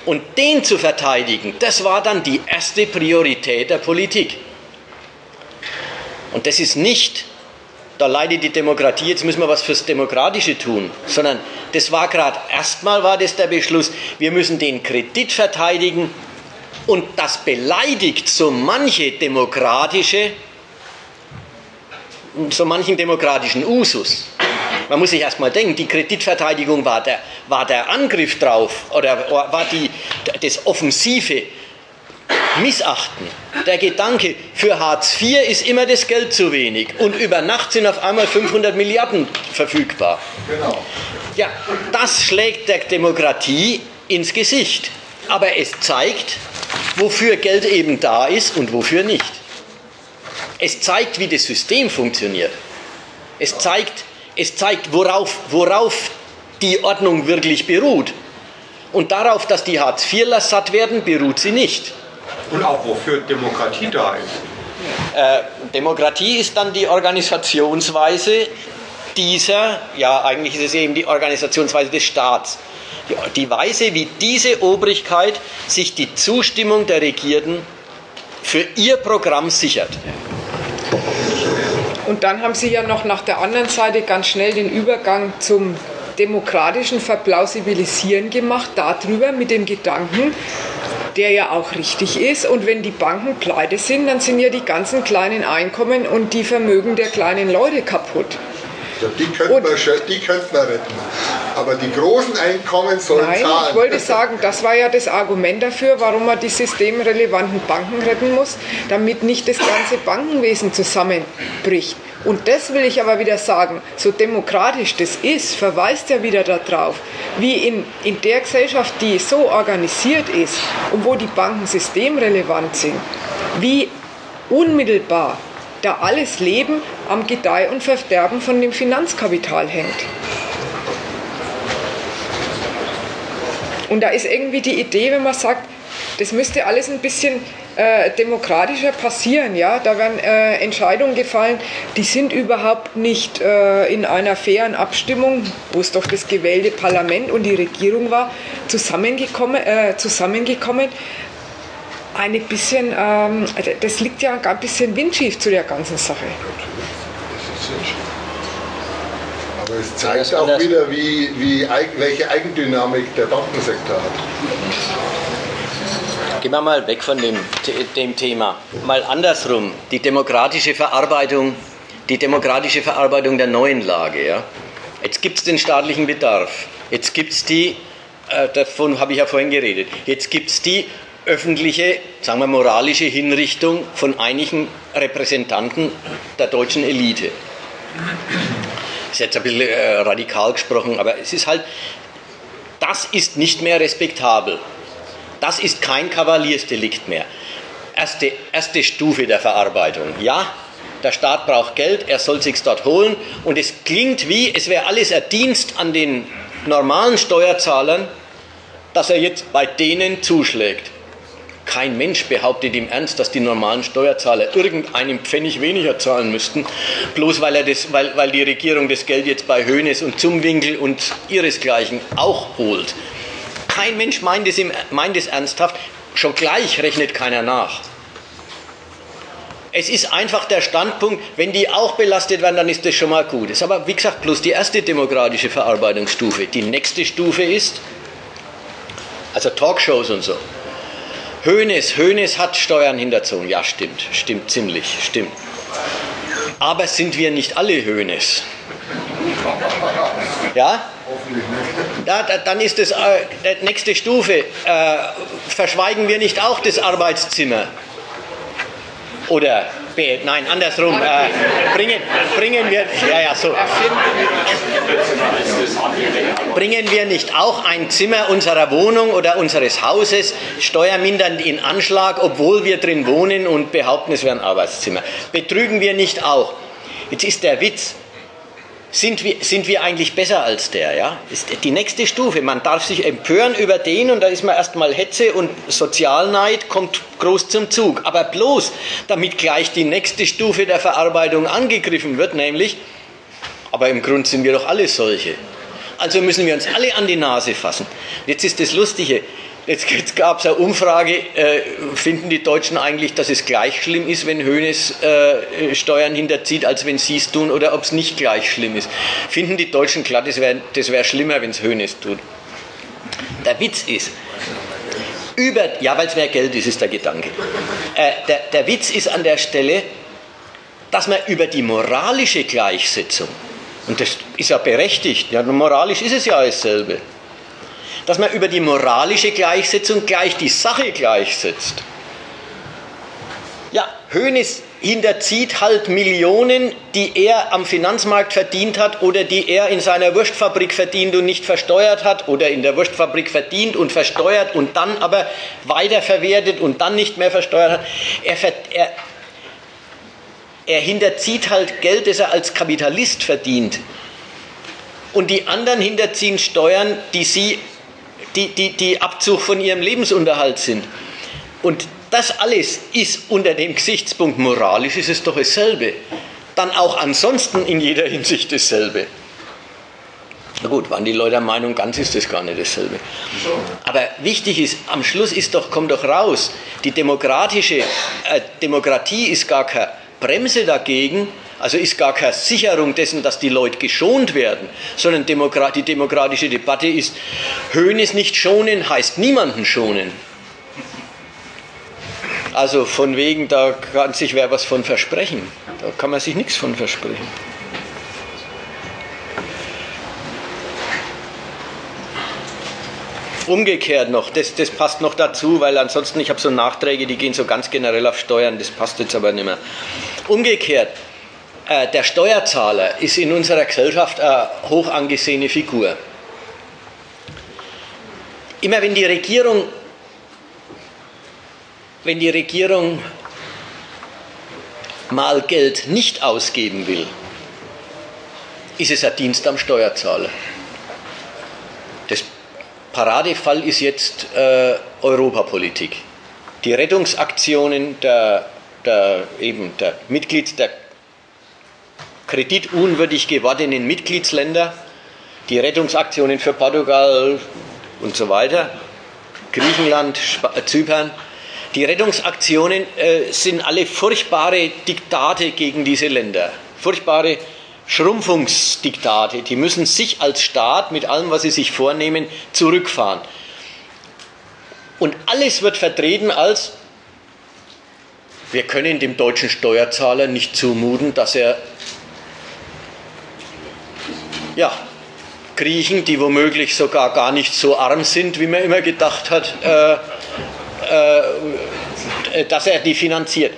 Und den zu verteidigen, das war dann die erste Priorität der Politik. Und das ist nicht, da leidet die Demokratie, jetzt müssen wir was fürs Demokratische tun, sondern das war gerade, erstmal war das der Beschluss, wir müssen den Kredit verteidigen und das beleidigt so manche demokratische, so manchen demokratischen Usus. Man muss sich erstmal denken, die Kreditverteidigung war der, war der Angriff drauf oder war die, das offensive Missachten. Der Gedanke, für Hartz IV ist immer das Geld zu wenig und über Nacht sind auf einmal 500 Milliarden verfügbar. Genau. Ja, das schlägt der Demokratie ins Gesicht. Aber es zeigt, wofür Geld eben da ist und wofür nicht. Es zeigt, wie das System funktioniert. Es zeigt, es zeigt worauf, worauf die Ordnung wirklich beruht. Und darauf, dass die Hartz-IVler satt werden, beruht sie nicht. Und auch wofür Demokratie da ist. Äh, Demokratie ist dann die Organisationsweise dieser, ja eigentlich ist es eben die Organisationsweise des Staats. Die, die Weise, wie diese Obrigkeit sich die Zustimmung der Regierten für ihr Programm sichert. Und dann haben Sie ja noch nach der anderen Seite ganz schnell den Übergang zum demokratischen Verplausibilisieren gemacht, darüber mit dem Gedanken, der ja auch richtig ist. Und wenn die Banken pleite sind, dann sind ja die ganzen kleinen Einkommen und die Vermögen der kleinen Leute kaputt. Die könnte man, die könnte man retten. Aber die großen Einkommen sollen Nein, zahlen. ich wollte sagen, das war ja das Argument dafür, warum man die systemrelevanten Banken retten muss, damit nicht das ganze Bankenwesen zusammenbricht. Und das will ich aber wieder sagen, so demokratisch das ist, verweist ja wieder darauf, wie in, in der Gesellschaft, die so organisiert ist und wo die Banken systemrelevant sind, wie unmittelbar da alles Leben am Gedeih und Verderben von dem Finanzkapital hängt. Und da ist irgendwie die Idee, wenn man sagt, das müsste alles ein bisschen äh, demokratischer passieren. Ja? Da werden äh, Entscheidungen gefallen, die sind überhaupt nicht äh, in einer fairen Abstimmung, wo es doch das gewählte Parlament und die Regierung war, zusammengekommen. Äh, zusammengekommen. Eine bisschen, ähm, das liegt ja ein bisschen windschief zu der ganzen Sache. Aber es zeigt auch wieder, wie, wie, welche Eigendynamik der Bankensektor hat. Gehen wir mal weg von dem, dem Thema. Mal andersrum, die demokratische Verarbeitung, die demokratische Verarbeitung der neuen Lage. Ja? Jetzt gibt es den staatlichen Bedarf. Jetzt gibt es die, äh, davon habe ich ja vorhin geredet, jetzt gibt es die öffentliche, sagen wir moralische Hinrichtung von einigen Repräsentanten der deutschen Elite. Das ist jetzt ein bisschen äh, radikal gesprochen, aber es ist halt, das ist nicht mehr respektabel. Das ist kein Kavaliersdelikt mehr. Erste, erste Stufe der Verarbeitung. Ja, der Staat braucht Geld, er soll sich dort holen und es klingt wie, es wäre alles ein Dienst an den normalen Steuerzahlern, dass er jetzt bei denen zuschlägt. Kein Mensch behauptet im Ernst, dass die normalen Steuerzahler irgendeinen Pfennig weniger zahlen müssten, bloß weil, er das, weil, weil die Regierung das Geld jetzt bei Höhnes und Zumwinkel und ihresgleichen auch holt. Kein Mensch meint es, im, meint es ernsthaft, schon gleich rechnet keiner nach. Es ist einfach der Standpunkt, wenn die auch belastet werden, dann ist das schon mal gut. Das ist aber, wie gesagt, bloß die erste demokratische Verarbeitungsstufe. Die nächste Stufe ist, also Talkshows und so. Hönes, Hönes hat Steuern hinterzogen. Ja, stimmt, stimmt ziemlich, stimmt. Aber sind wir nicht alle Hönes? Ja? Ja, dann ist das äh, nächste Stufe. Äh, verschweigen wir nicht auch das Arbeitszimmer? Oder nein, andersrum. Äh, bringen, bringen wir, ja, ja, so. Bringen wir nicht auch ein Zimmer unserer Wohnung oder unseres Hauses steuermindernd in Anschlag, obwohl wir drin wohnen und behaupten, es wäre ein Arbeitszimmer? Betrügen wir nicht auch? Jetzt ist der Witz, sind wir, sind wir eigentlich besser als der? Ja? Ist die nächste Stufe. Man darf sich empören über den und da ist man erstmal Hetze und Sozialneid kommt groß zum Zug. Aber bloß, damit gleich die nächste Stufe der Verarbeitung angegriffen wird, nämlich, aber im Grunde sind wir doch alle solche. Also müssen wir uns alle an die Nase fassen. Jetzt ist das Lustige. Jetzt, gab es eine Umfrage, äh, finden die Deutschen eigentlich, dass es gleich schlimm ist, wenn Hönes äh, Steuern hinterzieht, als wenn sie es tun, oder ob es nicht gleich schlimm ist? Finden die Deutschen klar, das wäre das wär schlimmer, wenn es Hönes tut. Der Witz ist, über, ja, weil es mehr Geld ist, ist der Gedanke. Äh, der, der Witz ist an der Stelle, dass man über die moralische Gleichsetzung, und das ist ja berechtigt, ja, moralisch ist es ja dasselbe, dass man über die moralische Gleichsetzung gleich die Sache gleichsetzt. Ja, Hönes hinterzieht halt Millionen, die er am Finanzmarkt verdient hat oder die er in seiner Wurstfabrik verdient und nicht versteuert hat oder in der Wurstfabrik verdient und versteuert und dann aber weiterverwertet und dann nicht mehr versteuert hat. Er, er, er hinterzieht halt Geld, das er als Kapitalist verdient. Und die anderen hinterziehen Steuern, die sie die, die, die Abzug von ihrem Lebensunterhalt sind. Und das alles ist unter dem Gesichtspunkt moralisch, ist es doch dasselbe. Dann auch ansonsten in jeder Hinsicht dasselbe. Na gut, waren die Leute der Meinung, ganz ist das gar nicht dasselbe. Aber wichtig ist, am Schluss ist doch, kommt doch raus, die demokratische äh, Demokratie ist gar keine Bremse dagegen, also ist gar keine Sicherung dessen, dass die Leute geschont werden, sondern die demokratische Debatte ist, Höhnes nicht schonen heißt niemanden schonen. Also von wegen, da kann sich wer was von versprechen. Da kann man sich nichts von versprechen. Umgekehrt noch, das, das passt noch dazu, weil ansonsten, ich habe so Nachträge, die gehen so ganz generell auf Steuern, das passt jetzt aber nicht mehr. Umgekehrt, äh, der Steuerzahler ist in unserer Gesellschaft eine hoch angesehene Figur. Immer wenn die Regierung, wenn die Regierung mal Geld nicht ausgeben will, ist es ein Dienst am Steuerzahler. Das Paradefall ist jetzt äh, Europapolitik. Die Rettungsaktionen der, der, eben der Mitglied der kreditunwürdig gewordenen Mitgliedsländer, die Rettungsaktionen für Portugal und so weiter, Griechenland, äh, Zypern, die Rettungsaktionen äh, sind alle furchtbare Diktate gegen diese Länder, furchtbare Schrumpfungsdiktate. Die müssen sich als Staat mit allem, was sie sich vornehmen, zurückfahren. Und alles wird vertreten als, wir können dem deutschen Steuerzahler nicht zumuten, dass er ja, Griechen, die womöglich sogar gar nicht so arm sind, wie man immer gedacht hat, äh, äh, dass er die finanziert.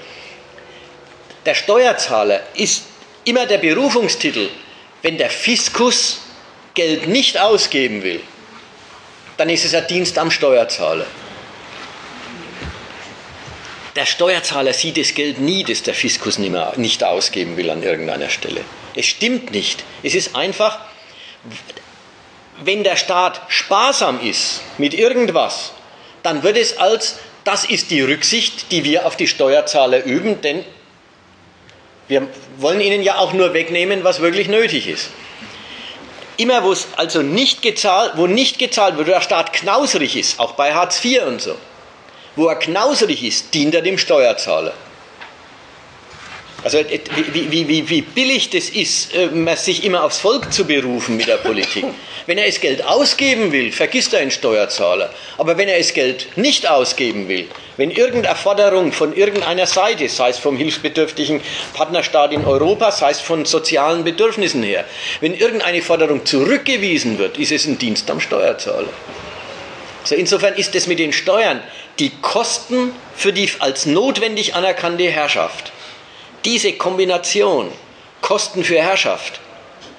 Der Steuerzahler ist immer der Berufungstitel, wenn der Fiskus Geld nicht ausgeben will, dann ist es ein Dienst am Steuerzahler. Der Steuerzahler sieht das Geld nie, das der Fiskus nicht ausgeben will an irgendeiner Stelle. Es stimmt nicht. Es ist einfach, wenn der Staat sparsam ist mit irgendwas, dann wird es als, das ist die Rücksicht, die wir auf die Steuerzahler üben, denn wir wollen ihnen ja auch nur wegnehmen, was wirklich nötig ist. Immer wo es also nicht gezahlt, wo nicht gezahlt wird, wo der Staat knausrig ist, auch bei Hartz IV und so, wo er knausrig ist, dient er dem Steuerzahler. Also wie, wie, wie, wie billig das ist, äh, sich immer aufs Volk zu berufen mit der Politik. Wenn er das Geld ausgeben will, vergisst er einen Steuerzahler. Aber wenn er das Geld nicht ausgeben will, wenn irgendeine Forderung von irgendeiner Seite, sei es vom hilfsbedürftigen Partnerstaat in Europa, sei es von sozialen Bedürfnissen her, wenn irgendeine Forderung zurückgewiesen wird, ist es ein Dienst am Steuerzahler. Also insofern ist es mit den Steuern die Kosten für die als notwendig anerkannte Herrschaft diese Kombination, Kosten für Herrschaft,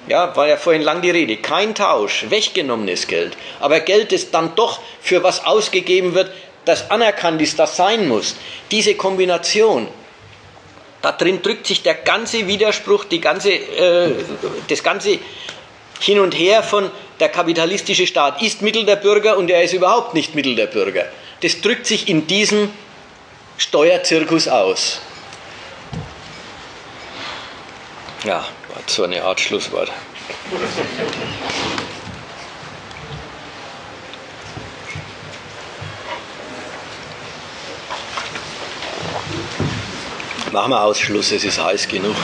ja, war ja vorhin lang die Rede, kein Tausch, weggenommenes Geld, aber Geld, das dann doch für was ausgegeben wird, das anerkannt ist, das sein muss. Diese Kombination, da drin drückt sich der ganze Widerspruch, die ganze, äh, das ganze Hin und Her von der kapitalistische Staat ist Mittel der Bürger und er ist überhaupt nicht Mittel der Bürger. Das drückt sich in diesem Steuerzirkus aus. Ja, war so eine Art Schlusswort. Machen wir Ausschluss, es ist heiß genug.